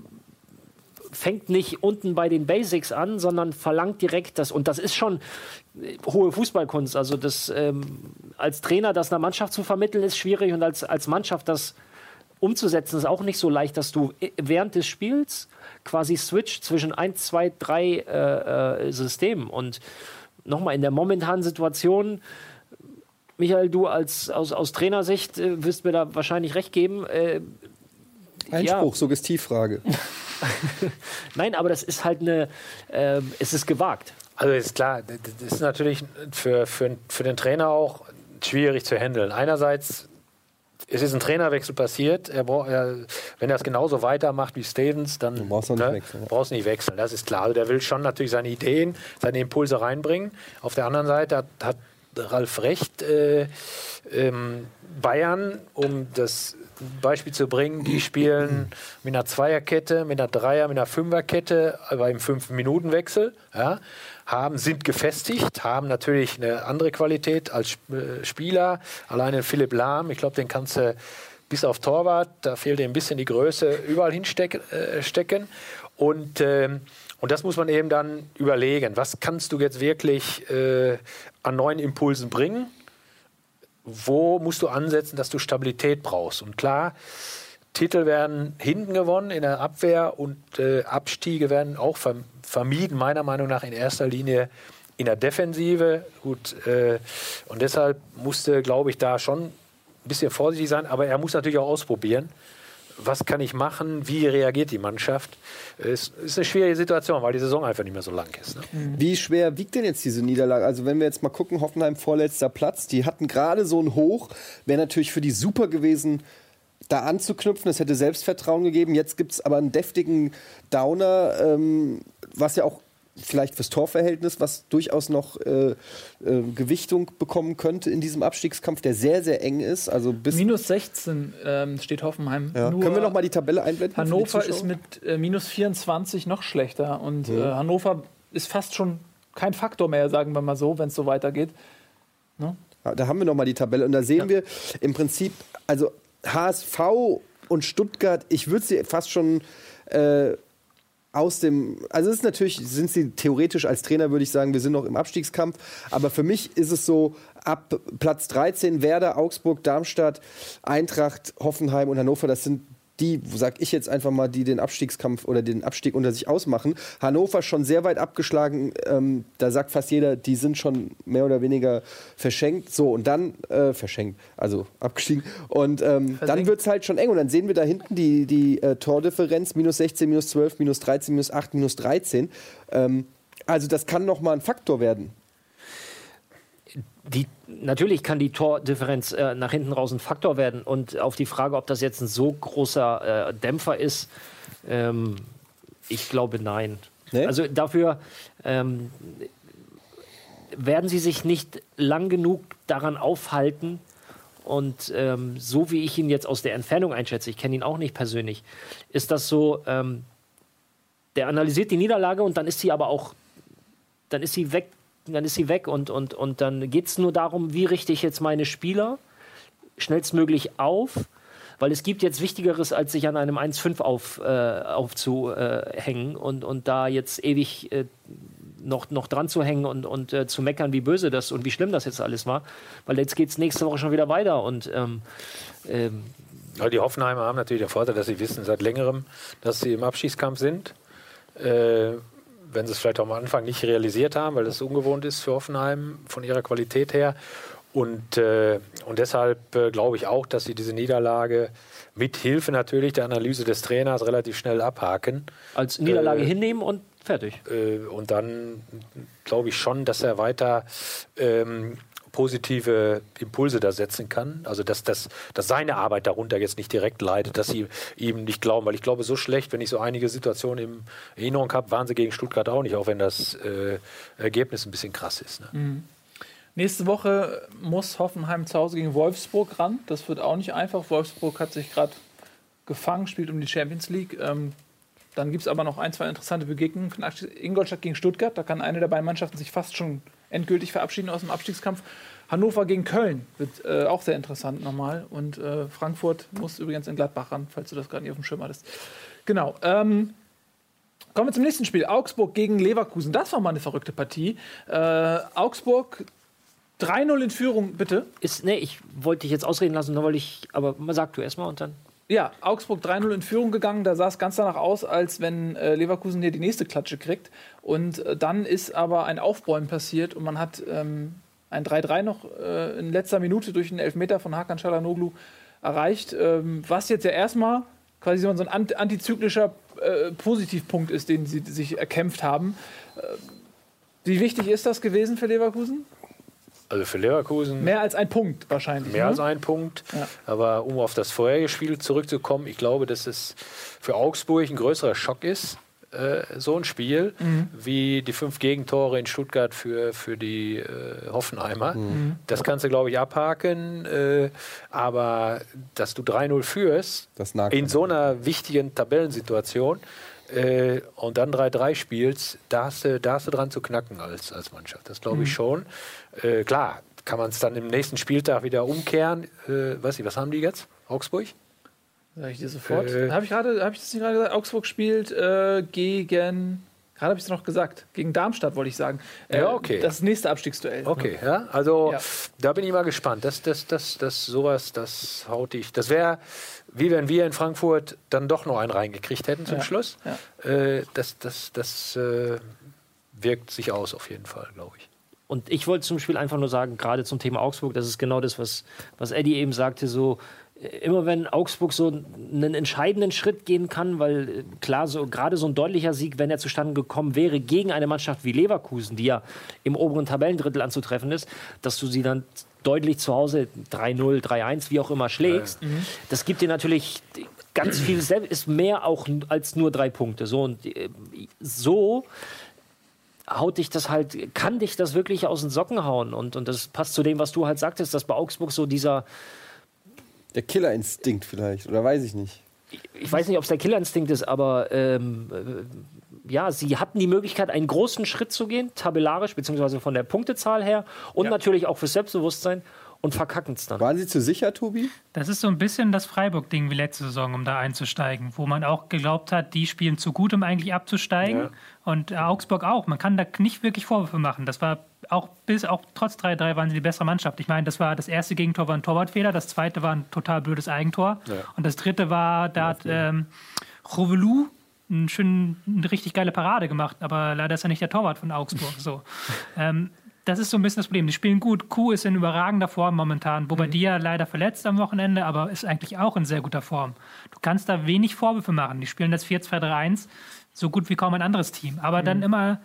fängt nicht unten bei den Basics an, sondern verlangt direkt das. Und das ist schon äh, hohe Fußballkunst. Also das ähm, als Trainer das einer Mannschaft zu vermitteln, ist schwierig und als, als Mannschaft das umzusetzen, ist auch nicht so leicht, dass du i- während des Spiels quasi switcht zwischen 1, 2, 3 äh, äh, Systemen. Und nochmal in der momentanen Situation, Michael, du als, aus, aus Trainersicht äh, wirst mir da wahrscheinlich recht geben. Äh, Einspruch, Suggestivfrage. Nein, aber das ist halt eine, ähm, es ist gewagt. Also ist klar, das ist natürlich für, für, für den Trainer auch schwierig zu handeln. Einerseits es ist ein Trainerwechsel passiert. Er braucht, er, wenn er es genauso weitermacht wie Stevens, dann Du brauchst auch nicht wechseln, ja. brauchst nicht wechseln. Das ist klar. Also der will schon natürlich seine Ideen, seine Impulse reinbringen. Auf der anderen Seite hat, hat Ralf recht. Äh, ähm, Bayern, um das Beispiel zu bringen, die spielen mit einer Zweierkette, mit einer Dreier, mit einer Fünferkette, aber im Fünf-Minuten-Wechsel. Ja, haben, sind gefestigt, haben natürlich eine andere Qualität als äh, Spieler. Alleine Philipp Lahm, ich glaube, den kannst du bis auf Torwart, da fehlt ihm ein bisschen die Größe, überall hinstecken. Äh, stecken. Und, ähm, und das muss man eben dann überlegen. Was kannst du jetzt wirklich äh, an neuen Impulsen bringen? Wo musst du ansetzen, dass du Stabilität brauchst? Und klar, Titel werden hinten gewonnen in der Abwehr und äh, Abstiege werden auch verm vermieden, meiner Meinung nach in erster Linie in der Defensive. Gut, äh, und deshalb musste, glaube ich, da schon ein bisschen vorsichtig sein, aber er muss natürlich auch ausprobieren. Was kann ich machen? Wie reagiert die Mannschaft? Es ist eine schwierige Situation, weil die Saison einfach nicht mehr so lang ist. Ne? Wie schwer wiegt denn jetzt diese Niederlage? Also wenn wir jetzt mal gucken, Hoffenheim vorletzter Platz, die hatten gerade so ein Hoch, wäre natürlich für die super gewesen, da anzuknüpfen. Es hätte Selbstvertrauen gegeben. Jetzt gibt es aber einen deftigen Downer, ähm, was ja auch vielleicht fürs Torverhältnis, was durchaus noch äh, äh, Gewichtung bekommen könnte in diesem Abstiegskampf, der sehr, sehr eng ist. Also bis Minus 16 ähm, steht Hoffenheim. ja. Nur Können wir noch mal die Tabelle einblenden? Hannover ist mit äh, minus 24 noch schlechter. Und äh, Hannover ist fast schon kein Faktor mehr, sagen wir mal so, wenn es so weitergeht. Ja, Da haben wir noch mal die Tabelle und da sehen wir im Prinzip, also HSV und Stuttgart, ich würde sie fast schon äh, aus dem, also es ist natürlich, sind sie theoretisch als Trainer, würde ich sagen, wir sind noch im Abstiegskampf, aber für mich ist es so, ab Platz 13 Werder, Augsburg, Darmstadt, Eintracht, Hoffenheim und Hannover, das sind die, sag ich jetzt einfach mal, die den Abstiegskampf oder den Abstieg unter sich ausmachen. Hannover schon sehr weit abgeschlagen, ähm, da sagt fast jeder, die sind schon mehr oder weniger verschenkt. So, und dann, äh, verschenkt, also abgestiegen. Und ähm, dann wird es halt schon eng. Und dann sehen wir da hinten die, die äh, Tordifferenz, minus 16, minus 12, minus 13, minus 8, minus 13. Ähm, also das kann noch mal ein Faktor werden. Die, natürlich kann die Tordifferenz äh, nach hinten raus ein Faktor werden. Und auf die Frage, ob das jetzt ein so großer äh, Dämpfer ist, ähm, ich glaube nein. Nee? Also dafür ähm, werden sie sich nicht lang genug daran aufhalten. Und ähm, so wie ich ihn jetzt aus der Entfernung einschätze, ich kenne ihn auch nicht persönlich, ist das so, ähm, der analysiert die Niederlage und dann ist sie aber auch, dann ist sie weg, dann ist sie weg und, und, und dann geht es nur darum, wie richte ich jetzt meine Spieler schnellstmöglich auf, weil es gibt jetzt Wichtigeres, als sich an einem 1-5 auf, äh, aufzuhängen und, und da jetzt ewig äh, noch, noch dran zu hängen und, und äh, zu meckern, wie böse das und wie schlimm das jetzt alles war, weil jetzt geht es nächste Woche schon wieder weiter und ähm, ähm, die Hoffenheimer haben natürlich den Vorteil, dass sie wissen seit längerem, dass sie im Abschießkampf sind. Äh, wenn sie es vielleicht auch am Anfang nicht realisiert haben, weil das ungewohnt ist für Hoffenheim von ihrer Qualität her. Und, äh, und deshalb äh, glaube ich auch, dass sie diese Niederlage mit Hilfe natürlich der Analyse des Trainers relativ schnell abhaken. als Niederlage Äh, hinnehmen und fertig. Äh, und dann glaube ich schon, dass er weiter ähm, positive Impulse da setzen kann. Also dass, dass, dass seine Arbeit darunter jetzt nicht direkt leidet, dass sie ihm nicht glauben. Weil ich glaube, so schlecht, wenn ich so einige Situationen in Erinnerung habe, waren sie gegen Stuttgart auch nicht, auch wenn das äh, Ergebnis ein bisschen krass ist. Ne? Nächste Woche muss Hoffenheim zu Hause gegen Wolfsburg ran. Das wird auch nicht einfach. Wolfsburg hat sich gerade gefangen, spielt um die Champions League. Ähm, dann gibt es aber noch ein, zwei interessante Begegnungen. Von Ingolstadt gegen Stuttgart. Da kann eine der beiden Mannschaften sich fast schon endgültig verabschieden aus dem Abstiegskampf. Hannover gegen Köln wird äh, auch sehr interessant nochmal. Und äh, Frankfurt muss übrigens in Gladbach ran, falls du das gerade nicht auf dem Schirm hattest. Genau. Ähm, Kommen wir zum nächsten Spiel. Augsburg gegen Leverkusen. Das war mal eine verrückte Partie. Äh, Augsburg 3-0 in Führung, bitte. Ist, nee, ich wollte dich jetzt ausreden lassen, nur weil ich, aber sag du erstmal und dann. Ja, Augsburg 3-0 in Führung gegangen. Da sah es ganz danach aus, als wenn äh, Leverkusen hier die nächste Klatsche kriegt. Und äh, dann ist aber ein Aufbäumen passiert und man hat ähm, ein 3-3 noch äh, in letzter Minute durch einen Elfmeter von Hakan Çalhanoğlu erreicht. Ähm, was jetzt ja erstmal quasi so ein ant- antizyklischer äh, Positivpunkt ist, den sie sich erkämpft haben. Äh, wie wichtig ist das gewesen für Leverkusen? Also für Leverkusen Mehr als ein Punkt wahrscheinlich. mehr ne? als ein Punkt. Ja. Aber um auf das vorherige Spiel zurückzukommen, ich glaube, dass es für Augsburg ein größerer Schock ist, äh, so ein Spiel, Mhm. wie die fünf Gegentore in Stuttgart für, für die äh, Hoffenheimer. Mhm. Das kannst du, glaube ich, abhaken. Äh, aber dass du 3-0 führst, in an. so einer wichtigen Tabellensituation, äh, und dann 3-3 spielst, da hast, du, da hast du dran zu knacken als, als Mannschaft. Das glaube ich Mhm. schon. Äh, klar, kann man es dann im nächsten Spieltag wieder umkehren. Äh, weiß ich, was haben die jetzt? Augsburg? Sag ich dir sofort. Äh, habe ich gerade, habe ich das nicht gerade gesagt? Augsburg spielt äh, gegen. Gerade habe ich es noch gesagt. Gegen Darmstadt wollte ich sagen. Äh, Ja, okay. Das nächste Abstiegsduell. Okay, ja. Also Ja. da bin ich mal gespannt. Das, das, das, das, sowas, das haut dich. Das wäre, wie wenn wir in Frankfurt dann doch noch einen reingekriegt hätten zum Ja, Schluss. ja. Äh, das das, das äh, wirkt sich aus auf jeden Fall, glaube ich. Und ich wollte zum Spiel einfach nur sagen, gerade zum Thema Augsburg, das ist genau das, was, was Eddie eben sagte, so äh, immer wenn Augsburg so einen entscheidenden Schritt gehen kann, weil äh, klar, so gerade so ein deutlicher Sieg, wenn er zustande gekommen wäre gegen eine Mannschaft wie Leverkusen, die ja im oberen Tabellendrittel anzutreffen ist, dass du sie dann deutlich zu Hause 3-0, 3-1, wie auch immer schlägst, das gibt dir natürlich ganz viel, ist mehr auch als nur drei Punkte. So und äh, so haut dich das halt, kann dich das wirklich aus den Socken hauen. Und, und das passt zu dem, was du halt sagtest, dass bei Augsburg so dieser, Der Killerinstinkt vielleicht, oder weiß ich nicht. ich weiß nicht, ob es der Killerinstinkt ist, aber ähm, äh, ja, sie hatten die Möglichkeit, einen großen Schritt zu gehen, tabellarisch, beziehungsweise von der Punktezahl her und natürlich auch fürs Selbstbewusstsein und verkacken es dann. Waren Sie zu sicher, Tobi? Das ist so ein bisschen das Freiburg-Ding wie letzte Saison, um da einzusteigen, wo man auch geglaubt hat, die spielen zu gut, um eigentlich abzusteigen. Ja. Und Augsburg auch. Man kann da nicht wirklich Vorwürfe machen. Das war auch bis, auch trotz 3-3 waren sie die bessere Mannschaft. Ich meine, das war das erste Gegentor war ein Torwartfehler, das zweite war ein total blödes Eigentor. Und das dritte war, da hat ähm, Rovelu einen schönen, eine richtig geile Parade gemacht, aber leider ist er nicht der Torwart von Augsburg. So. ähm, das ist so ein bisschen das Problem. Die spielen gut. Kuh ist in überragender Form momentan. Bobadilla leider verletzt am Wochenende, aber ist eigentlich auch in sehr guter Form. Du kannst da wenig Vorwürfe machen. Die spielen das 4-2-3-1 so gut wie kaum ein anderes Team. Aber dann immer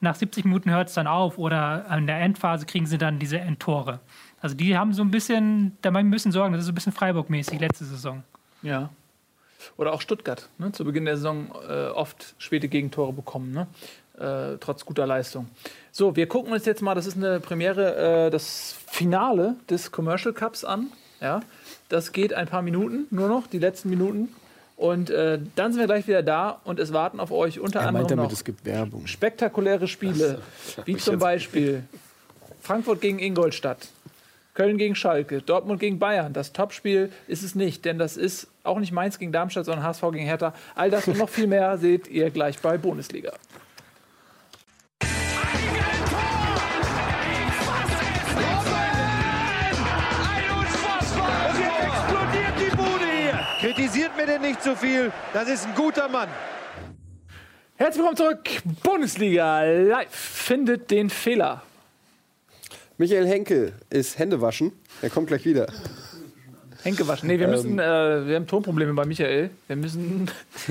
nach 70 Minuten hört es dann auf oder an der Endphase kriegen sie dann diese Endtore. Also die haben so ein bisschen, da machen wir ein bisschen Sorgen. Das ist so ein bisschen Freiburg-mäßig letzte Saison. Ja. Oder auch Stuttgart. Ne? Zu Beginn der Saison äh, oft späte Gegentore bekommen, ne? äh, trotz guter Leistung. So, wir gucken uns jetzt mal, das ist eine Premiere, äh, das Finale des Commercial Cups an. Ja? Das geht ein paar Minuten, nur noch, die letzten Minuten. Und äh, dann sind wir gleich wieder da und es warten auf euch unter anderem noch gibt Werbung. spektakuläre Spiele, wie zum Beispiel Frankfurt gegen Ingolstadt, Köln gegen Schalke, Dortmund gegen Bayern. Das Topspiel ist es nicht, denn das ist auch nicht Mainz gegen Darmstadt, sondern HSV gegen Hertha. All das und noch viel mehr seht ihr gleich bei Bundesliga. Und jetzt explodiert die Bude hier. Kritisiert mir denn nicht zu viel. Das ist ein guter Mann. Herzlich willkommen zurück. Bundesliga live findet den Fehler. Michael Henkel ist Händewaschen. Er kommt gleich wieder. Henke waschen. Nee, wir müssen, äh, wir haben Tonprobleme bei Michael. Wir müssen.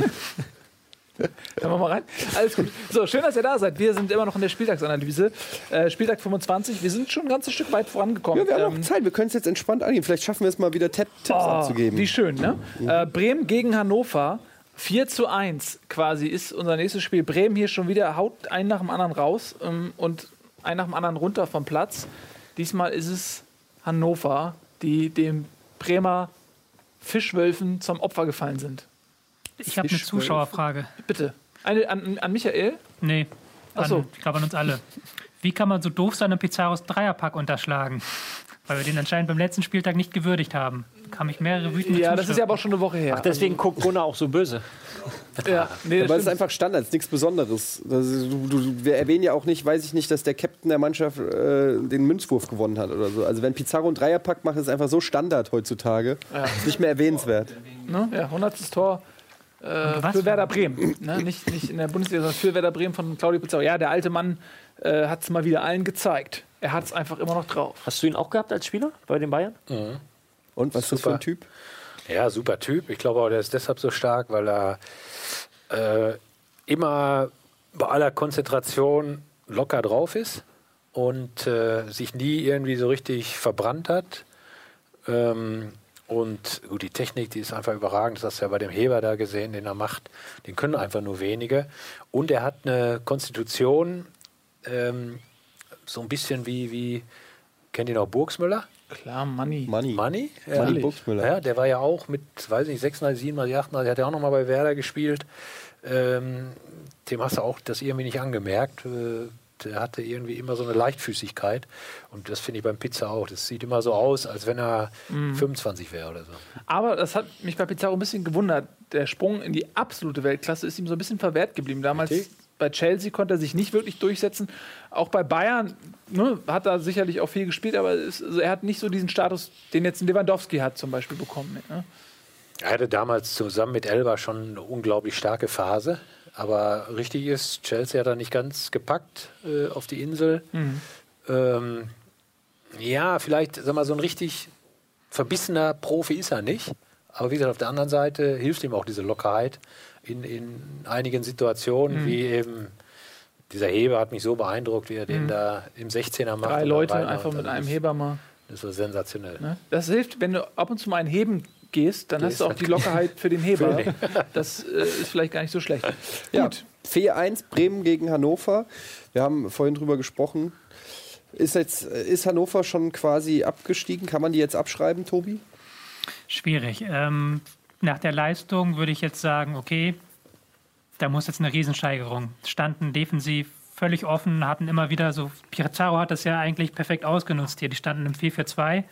Hören wir mal rein. Alles gut. So, schön, dass ihr da seid. Wir sind immer noch in der Spieltagsanalyse. Äh, Spieltag 25. Wir sind schon ein ganzes Stück weit vorangekommen. Ja, wir haben Ähm, noch Zeit. Wir können es jetzt entspannt angehen. Vielleicht schaffen wir es mal wieder Tap Tipps Oh, abzugeben. Wie schön, ne? Äh, Bremen gegen Hannover. 4 zu 1 quasi ist unser nächstes Spiel. Bremen hier schon wieder haut einen nach dem anderen raus ähm, und einen nach dem anderen runter vom Platz. Diesmal ist es Hannover, die dem Bremer Fischwölfen zum Opfer gefallen sind. Ich habe eine. Zuschauerfrage. Bitte. Eine, an, an Michael? Nee, an, so. ich glaube an uns alle. Wie kann man so doof sein und Pizarros Dreierpack unterschlagen? Weil wir den anscheinend beim letzten Spieltag nicht gewürdigt haben. Kam ich mehrere wütende Ja, das ist ja aber auch schon eine Woche her. Deswegen guckt Gunnar auch so böse. ja, nee, Aber es ist einfach Standard, es ist nichts Besonderes. Das ist, du, du, wir erwähnen ja auch nicht, weiß ich nicht, dass der Captain der Mannschaft äh, den Münzwurf gewonnen hat oder so. Also wenn Pizarro einen Dreierpack macht, ist es einfach so Standard heutzutage. Ist nicht mehr erwähnenswert. ne? ja, 100. Tor äh, was für Werder Bremen. Ne? Nicht, nicht in der Bundesliga, sondern für Werder Bremen von Claudio Pizarro. Ja, der alte Mann äh, hat es mal wieder allen gezeigt. Er hat es einfach immer noch drauf. Hast du ihn auch gehabt als Spieler bei den Bayern? Und was ist das für Super. ein Typ? Ja, super Typ. Ich glaube auch, der ist deshalb so stark, weil er äh, immer bei aller Konzentration locker drauf ist und äh, sich nie irgendwie so richtig verbrannt hat. Ähm, und gut, die Technik, die ist einfach überragend. Das hast du ja bei dem Heber da gesehen, den er macht. Den können einfach nur wenige. Und er hat eine Konstitution, ähm, so ein bisschen wie, wie, kennt ihr noch Burgsmüller? Klar, Money. Money. Money? Money Ja. Burgsmüller. Ja, der war ja auch mit, weiß ich nicht, 36, 37, 38, der hat ja auch nochmal bei Werder gespielt. Ähm, dem hast du auch das irgendwie nicht angemerkt. Äh, Der hatte irgendwie immer so eine Leichtfüßigkeit. Und das finde ich beim Pizza auch. Das sieht immer so aus, als wenn er Mhm. 25 wäre oder so. Aber das hat mich bei Pizarro ein bisschen gewundert. Der Sprung in die absolute Weltklasse ist ihm so ein bisschen verwehrt geblieben. Damals Richtig. bei Chelsea konnte er sich nicht wirklich durchsetzen. Auch bei Bayern ne, hat er sicherlich auch viel gespielt, aber es, also er hat nicht so diesen Status, den jetzt ein Lewandowski hat zum Beispiel bekommen. Ne? Er hatte damals zusammen mit Elba schon eine unglaublich starke Phase. Aber richtig ist, Chelsea hat er nicht ganz gepackt äh, auf die Insel. Ähm, ja, vielleicht, sag mal, so ein richtig verbissener Profi ist er nicht. Aber wie gesagt, auf der anderen Seite hilft ihm auch diese Lockerheit in, in einigen Situationen, wie eben dieser Heber hat mich so beeindruckt, wie er den da im 16er macht. Drei Leute einfach mit dann einem ist- Heber mal. Das war sensationell. Ne? Das hilft, wenn du ab und zu mal ein Heben gehst, dann Gehst, hast du auch die Lockerheit für den Heber. Das äh, ist vielleicht gar nicht so schlecht. Ja, Gut. 4-1 Bremen gegen Hannover. Wir haben vorhin drüber gesprochen. Ist, jetzt, ist Hannover schon quasi abgestiegen? Kann man die jetzt abschreiben, Tobi? Schwierig. Ähm, nach der Leistung würde ich jetzt sagen, okay, da muss jetzt eine Riesensteigerung. Standen defensiv völlig offen, hatten immer wieder so, Pizarro hat das ja eigentlich perfekt ausgenutzt hier. Die standen im 4-4-2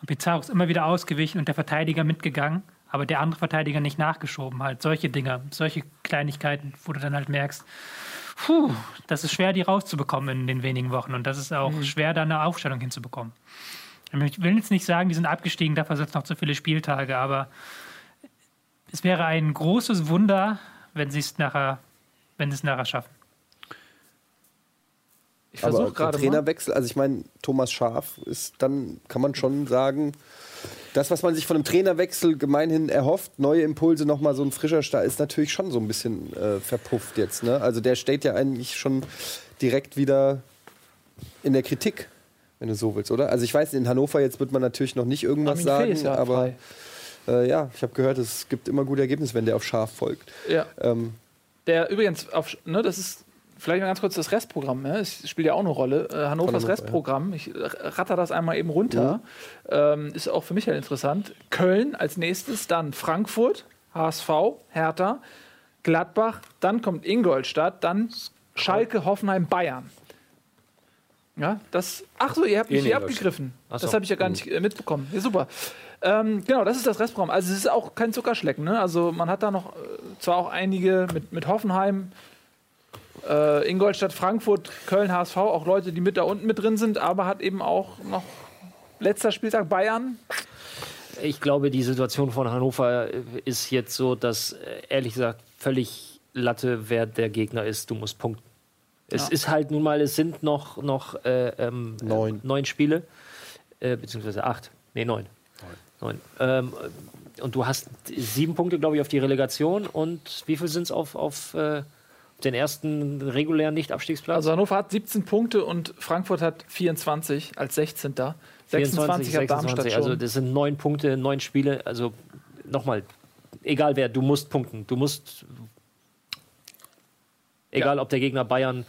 und Pizarro ist immer wieder ausgewichen und der Verteidiger mitgegangen, aber der andere Verteidiger nicht nachgeschoben. Halt solche Dinger, solche Kleinigkeiten, wo du dann halt merkst, puh, das ist schwer, die rauszubekommen in den wenigen Wochen und das ist auch schwer, da eine Aufstellung hinzubekommen. Ich will jetzt nicht sagen, die sind abgestiegen, dafür sind es noch zu viele Spieltage, aber es wäre ein großes Wunder, wenn sie es nachher, wenn sie es nachher schaffen. Ich versuche gerade. Trainerwechsel, also ich meine, Thomas Schaf ist dann, kann man schon sagen, das, was man sich von einem Trainerwechsel gemeinhin erhofft, neue Impulse, nochmal so ein frischer Start, ist natürlich schon so ein bisschen äh, verpufft jetzt. Ne? Also der steht ja eigentlich schon direkt wieder in der Kritik, wenn du so willst, oder? Also ich weiß, in Hannover jetzt wird man natürlich noch nicht irgendwas Armin sagen, ist ja aber frei. Äh, ja, ich habe gehört, es gibt immer gute Ergebnisse, wenn der auf Schaf folgt. Ja. Ähm, Der übrigens, auf, ne, das ist vielleicht mal ganz kurz das Restprogramm. Ne? Es spielt ja auch eine Rolle. Äh, Hannovers Hannover, Restprogramm, ich ratter das einmal eben runter, ähm, ist auch für mich halt interessant. Köln als nächstes, dann Frankfurt, HSV, Hertha, Gladbach, dann kommt Ingolstadt, dann Schalke, Hoffenheim, Bayern. Ja, das. Ach so, ihr habt mich hier abgegriffen. Ach Das so. habe ich ja gar nicht äh, mitbekommen. Ja, super. Ähm, genau, das ist das Restprogramm. Also es ist auch kein Zuckerschlecken. Ne? Also man hat da noch äh, zwar auch einige mit, mit Hoffenheim, äh, Ingolstadt, Frankfurt, Köln, HSV, auch Leute, die mit da unten mit drin sind, aber hat eben auch noch letzter Spieltag Bayern. Ich glaube, die Situation von Hannover ist jetzt so, dass äh, ehrlich gesagt völlig Latte, wer der Gegner ist. Du musst punkten. Es Ja. ist halt nun mal, es sind noch, noch äh, ähm, Neun. äh, neun Spiele, äh, beziehungsweise acht. Nee, neun. Neun. Ähm, und du hast sieben Punkte, glaube ich, auf die Relegation und wie viel sind es auf, auf äh, den ersten regulären Nicht-Abstiegsplatz? Also Hannover hat 17 Punkte und Frankfurt hat 24 als 16. 26 hat Darmstadt schon. Also das sind neun Punkte, neun Spiele. Also nochmal, egal wer, du musst punkten. Du musst, egal ob der Gegner Bayern,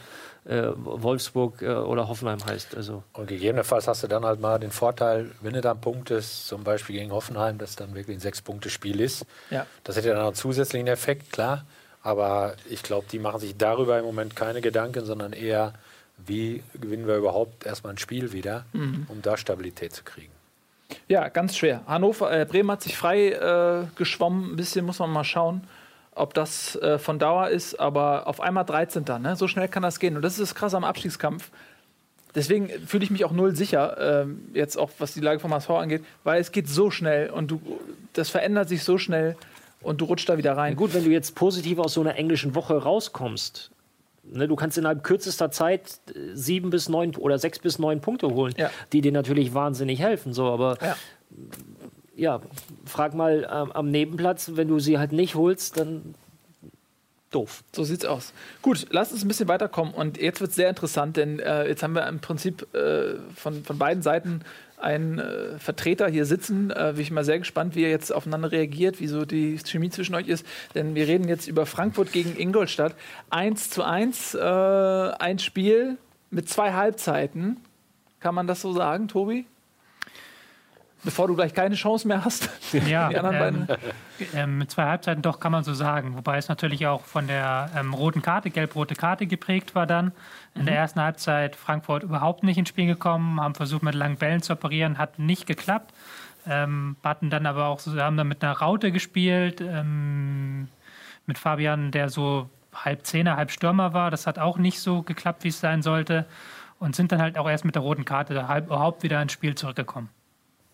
äh, Wolfsburg äh, oder Hoffenheim heißt. Also Und gegebenenfalls hast du dann halt mal den Vorteil, wenn du dann punktest, zum Beispiel gegen Hoffenheim, dass dann wirklich ein Sechs-Punkte-Spiel ist. ja. Das hätte dann noch einen zusätzlichen Effekt, klar. Aber ich glaube, die machen sich darüber im Moment keine Gedanken, sondern eher, wie gewinnen wir überhaupt erstmal ein Spiel wieder, um da Stabilität zu kriegen. Ja, ganz schwer. Hannover, äh, Bremen hat sich frei äh, geschwommen. Ein bisschen muss man mal schauen, ob das äh, von Dauer ist. Aber auf einmal 13. Ne? So schnell kann das gehen. Und das ist das Krasse am Abstiegskampf. Deswegen fühle ich mich auch null sicher, ähm, jetzt auch was die Lage vom HSV angeht, weil es geht so schnell und du, das verändert sich so schnell und du rutschst da wieder rein. gut, wenn du jetzt positiv aus so einer englischen Woche rauskommst, ne, du kannst innerhalb kürzester Zeit äh, sieben bis neun oder sechs bis neun Punkte holen, Ja. die dir natürlich wahnsinnig helfen. So, aber Ja. Ja, frag mal ähm, am Nebenplatz, wenn du sie halt nicht holst, dann doof. So sieht's aus. Gut, lass uns ein bisschen weiterkommen. Und jetzt wird es sehr interessant, denn äh, jetzt haben wir im Prinzip äh, von, von beiden Seiten einen äh, Vertreter hier sitzen. Äh, bin ich mal sehr gespannt, wie er jetzt aufeinander reagiert, wie so die Chemie zwischen euch ist. Denn wir reden jetzt über Frankfurt gegen Ingolstadt. 1 zu 1, äh, ein Spiel mit zwei Halbzeiten. Kann man das so sagen, Tobi? Bevor du gleich keine Chance mehr hast. Ja, Die anderen ähm, ähm, mit zwei Halbzeiten doch kann man so sagen. Wobei es natürlich auch von der ähm, roten Karte, gelb-rote Karte geprägt war dann. In der ersten Halbzeit Frankfurt überhaupt nicht ins Spiel gekommen, haben versucht mit langen Bällen zu operieren, hat nicht geklappt. Ähm, hatten dann aber auch, haben dann mit einer Raute gespielt, ähm, mit Fabian, der so halb Zehner, halb Stürmer war. Das hat auch nicht so geklappt, wie es sein sollte. Und sind dann halt auch erst mit der roten Karte überhaupt wieder ins Spiel zurückgekommen.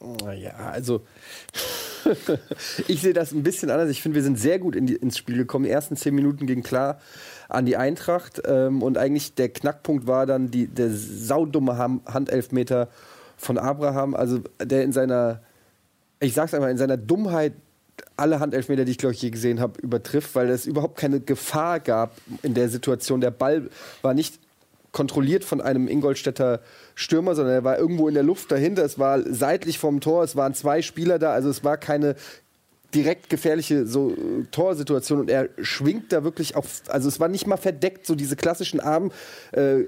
Naja, also ich sehe das ein bisschen anders. Ich finde, wir sind sehr gut in die, ins Spiel gekommen. Die ersten zehn Minuten gingen klar an die Eintracht. Ähm, und eigentlich der Knackpunkt war dann die, der saudumme Handelfmeter von Abraham. Also der in seiner, ich sag's einmal, in seiner Dummheit alle Handelfmeter, die ich glaube ich je gesehen habe, übertrifft, weil es überhaupt keine Gefahr gab in der Situation. Der Ball war nicht kontrolliert von einem Ingolstädter Stürmer, sondern er war irgendwo in der Luft dahinter. Es war seitlich vom Tor, es waren zwei Spieler da, also es war keine direkt gefährliche so äh, Torsituation und er schwingt da wirklich auf, also es war nicht mal verdeckt, so diese klassischen Arm äh,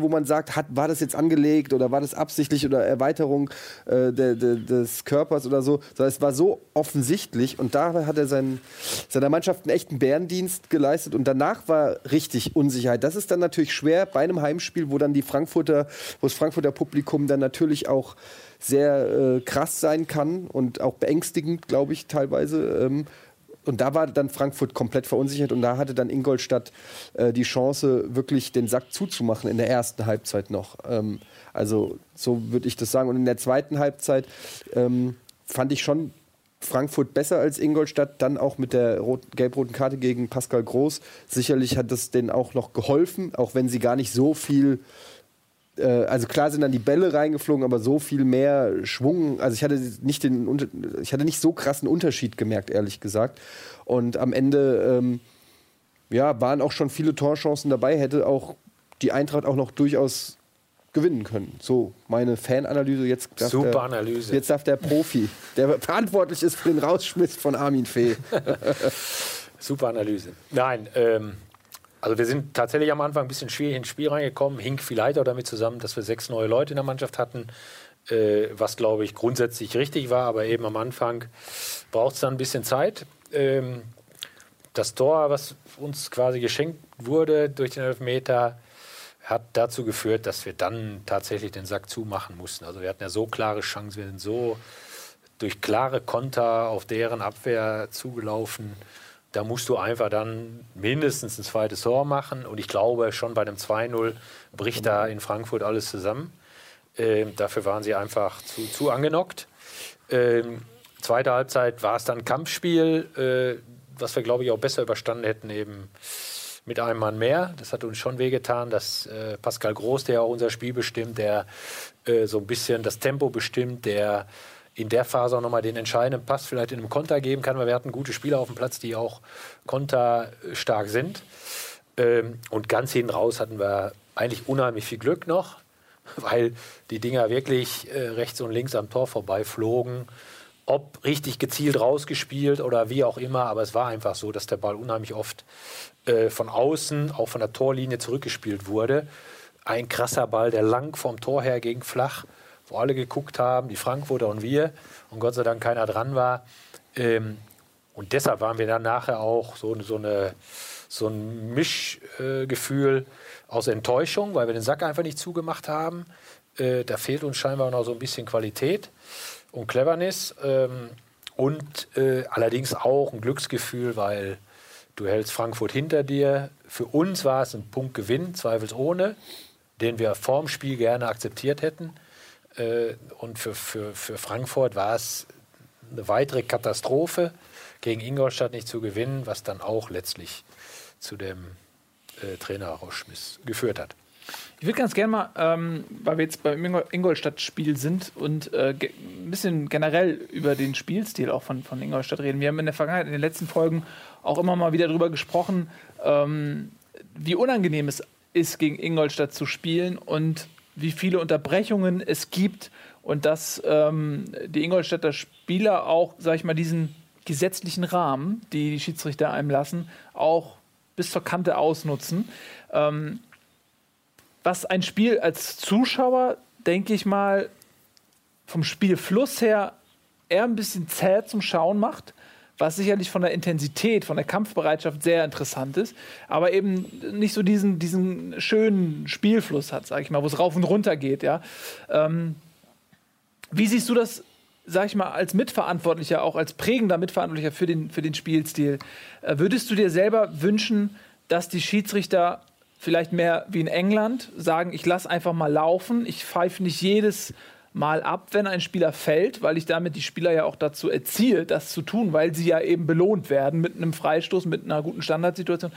wo man sagt, hat, war das jetzt angelegt oder war das absichtlich oder Erweiterung äh, der, der, des Körpers oder so, sondern es war so offensichtlich und da hat er seinen, seiner Mannschaft einen echten Bärendienst geleistet und danach war richtig Unsicherheit. Das ist dann natürlich schwer bei einem Heimspiel, wo dann die Frankfurter, wo das Frankfurter Publikum dann natürlich auch sehr äh, krass sein kann und auch beängstigend, glaube ich, teilweise. Ähm, und da war dann Frankfurt komplett verunsichert und da hatte dann Ingolstadt äh, die Chance, wirklich den Sack zuzumachen in der ersten Halbzeit noch. Ähm, also so würde ich das sagen. Und in der zweiten Halbzeit ähm, fand ich schon Frankfurt besser als Ingolstadt, dann auch mit der rot- gelb-roten Karte gegen Pascal Groß. Sicherlich hat das denen auch noch geholfen, auch wenn sie gar nicht so viel also klar sind dann die Bälle reingeflogen, aber so viel mehr Schwung, also ich hatte nicht den ich hatte nicht so krassen Unterschied gemerkt, ehrlich gesagt. Und am Ende ähm, ja, waren auch schon viele Torchancen dabei, hätte auch die Eintracht auch noch durchaus gewinnen können. So meine Fananalyse jetzt Super der, Analyse. Jetzt darf der Profi, der verantwortlich ist für den Rausschmiss von Armin Fee. Super Analyse. Nein, ähm, also wir sind tatsächlich am Anfang ein bisschen schwierig ins Spiel reingekommen. Hing vielleicht auch damit zusammen, dass wir sechs neue Leute in der Mannschaft hatten, äh, was glaube ich grundsätzlich richtig war, aber eben am Anfang braucht es dann ein bisschen Zeit. Ähm, das Tor, was uns quasi geschenkt wurde durch den Elfmeter, hat dazu geführt, dass wir dann tatsächlich den Sack zumachen mussten. Also wir hatten ja so klare Chancen, wir sind so durch klare Konter auf deren Abwehr zugelaufen. Da musst du einfach dann mindestens ein zweites Tor machen. Und ich glaube, schon bei dem 2-0 bricht da in Frankfurt alles zusammen. Ähm, dafür waren sie einfach zu, zu angenockt. Ähm, zweite Halbzeit war es dann Kampfspiel, äh, was wir, glaube ich, auch besser überstanden hätten, eben mit einem Mann mehr. Das hat uns schon wehgetan, dass äh, Pascal Groß, der auch unser Spiel bestimmt, der äh, so ein bisschen das Tempo bestimmt, der in der Phase auch nochmal den entscheidenden Pass vielleicht in einem Konter geben kann, weil wir hatten gute Spieler auf dem Platz, die auch konterstark sind. Ähm, und ganz hinten raus hatten wir eigentlich unheimlich viel Glück noch, weil die Dinger wirklich äh, rechts und links am Tor vorbeiflogen. Ob richtig gezielt rausgespielt oder wie auch immer, aber es war einfach so, dass der Ball unheimlich oft äh, von außen, auch von der Torlinie zurückgespielt wurde. Ein krasser Ball, der lang vom Tor her ging, flach, wo alle geguckt haben, die Frankfurter und wir, und Gott sei Dank keiner dran war. Ähm, und deshalb waren wir dann nachher auch so, so, eine, so ein Mischgefühl äh, aus Enttäuschung, weil wir den Sack einfach nicht zugemacht haben. Äh, da fehlt uns scheinbar noch so ein bisschen Qualität und Cleverness. Ähm, und äh, allerdings auch ein Glücksgefühl, weil du hältst Frankfurt hinter dir. Für uns war es ein Punktgewinn, zweifelsohne, den wir vorm Spiel gerne akzeptiert hätten. Äh, und für, für, für Frankfurt war es eine weitere Katastrophe, gegen Ingolstadt nicht zu gewinnen, was dann auch letztlich zu dem äh, Trainer Rauschmiss geführt hat. Ich würde ganz gerne mal, ähm, weil wir jetzt beim Ingol Ingolstadt-Spiel sind und äh, ein bisschen generell über den Spielstil auch von, von Ingolstadt reden. Wir haben in der Vergangenheit, in den letzten Folgen auch immer mal wieder darüber gesprochen, ähm, wie unangenehm es ist, gegen Ingolstadt zu spielen und wie viele Unterbrechungen es gibt und dass ähm, die Ingolstädter Spieler auch, sag ich mal, diesen gesetzlichen Rahmen, die die Schiedsrichter einem lassen, auch bis zur Kante ausnutzen. Ähm, was ein Spiel als Zuschauer, denke ich mal, vom Spielfluss her eher ein bisschen zäh zum Schauen macht, was sicherlich von der Intensität, von der Kampfbereitschaft sehr interessant ist, aber eben nicht so diesen, diesen schönen Spielfluss hat, sage ich mal, wo es rauf und runter geht. Ja? Ähm, wie siehst du das, sag ich mal, als Mitverantwortlicher, auch als prägender Mitverantwortlicher für den, für den Spielstil? Äh, würdest du dir selber wünschen, dass die Schiedsrichter vielleicht mehr wie in England sagen, ich lasse einfach mal laufen, ich pfeife nicht jedes Mal ab, wenn ein Spieler fällt, weil ich damit die Spieler ja auch dazu erziehe, das zu tun, weil sie ja eben belohnt werden mit einem Freistoß, mit einer guten Standardsituation?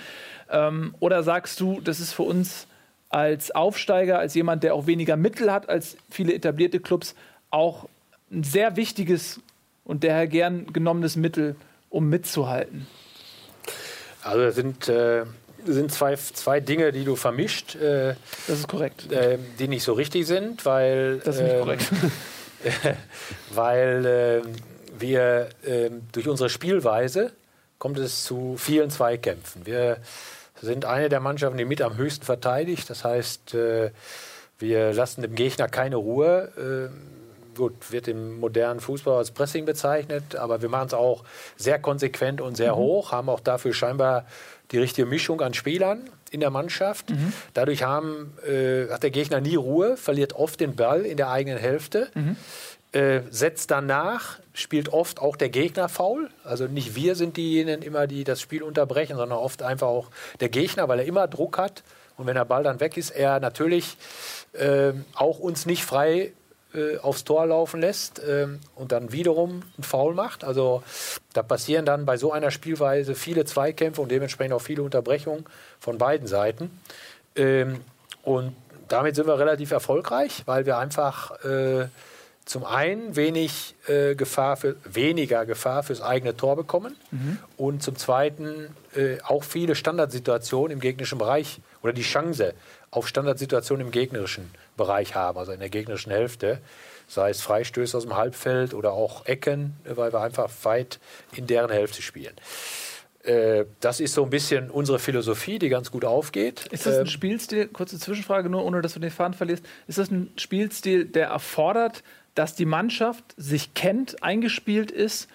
Ähm, oder sagst du, das ist für uns als Aufsteiger, als jemand, der auch weniger Mittel hat als viele etablierte Clubs, auch ein sehr wichtiges und daher gern genommenes Mittel, um mitzuhalten? Also das sind, äh, sind zwei, zwei Dinge, die du vermischt, äh, Das ist korrekt. äh, die nicht so richtig sind, weil, Das ist nicht ähm, korrekt. weil äh, wir äh, durch unsere Spielweise kommt es zu vielen Zweikämpfen. Wir sind eine der Mannschaften, die mit am höchsten verteidigt. Das heißt, äh, wir lassen dem Gegner keine Ruhe. Gut, wird im modernen Fußball als Pressing bezeichnet, aber wir machen es auch sehr konsequent und sehr hoch, haben auch dafür scheinbar die richtige Mischung an Spielern in der Mannschaft. Dadurch haben, äh, hat der Gegner nie Ruhe, verliert oft den Ball in der eigenen Hälfte, äh, setzt danach, spielt oft auch der Gegner faul. Also nicht wir sind diejenigen immer, die das Spiel unterbrechen, sondern oft einfach auch der Gegner, weil er immer Druck hat. Und wenn der Ball dann weg ist, er natürlich äh, auch uns nicht frei äh, aufs Tor laufen lässt ähm, und dann wiederum einen Foul macht. Also da passieren dann bei so einer Spielweise viele Zweikämpfe und dementsprechend auch viele Unterbrechungen von beiden Seiten. Ähm, und damit sind wir relativ erfolgreich, weil wir einfach äh, zum einen wenig äh, Gefahr für, weniger Gefahr fürs eigene Tor bekommen und zum zweiten äh, auch viele Standardsituationen im gegnerischen Bereich oder die Chance auf Standardsituationen im gegnerischen Bereich haben, also in der gegnerischen Hälfte, sei es Freistöße aus dem Halbfeld oder auch Ecken, weil wir einfach weit in deren Hälfte spielen. Äh, das ist so ein bisschen unsere Philosophie, die ganz gut aufgeht. Ist das ein Ähm, Spielstil, kurze Zwischenfrage nur, ohne dass du den Faden verlierst, ist das ein Spielstil, der erfordert, dass die Mannschaft sich kennt, eingespielt ist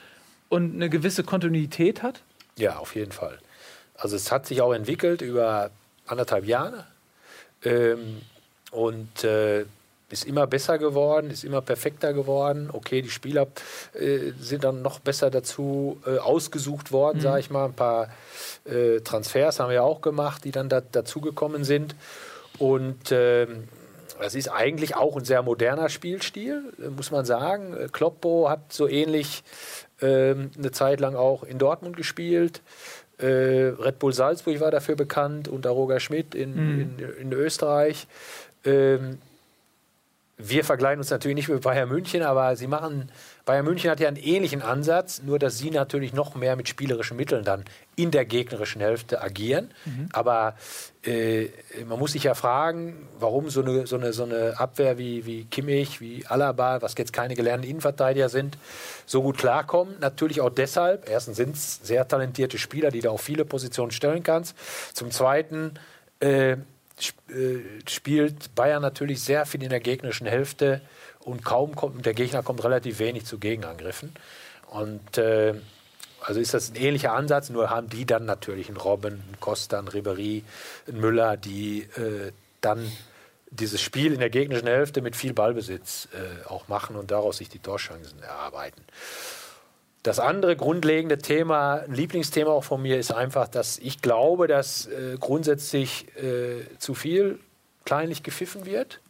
und eine gewisse Kontinuität hat? Ja, auf jeden Fall. Also es hat sich auch entwickelt über anderthalb Jahre ähm, und äh, ist immer besser geworden, ist immer perfekter geworden. Okay, die Spieler äh, sind dann noch besser dazu äh, ausgesucht worden, sage ich mal. Ein paar äh, Transfers haben wir auch gemacht, die dann da, dazugekommen sind. Und ähm, das ist eigentlich auch ein sehr moderner Spielstil, muss man sagen. Kloppo hat so ähnlich ähm, eine Zeit lang auch in Dortmund gespielt. Äh, Red Bull Salzburg war dafür bekannt, unter Roger Schmidt in, in, in Österreich. Ähm, wir vergleichen uns natürlich nicht mit Bayern München, aber sie machen, Bayern München hat ja einen ähnlichen Ansatz, nur dass sie natürlich noch mehr mit spielerischen Mitteln dann in der gegnerischen Hälfte agieren. Aber äh, man muss sich ja fragen, warum so eine, so eine, so eine Abwehr wie, wie Kimmich, wie Alaba, was jetzt keine gelernten Innenverteidiger sind, so gut klarkommen. Natürlich auch deshalb, erstens sind es sehr talentierte Spieler, die du auf viele Positionen stellen kannst. Zum Zweiten äh, spielt Bayern natürlich sehr viel in der gegnerischen Hälfte und kaum kommt der Gegner kommt relativ wenig zu Gegenangriffen. Und äh, also ist das ein ähnlicher Ansatz, nur haben die dann natürlich einen Robben, einen Costa, einen Ribéry, einen Müller, die äh, dann dieses Spiel in der gegnerischen Hälfte mit viel Ballbesitz äh, auch machen und daraus sich die Torchancen erarbeiten. Das andere grundlegende Thema, ein Lieblingsthema auch von mir, ist einfach, dass ich glaube, dass äh, grundsätzlich äh, zu viel kleinlich gepfiffen wird.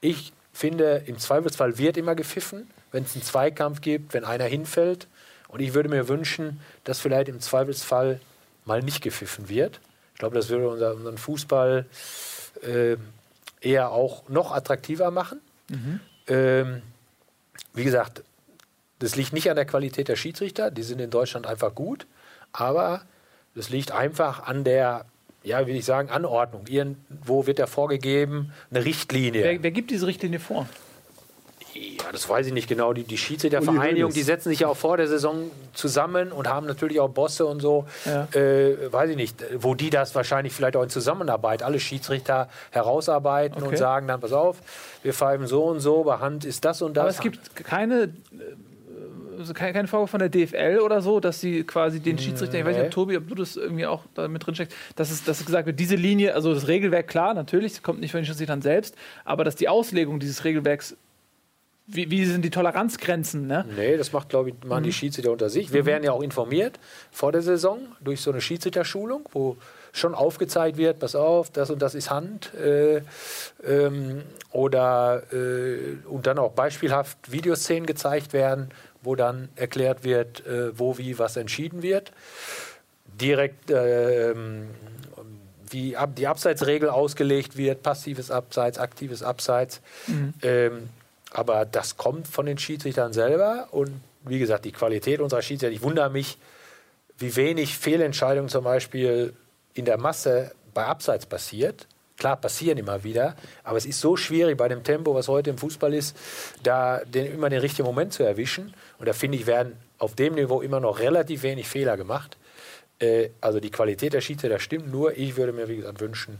Ich finde, im Zweifelsfall wird immer gepfiffen, wenn es einen Zweikampf gibt, wenn einer hinfällt. Und ich würde mir wünschen, dass vielleicht im Zweifelsfall mal nicht gepfiffen wird. Ich glaube, das würde unser, unseren Fußball äh, eher auch noch attraktiver machen. Ähm, wie gesagt, das liegt nicht an der Qualität der Schiedsrichter, die sind in Deutschland einfach gut, aber das liegt einfach an der, ja, will ich sagen, Anordnung. Irgendwo wird ja vorgegeben, eine Richtlinie. Wer, wer gibt diese Richtlinie vor? Ja, das weiß ich nicht genau. Die, die Schiedsrichtervereinigung, die setzen sich ja auch vor der Saison zusammen und haben natürlich auch Bosse und so. Ja. Äh, weiß ich nicht, wo die das wahrscheinlich vielleicht auch in Zusammenarbeit, alle Schiedsrichter herausarbeiten Okay. und sagen dann, pass auf, wir pfeifen so und so, bei Hand ist das und das. Aber es gibt keine, keine, keine Vorwurf von der DFL oder so, dass sie quasi den Schiedsrichter, ich weiß nicht, ob Tobi, ob du das irgendwie auch da mit drin steckst, dass es, dass es gesagt wird, diese Linie, also das Regelwerk, klar, natürlich, es kommt nicht von den Schiedsrichtern selbst, aber dass die Auslegung dieses Regelwerks, wie, wie sind die Toleranzgrenzen, ne? Nee, das macht, glaube ich, machen die Schiedsrichter unter sich. Wir werden ja auch informiert vor der Saison durch so eine Schiedsrichterschulung, wo schon aufgezeigt wird, pass auf, das und das ist Hand. Äh, ähm, oder äh, und dann auch beispielhaft Videoszenen gezeigt werden, wo dann erklärt wird, äh, wo, wie, was entschieden wird. Direkt ähm, wie ab, die Abseitsregel ausgelegt wird, passives Abseits, aktives Abseits. Ähm, aber das kommt von den Schiedsrichtern selber und wie gesagt, die Qualität unserer Schiedsrichter, ich wundere mich, wie wenig Fehlentscheidungen zum Beispiel in der Masse bei Abseits passiert. Klar, passieren immer wieder, aber es ist so schwierig bei dem Tempo, was heute im Fußball ist, da den, immer den richtigen Moment zu erwischen. Und da finde ich, werden auf dem Niveau immer noch relativ wenig Fehler gemacht. Äh, also die Qualität der Schiedsrichter stimmt, nur ich würde mir, wie gesagt, wünschen,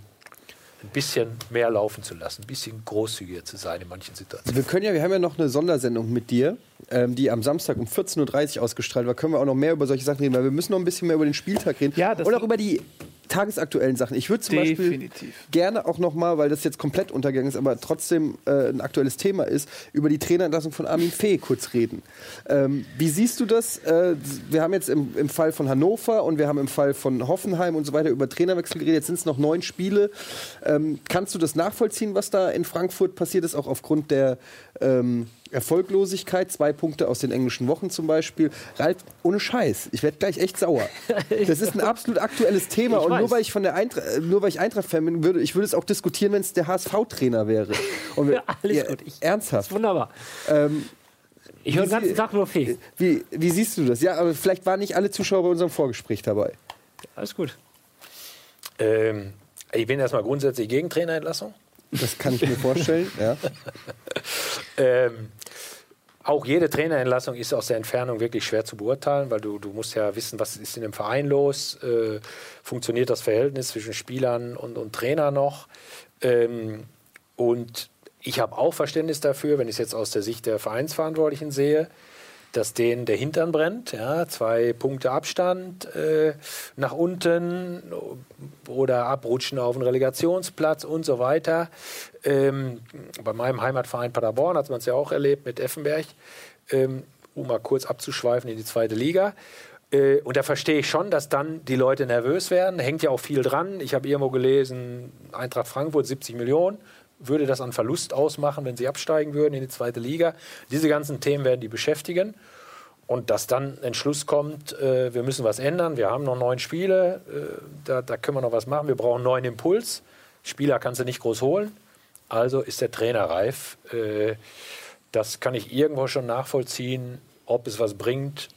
ein bisschen mehr laufen zu lassen, ein bisschen großzügiger zu sein in manchen Situationen. Wir können ja, wir haben ja noch eine Sondersendung mit dir, ähm, die am Samstag um 14.30 Uhr ausgestrahlt war. Können wir auch noch mehr über solche Sachen reden, weil wir müssen noch ein bisschen mehr über den Spieltag reden. Ja, das- Und auch über die tagesaktuellen Sachen. Ich würde zum Beispiel Definitiv. gerne auch noch mal, weil das jetzt komplett untergegangen ist, aber trotzdem äh, ein aktuelles Thema ist, über die Trainerentlassung von Armin Fee kurz reden. Ähm, wie siehst du das? Äh, wir haben jetzt im, im Fall von Hannover und wir haben im Fall von Hoffenheim und so weiter über Trainerwechsel geredet. Jetzt sind es noch neun Spiele. Ähm, kannst du das nachvollziehen, was da in Frankfurt passiert ist, auch aufgrund der ähm, Erfolglosigkeit? Zwei Punkte aus den englischen Wochen zum Beispiel. Ralf, ohne Scheiß, ich werde gleich echt sauer. Das ist ein absolut aktuelles Thema Ich und nur weil ich von der Eintracht, äh, nur weil ich Eintracht-Fan bin, würde ich würde es auch diskutieren, wenn es der HSV-Trainer wäre. Und wir- Ja, alles ja, gut. Ich- ernsthaft. Wunderbar. Ähm, Ich höre den Wie ganzen Tag nur Fee. wie, wie siehst du das? Ja, aber vielleicht waren nicht alle Zuschauer bei unserem Vorgespräch dabei. Alles gut. Ähm, ich bin erstmal grundsätzlich gegen Trainerentlassung. Das kann ich mir vorstellen. Ja. Ähm, auch jede Trainerentlassung ist aus der Entfernung wirklich schwer zu beurteilen, weil du, du musst ja wissen, was ist in dem Verein los, äh, funktioniert das Verhältnis zwischen Spielern und, und Trainer noch. Ähm, und ich habe auch Verständnis dafür, wenn ich es jetzt aus der Sicht der Vereinsverantwortlichen sehe, dass denen der Hintern brennt. Ja, zwei Punkte Abstand äh, nach unten oder abrutschen auf einen Relegationsplatz und so weiter. Ähm, bei meinem Heimatverein Paderborn hat man es ja auch erlebt mit Effenberg, ähm, um mal kurz abzuschweifen in die zweite Liga. Äh, und da verstehe ich schon, dass dann die Leute nervös werden. Hängt ja auch viel dran. Ich habe irgendwo gelesen, Eintracht Frankfurt 70 Millionen. Würde das an Verlust ausmachen, wenn sie absteigen würden in die zweite Liga? Diese ganzen Themen werden die beschäftigen. Und dass dann ein Entschluss kommt, äh, wir müssen was ändern, wir haben noch neun Spiele, äh, da, da können wir noch was machen, wir brauchen einen neuen Impuls. Spieler kannst du nicht groß holen, also ist der Trainer reif. Äh, das kann ich irgendwo schon nachvollziehen. Ob es was bringt,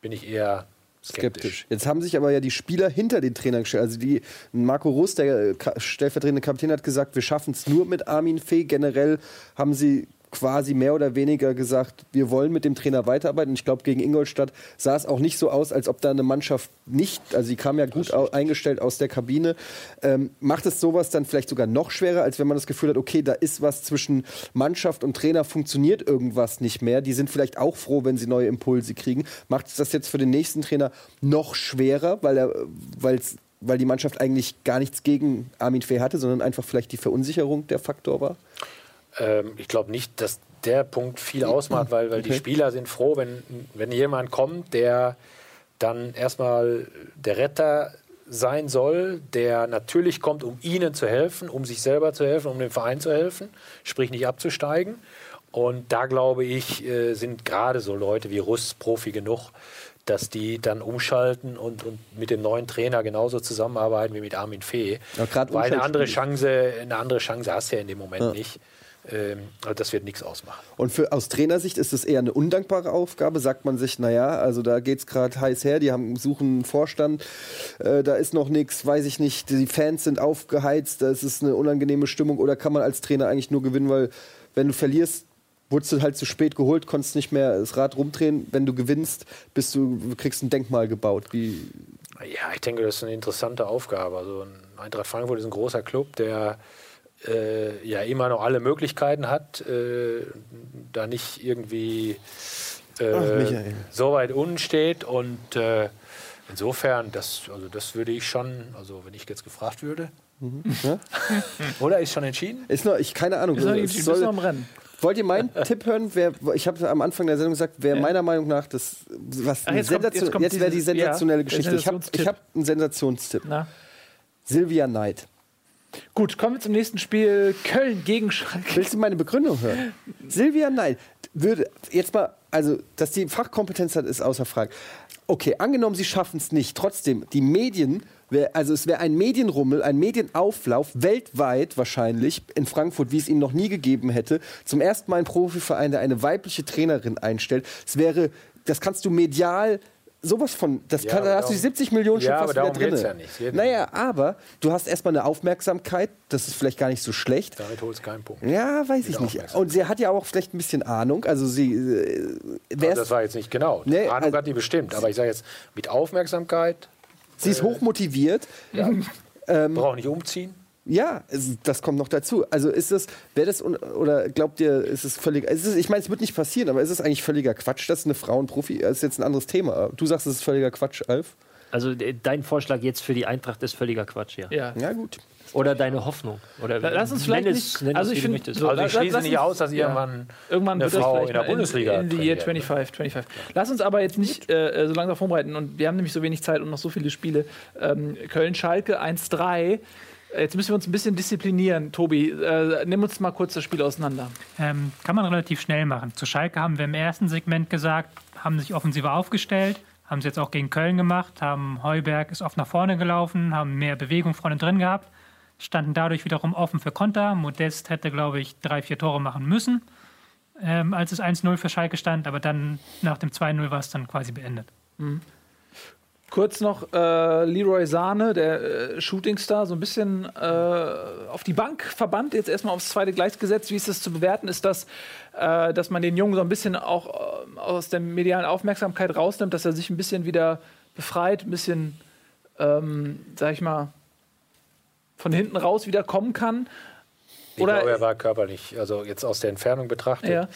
bin ich eher skeptisch. Jetzt haben sich aber ja die Spieler hinter den Trainern gestellt. Also die Marco Rus, der stellvertretende Kapitän, hat gesagt, wir schaffen es nur mit Armin Fee. Generell haben sie quasi mehr oder weniger gesagt, wir wollen mit dem Trainer weiterarbeiten. Ich glaube, gegen Ingolstadt sah es auch nicht so aus, als ob da eine Mannschaft nicht, also die kam ja gut eingestellt aus der Kabine. Ähm, macht es sowas dann vielleicht sogar noch schwerer, als wenn man das Gefühl hat, okay, da ist was zwischen Mannschaft und Trainer, funktioniert irgendwas nicht mehr. Die sind vielleicht auch froh, wenn sie neue Impulse kriegen. Macht es das jetzt für den nächsten Trainer noch schwerer, weil er, weil's, weil die Mannschaft eigentlich gar nichts gegen Armin Fee hatte, sondern einfach vielleicht die Verunsicherung der Faktor war? Ähm, ich glaube nicht, dass der Punkt viel ausmacht, weil, weil die Spieler sind froh, wenn, wenn jemand kommt, der dann erstmal der Retter sein soll, der natürlich kommt, um ihnen zu helfen, um sich selber zu helfen, um dem Verein zu helfen, sprich nicht abzusteigen. Und da glaube ich, äh, sind gerade so Leute wie Russ Profi genug, dass die dann umschalten und, und mit dem neuen Trainer genauso zusammenarbeiten wie mit Armin Fee. Ja, Weil eine andere. Chance, eine andere Chance hast du ja in dem Moment nicht. Ähm, also das wird nichts ausmachen. Und für, aus Trainersicht ist es eher eine undankbare Aufgabe. Sagt man sich, naja, also da geht es gerade heiß her, die haben, suchen einen Vorstand, äh, da ist noch nichts, weiß ich nicht, die Fans sind aufgeheizt, das ist eine unangenehme Stimmung. Oder kann man als Trainer eigentlich nur gewinnen, weil wenn du verlierst, wurdest du halt zu spät geholt, konntest nicht mehr das Rad rumdrehen. Wenn du gewinnst, bist du, kriegst ein Denkmal gebaut. Wie, Ja, ich denke, das ist eine interessante Aufgabe. Also ein Eintracht Frankfurt ist ein großer Club, der äh, ja immer noch alle Möglichkeiten hat, äh, da nicht irgendwie äh, Ach, so weit unten steht. Und äh, insofern, das, also das würde ich schon, also wenn ich jetzt gefragt würde. ja? Oder ist schon entschieden? Ist noch, ich keine Ahnung. Ist noch, es bist soll- noch im Rennen. Wollt ihr meinen Tipp hören? Wer, ich habe am Anfang der Sendung gesagt, wer Ja. meiner Meinung nach das was eine jetzt kommt- jetzt kommt jetzt wäre die ja, sensationelle der Geschichte. Ich habe ich hab einen Sensationstipp. Na? Silvia Knight. Gut, kommen wir zum nächsten Spiel. Köln gegen Schalke. Willst du meine Begründung hören? Silvia Knight würde jetzt mal, also dass die Fachkompetenz hat, ist außer Frage. Okay, angenommen, sie schaffen es nicht. Trotzdem, die Medien, wär, also es wäre ein Medienrummel, ein Medienauflauf weltweit wahrscheinlich in Frankfurt, wie es ihn noch nie gegeben hätte. Zum ersten Mal ein Profiverein, der eine weibliche Trainerin einstellt. Es wäre, das kannst du medial sowas von, das Ja, kann, da hast du die darum- 70 Millionen schon Ja, fast aber wieder drin. ja nicht. Naja, aber du hast erstmal eine Aufmerksamkeit, das ist vielleicht gar nicht so schlecht. Damit holst du keinen Punkt. Ja, weiß ich nicht. Und sie hat ja auch vielleicht ein bisschen Ahnung. Also sie äh, Also das war jetzt nicht genau. Nee, Ahnung also- hat die bestimmt. Aber ich sage jetzt, mit Aufmerksamkeit, sie ist hochmotiviert. Ähm, braucht nicht umziehen. Ja, es, das kommt noch dazu. Also ist das, wäre das oder glaubt ihr, ist es völlig? Ist es, ich meine, es wird nicht passieren, aber ist es eigentlich völliger Quatsch, dass eine Frau ein Profi? Das ist jetzt ein anderes Thema. Du sagst, es ist völliger Quatsch, Alf. Also äh, dein Vorschlag jetzt für die Eintracht ist völliger Quatsch, ja. Ja. Ja gut. Oder deine Hoffnung. Oder Lass uns vielleicht nicht- es, nenn also es, ich wie du find, möchtest. so- Also ich schließe nicht aus, dass ja. irgendwann Irgendwann eine Frau in der Bundesliga in, in the year trainieren, 25, 25. Lass uns aber jetzt nicht äh, so lange darauf vorbereiten und wir haben nämlich so wenig Zeit und noch so viele Spiele. Ähm, Köln-Schalke 1-3. Jetzt müssen wir uns ein bisschen disziplinieren. Tobi, äh, nimm uns mal kurz das Spiel auseinander. Ähm, kann man relativ schnell machen. Zu Schalke haben wir im ersten Segment gesagt, haben sich offensiver aufgestellt, haben sie jetzt auch gegen Köln gemacht, haben Heuberg ist oft nach vorne gelaufen, haben mehr Bewegung vorne drin gehabt, standen dadurch wiederum offen für Konter. Modest hätte, glaube ich, drei, vier Tore machen müssen, ähm, als es 1-0 für Schalke stand, aber dann nach dem 2-0 war es dann quasi beendet. Kurz noch äh, Leroy Sahne, der äh, Shootingstar, so ein bisschen äh, auf die Bank verbannt, jetzt erstmal aufs zweite Gleis gesetzt. Wie ist das zu bewerten? Ist das, äh, dass man den Jungen so ein bisschen auch äh, aus der medialen Aufmerksamkeit rausnimmt, dass er sich ein bisschen wieder befreit, ein bisschen, ähm, sag ich mal, von hinten raus wieder kommen kann? Ich Oder- glaube, er war körperlich, also jetzt aus der Entfernung betrachtet, Ja.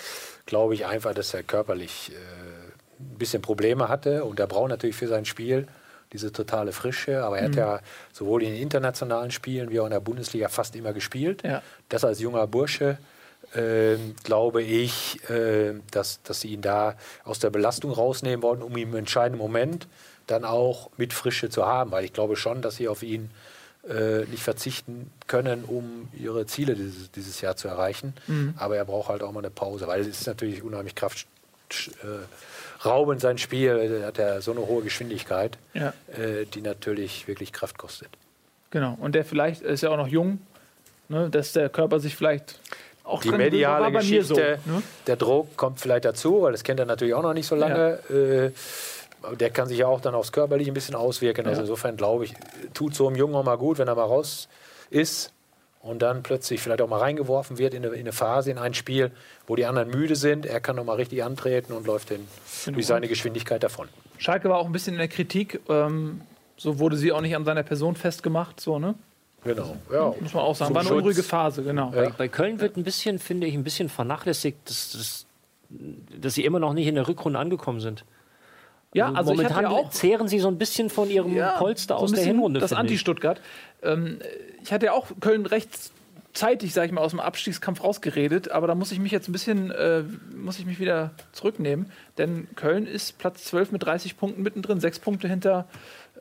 glaube ich einfach, dass er körperlich äh, ein bisschen Probleme hatte. Und er braucht natürlich für sein Spiel diese totale Frische. Aber er Mhm. hat ja sowohl in internationalen Spielen wie auch in der Bundesliga fast immer gespielt. Ja. Das als junger Bursche. ähm, glaube ich, äh, dass, dass sie ihn da aus der Belastung rausnehmen wollten, um ihn im entscheidenden Moment dann auch mit Frische zu haben. Weil ich glaube schon, dass sie auf ihn äh, nicht verzichten können, um ihre Ziele dieses, dieses Jahr zu erreichen. Aber er braucht halt auch mal eine Pause, weil es ist natürlich unheimlich kraftraubend sein Spiel. Er hat ja so eine hohe Geschwindigkeit, Ja. äh, die natürlich wirklich Kraft kostet. Genau. Und der vielleicht ist ja auch noch jung, ne, dass der Körper sich vielleicht auch Die mediale Geschichte, so, ne? der Druck kommt vielleicht dazu, weil das kennt er natürlich auch noch nicht so lange. Äh, aber der kann sich ja auch dann aufs Körperliche ein bisschen auswirken. Also Ja. insofern glaube ich, tut so einem Jungen auch mal gut, wenn er mal raus ist und dann plötzlich vielleicht auch mal reingeworfen wird in eine, in eine Phase, in ein Spiel, wo die anderen müde sind. Er kann noch mal richtig antreten und läuft den, Genau. durch seine Geschwindigkeit davon. Schalke war auch ein bisschen in der Kritik. Ähm, so wurde sie auch nicht an seiner Person festgemacht, so, ne? Genau. Ja. Muss man auch sagen. Zum War eine Schutz. unruhige Phase, genau. Bei, bei Köln wird ein bisschen, finde ich, ein bisschen vernachlässigt, dass, dass, dass sie immer noch nicht in der Rückrunde angekommen sind. Ja, also ich momentan ja auch zehren sie so ein bisschen von ihrem Polster so ein aus der bisschen Hinrunde. Das. Anti-Stuttgart. Ähm, ich hatte ja auch Köln recht zeitig, sag ich mal, aus dem Abstiegskampf rausgeredet, aber da muss ich mich jetzt ein bisschen, äh, muss ich mich wieder zurücknehmen, denn Köln ist Platz 12 mit 30 Punkten mittendrin, sechs Punkte hinter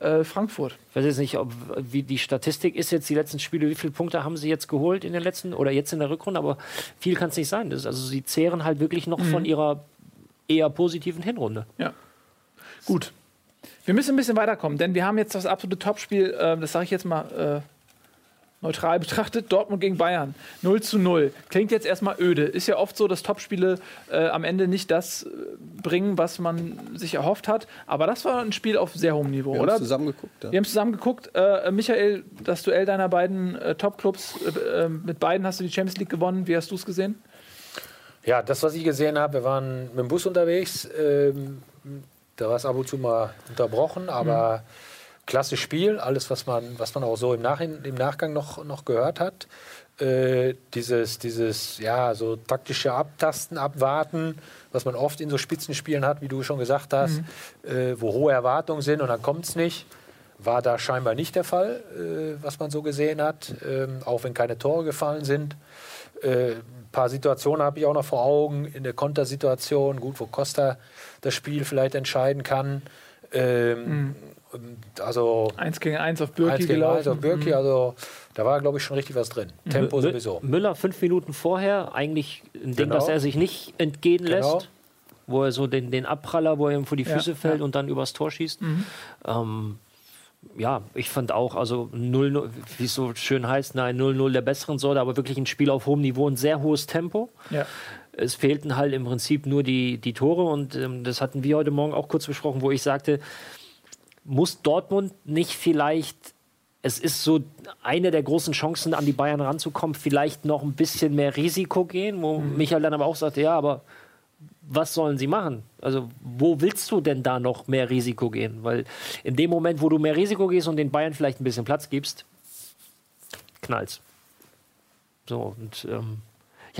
äh, Frankfurt. Ich weiß jetzt nicht, ob, wie die Statistik ist jetzt die letzten Spiele, wie viele Punkte haben sie jetzt geholt in den letzten oder jetzt in der Rückrunde, aber viel kann es nicht sein. Das also sie zehren halt wirklich noch Mhm. von ihrer eher positiven Hinrunde. Ja. Gut, Wir müssen ein bisschen weiterkommen, denn wir haben jetzt das absolute Topspiel, äh, das sage ich jetzt mal äh, neutral betrachtet, Dortmund gegen Bayern. 0 zu 0. Klingt jetzt erstmal öde. Ist ja oft so, dass Topspiele äh, am Ende nicht das äh, bringen, was man sich erhofft hat. Aber das war ein Spiel auf sehr hohem Niveau, Wir haben oder? zusammen geguckt. Ja. Wir haben zusammen geguckt. Äh, Michael, das Duell deiner beiden äh, Top-Clubs, äh, äh, mit beiden hast du die Champions League gewonnen. Wie hast du es gesehen? Ja, das, was ich gesehen habe, wir waren mit dem Bus unterwegs. Ähm, da war es ab und zu mal unterbrochen, aber klasse Spiel. Alles, was man, was man auch so im, Nachhin, im Nachgang noch, noch gehört hat. Äh, dieses, dieses, ja, so taktische Abtasten, Abwarten, was man oft in so Spitzenspielen hat, wie du schon gesagt hast, äh, wo hohe Erwartungen sind und dann kommt es nicht. War da scheinbar nicht der Fall, äh, was man so gesehen hat, ähm, auch wenn keine Tore gefallen sind. Äh, ein paar Situationen habe ich auch noch vor Augen, in der Kontersituation, gut, wo Costa das Spiel vielleicht entscheiden kann. Ähm, und Also Eins gegen eins auf Birki eins gegen gelaufen. eins auf Birki, also da war, glaube ich, schon richtig was drin. Tempo Mü- sowieso. Müller fünf Minuten vorher, eigentlich ein Ding, Genau. das er sich nicht entgehen Genau. lässt. Wo er so den, den Abpraller, wo er ihm vor die Ja, Füße fällt ja. Mhm. und dann übers Tor schießt. Ähm, ja, ich fand auch, also 0-0, wie es so schön heißt, nein, 0-0 der besseren Sorte, aber wirklich ein Spiel auf hohem Niveau, ein sehr hohes Tempo. Ja. Es fehlten halt im Prinzip nur die, die Tore und ähm, das hatten wir heute Morgen auch kurz besprochen, wo ich sagte, muss Dortmund nicht vielleicht, es ist so eine der großen Chancen, an die Bayern ranzukommen, vielleicht noch ein bisschen mehr Risiko gehen, wo Michael dann aber auch sagte, ja, aber was sollen sie machen? Also, wo willst du denn da noch mehr Risiko gehen? Weil in dem Moment, wo du mehr Risiko gehst und den Bayern vielleicht ein bisschen Platz gibst, knallt's. So, und ähm,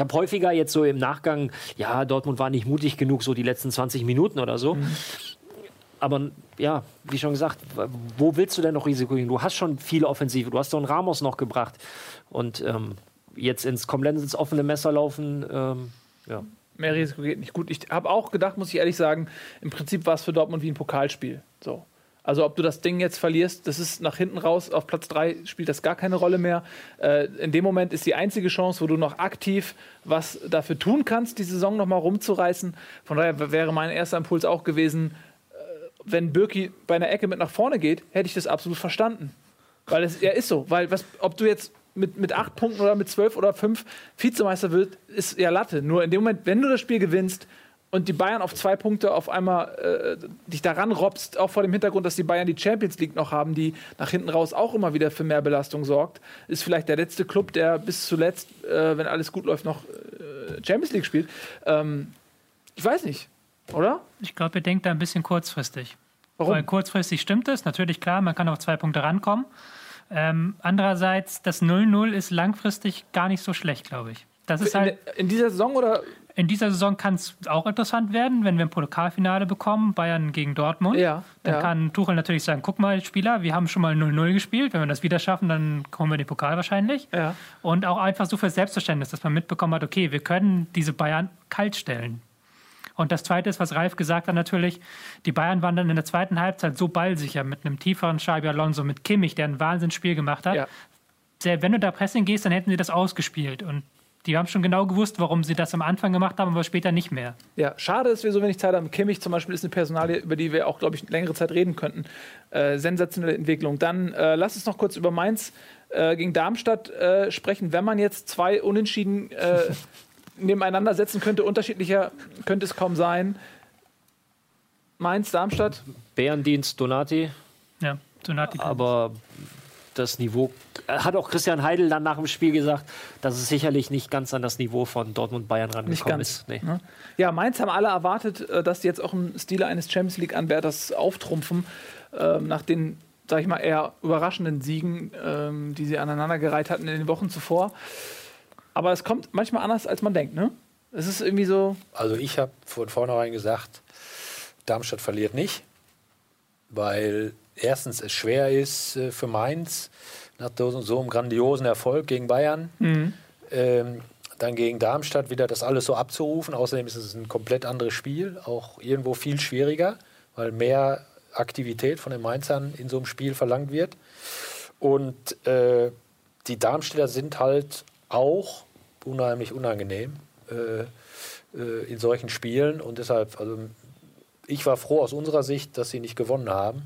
ich habe häufiger jetzt so im Nachgang, ja, Dortmund war nicht mutig genug, so die letzten 20 Minuten oder so. Aber ja, wie schon gesagt, wo willst du denn noch Risiko gehen? Du hast schon viele Offensive, du hast doch einen Ramos noch gebracht. Und ähm, jetzt ins komplett ins offene Messer laufen, ähm, ja. Mehr Risiko geht nicht gut. Ich habe auch gedacht, muss ich ehrlich sagen, im Prinzip war es für Dortmund wie ein Pokalspiel. So. Also ob du das Ding jetzt verlierst, das ist nach hinten raus, auf Platz 3 spielt das gar keine Rolle mehr. Äh, in dem Moment ist die einzige Chance, wo du noch aktiv was dafür tun kannst, die Saison noch mal rumzureißen. Von daher wäre mein erster Impuls auch gewesen, äh, wenn Birki bei einer Ecke mit nach vorne geht, hätte ich das absolut verstanden. Weil es ja ist so. Weil was, ob du jetzt mit, mit acht Punkten oder mit zwölf oder fünf Vizemeister wird, ist ja Latte. Nur in dem Moment, wenn du das Spiel gewinnst und die Bayern auf zwei Punkte auf einmal äh, dich daran robbst, auch vor dem Hintergrund, dass die Bayern die Champions League noch haben, die nach hinten raus auch immer wieder für mehr Belastung sorgt, ist vielleicht der letzte Club, der bis zuletzt, äh, wenn alles gut läuft, noch äh, Champions League spielt. Ähm, ich weiß nicht, oder? Ich glaube, ihr denkt da ein bisschen kurzfristig. Warum? Weil kurzfristig stimmt es, natürlich klar, man kann auf zwei Punkte rankommen. Ähm, andererseits, das 0-0 ist langfristig gar nicht so schlecht, glaube ich. Das ist In, halt, in dieser Saison oder? In dieser Saison kann es auch interessant werden, wenn wir ein Pokalfinale bekommen, Bayern gegen Dortmund. Ja, Dann ja. kann Tuchel natürlich sagen, guck mal, Spieler, wir haben schon mal 0-0 gespielt. Wenn wir das wieder schaffen, dann kommen wir den Pokal wahrscheinlich. Ja. Und auch einfach so für Selbstverständnis, dass man mitbekommen hat, okay, wir können diese Bayern kalt stellen. Und das Zweite ist, was Ralf gesagt hat, natürlich, die Bayern waren dann in der zweiten Halbzeit so ballsicher mit einem tieferen Xabi Alonso, mit Kimmich, der ein Wahnsinnsspiel gemacht hat. Ja. Wenn du da Pressing gehst, dann hätten sie das ausgespielt. Und die haben schon genau gewusst, warum sie das am Anfang gemacht haben, aber später nicht mehr. Ja, schade, dass wir so wenig Zeit haben. Kimmich zum Beispiel ist eine Personalie, über die wir auch, glaube ich, längere Zeit reden könnten. Äh, sensationelle Entwicklung. Dann äh, lass uns noch kurz über Mainz äh, gegen Darmstadt äh, sprechen. Wenn man jetzt zwei Unentschieden äh, nebeneinander setzen könnte, unterschiedlicher könnte es kaum sein. Mainz, Darmstadt. Bärendienst, Donati, Ja, die aber das Niveau, hat auch Christian Heidel dann nach dem Spiel gesagt, dass es sicherlich nicht ganz an das Niveau von Dortmund Bayern Nicht rangekommen ganz. ist. Nee. Ne? Ja, Mainz haben alle erwartet, äh, dass die jetzt auch im Stile eines Champions League-Anwärters auftrumpfen, ähm, nach den, sag ich mal, eher überraschenden Siegen, ähm, die sie aneinandergereiht hatten in den Wochen zuvor. Aber es kommt manchmal anders, als man denkt, ne? Es ist irgendwie so, Also ich habe von vornherein gesagt, Darmstadt verliert nicht, weil erstens es schwer ist äh, für Mainz nach so so einem grandiosen Erfolg gegen Bayern. Ähm, dann gegen Darmstadt wieder das alles so abzurufen. Außerdem ist es ein komplett anderes Spiel, auch irgendwo viel schwieriger, weil mehr Aktivität von den Mainzern in so einem Spiel verlangt wird. Und äh, die Darmstädter sind halt auch unheimlich unangenehm äh, äh, in solchen Spielen. Und deshalb, also ich war froh aus unserer Sicht, dass sie nicht gewonnen haben.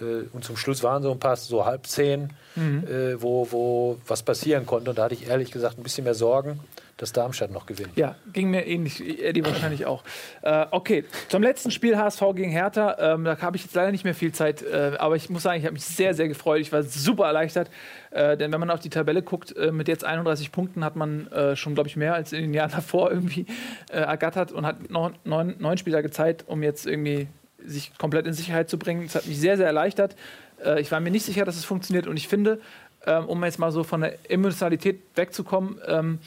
Äh, und zum Schluss waren so ein paar so halb zehn, äh, wo, wo was passieren konnte. Und da hatte ich ehrlich gesagt ein bisschen mehr Sorgen, dass Darmstadt noch gewinnt. Ja, ging mir ähnlich. Eddie wahrscheinlich auch. Äh, okay, zum letzten Spiel HSV gegen Hertha. Ähm, da habe ich jetzt leider nicht mehr viel Zeit. Äh, aber ich muss sagen, ich habe mich sehr, sehr gefreut. Ich war super erleichtert. Äh, denn wenn man auf die Tabelle guckt, mit jetzt 31 Punkten hat man schon, glaube ich, mehr als in den Jahren davor irgendwie ergattert und hat noch neun, neun Spieler Zeit, um jetzt irgendwie sich komplett in Sicherheit zu bringen. Das hat mich sehr, sehr erleichtert. Äh, ich war mir nicht sicher, dass es funktioniert. Und ich finde, ähm, um jetzt mal so von der Emotionalität wegzukommen, ähm,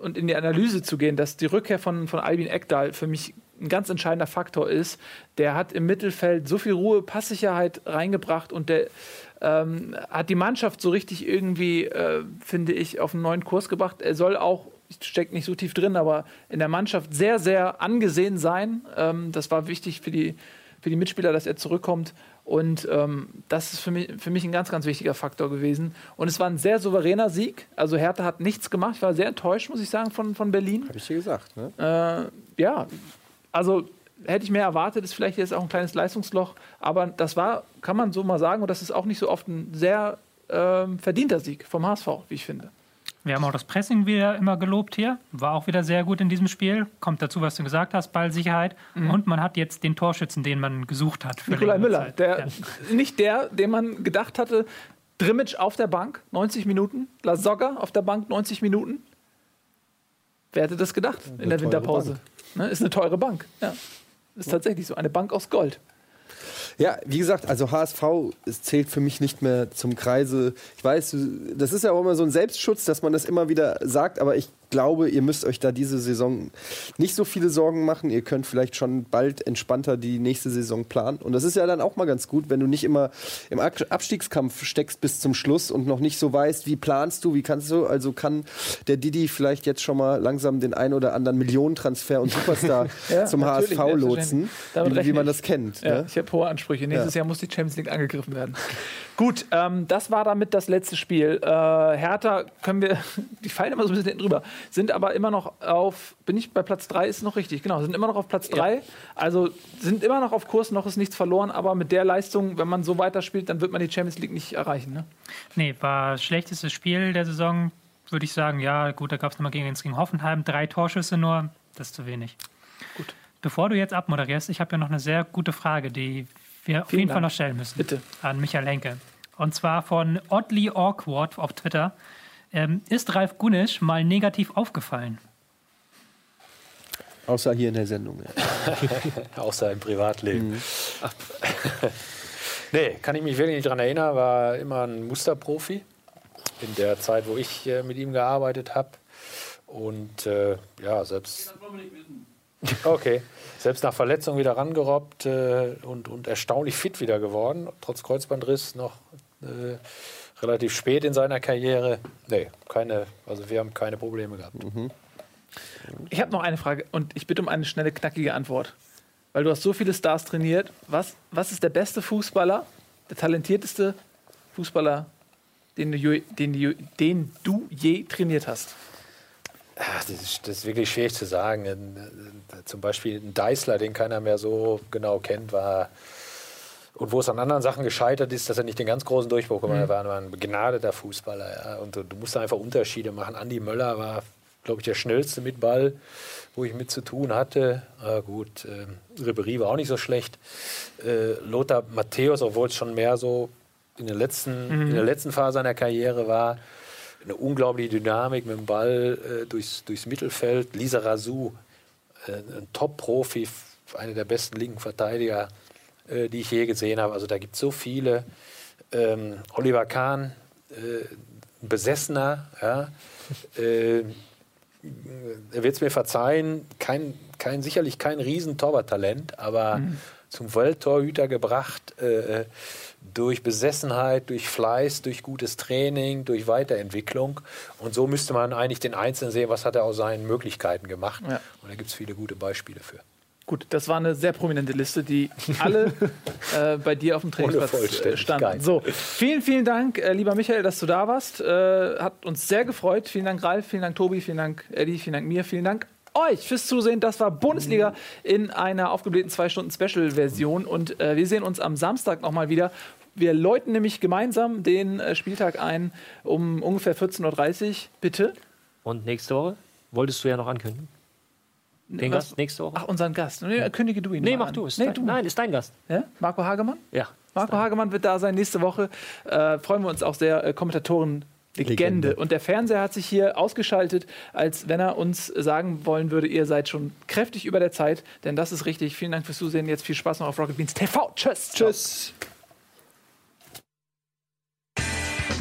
und in die Analyse zu gehen, dass die Rückkehr von, von Albin Ekdal für mich ein ganz entscheidender Faktor ist. Der hat im Mittelfeld so viel Ruhe, Passsicherheit reingebracht und der ähm, hat die Mannschaft so richtig irgendwie, äh, finde ich, auf einen neuen Kurs gebracht. Er soll auch, steckt nicht so tief drin, aber in der Mannschaft sehr, sehr angesehen sein. Ähm, das war wichtig für die, für die Mitspieler, dass er zurückkommt. Und ähm, das ist für mich, für mich ein ganz, ganz wichtiger Faktor gewesen. Und es war ein sehr souveräner Sieg. Also Hertha hat nichts gemacht. Ich war sehr enttäuscht, muss ich sagen, von, von Berlin. Habe ich dir gesagt, ne? Äh, ja, also hätte ich mehr erwartet, ist vielleicht jetzt auch ein kleines Leistungsloch. Aber das war, kann man so mal sagen, und das ist auch nicht so oft ein sehr ähm, verdienter Sieg vom HSV, wie ich finde. Wir haben auch das Pressing wieder immer gelobt hier. War auch wieder sehr gut in diesem Spiel. Kommt dazu, was du gesagt hast, Ballsicherheit. Und man hat jetzt den Torschützen, den man gesucht hat. Für Nikolai Müller, Zeit. der, Ja. nicht der, den man gedacht hatte. Drimmitsch auf der Bank, 90 Minuten. Lasogga auf der Bank, 90 Minuten. Wer hätte das gedacht in der Winterpause? Ne, ist eine teure Bank. Ja. Ist tatsächlich so. Eine Bank aus Gold. Ja, wie gesagt, also HSV zählt für mich nicht mehr zum Kreise. Ich weiß, das ist ja auch immer so ein Selbstschutz, dass man das immer wieder sagt, aber ich glaube, ihr müsst euch da diese Saison nicht so viele Sorgen machen. Ihr könnt vielleicht schon bald entspannter die nächste Saison planen. Und das ist ja dann auch mal ganz gut, wenn du nicht immer im Ab- Abstiegskampf steckst bis zum Schluss und noch nicht so weißt, wie planst du, wie kannst du. Also kann der Didi vielleicht jetzt schon mal langsam den ein oder anderen Millionentransfer und Superstar Ja, zum HSV lotsen, selbstverständlich. Damit wie, wie man das kennt. Ja, ne? ich habe hohe Ansprüche. Nächstes Ja. Jahr muss die Champions League angegriffen werden. Gut, ähm, das war damit das letzte Spiel. Äh, Hertha können wir, die fallen immer so ein bisschen hinten drüber, sind aber immer noch auf, bin ich bei Platz 3, ist noch richtig, genau, sind immer noch auf Platz 3. Also sind immer noch auf Kurs, noch ist nichts verloren, aber mit der Leistung, wenn man so weiterspielt, dann wird man die Champions League nicht erreichen. Ne? Nee, war das schlechteste Spiel der Saison, würde ich sagen. Ja, gut, da gab es nochmal gegen, gegen Hoffenheim drei Torschüsse nur. Das ist zu wenig. Gut. Bevor du jetzt abmoderierst, ich habe ja noch eine sehr gute Frage, die wir auf Vielen jeden Fall Dank. noch stellen müssen. Bitte. An Michael Henke. Und zwar von Oddly Awkward auf Twitter. Ähm, ist Ralf Gunisch mal negativ aufgefallen? Außer hier in der Sendung. Ja. Außer im Privatleben. Mhm. nee, kann ich mich wirklich nicht daran erinnern. War immer ein Musterprofi in der Zeit, wo ich äh, mit ihm gearbeitet habe. Und äh, ja, selbst. Okay. Selbst nach Verletzung wieder rangerobbt äh, und, und erstaunlich fit wieder geworden, trotz Kreuzbandriss noch äh, relativ spät in seiner Karriere. Nee, keine, also wir haben keine Probleme gehabt. Ich habe noch eine Frage und ich bitte um eine schnelle, knackige Antwort. Weil du hast so viele Stars trainiert. Was, was ist der beste Fußballer, der talentierteste Fußballer, den du, je- den, du- den du je trainiert hast? Ach, das, ist, das ist wirklich schwierig zu sagen. Ein, äh, zum Beispiel ein Deißler, den keiner mehr so genau kennt, war. Und wo es an anderen Sachen gescheitert ist, dass er nicht den ganz großen Durchbruch gemacht hat, war, war ein begnadeter Fußballer. Ja. Und du, du musst einfach Unterschiede machen. Andi Möller war, glaube ich, der schnellste mit Ball, wo ich mit zu tun hatte. Ah, gut, ähm, Ribéry war auch nicht so schlecht. Äh, Lothar Matthäus, obwohl es schon mehr so in der letzten, in der letzten Phase seiner Karriere war, eine unglaubliche Dynamik mit dem Ball äh, durchs, durchs Mittelfeld. Lisa Razou, äh, ein Top-Profi, einer der besten linken Verteidiger, äh, die ich je gesehen habe. Also da gibt es so viele. Ähm, Oliver Kahn, äh, Besessener, ja. äh, er wird es mir verzeihen, kein, kein, sicherlich kein Riesentorwarttalent, aber zum Welttorhüter gebracht äh, durch Besessenheit, durch Fleiß, durch gutes Training, durch Weiterentwicklung. Und so müsste man eigentlich den Einzelnen sehen, was hat er aus seinen Möglichkeiten gemacht. Ja. Und da gibt es viele gute Beispiele für. Gut, das war eine sehr prominente Liste, die alle äh, bei dir auf dem Trainingsplatz äh, standen. So, vielen, vielen Dank, äh, lieber Michael, dass du da warst. Äh, hat uns sehr gefreut. Vielen Dank, Ralf, vielen Dank, Tobi, vielen Dank, Eddie, vielen Dank mir, vielen Dank euch fürs Zusehen. Das war Bundesliga in einer aufgeblähten 2-Stunden-Special-Version. Und äh, wir sehen uns am Samstag nochmal wieder. Wir läuten nämlich gemeinsam den äh, Spieltag ein um ungefähr 14.30 Uhr. Bitte. Und nächste Woche? Wolltest du ja noch ankündigen. Den Was- Gast nächste Woche? Ach, unseren Gast. Nee, kündige du ihn nee, mal mach an. du. Ist Nee. Nein, ist dein Gast. Ja? Marco Hagemann? Ja. Marco Hagemann wird da sein nächste Woche. Äh, freuen wir uns auch sehr. Äh, Kommentatoren. Legende. Legende. Und der Fernseher hat sich hier ausgeschaltet, als wenn er uns sagen wollen würde, ihr seid schon kräftig über der Zeit. Denn das ist richtig. Vielen Dank fürs Zusehen. Jetzt viel Spaß noch auf Rocket Beans TV. Tschüss. Tschüss.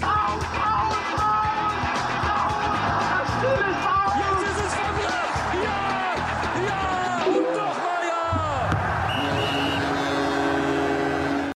Auf,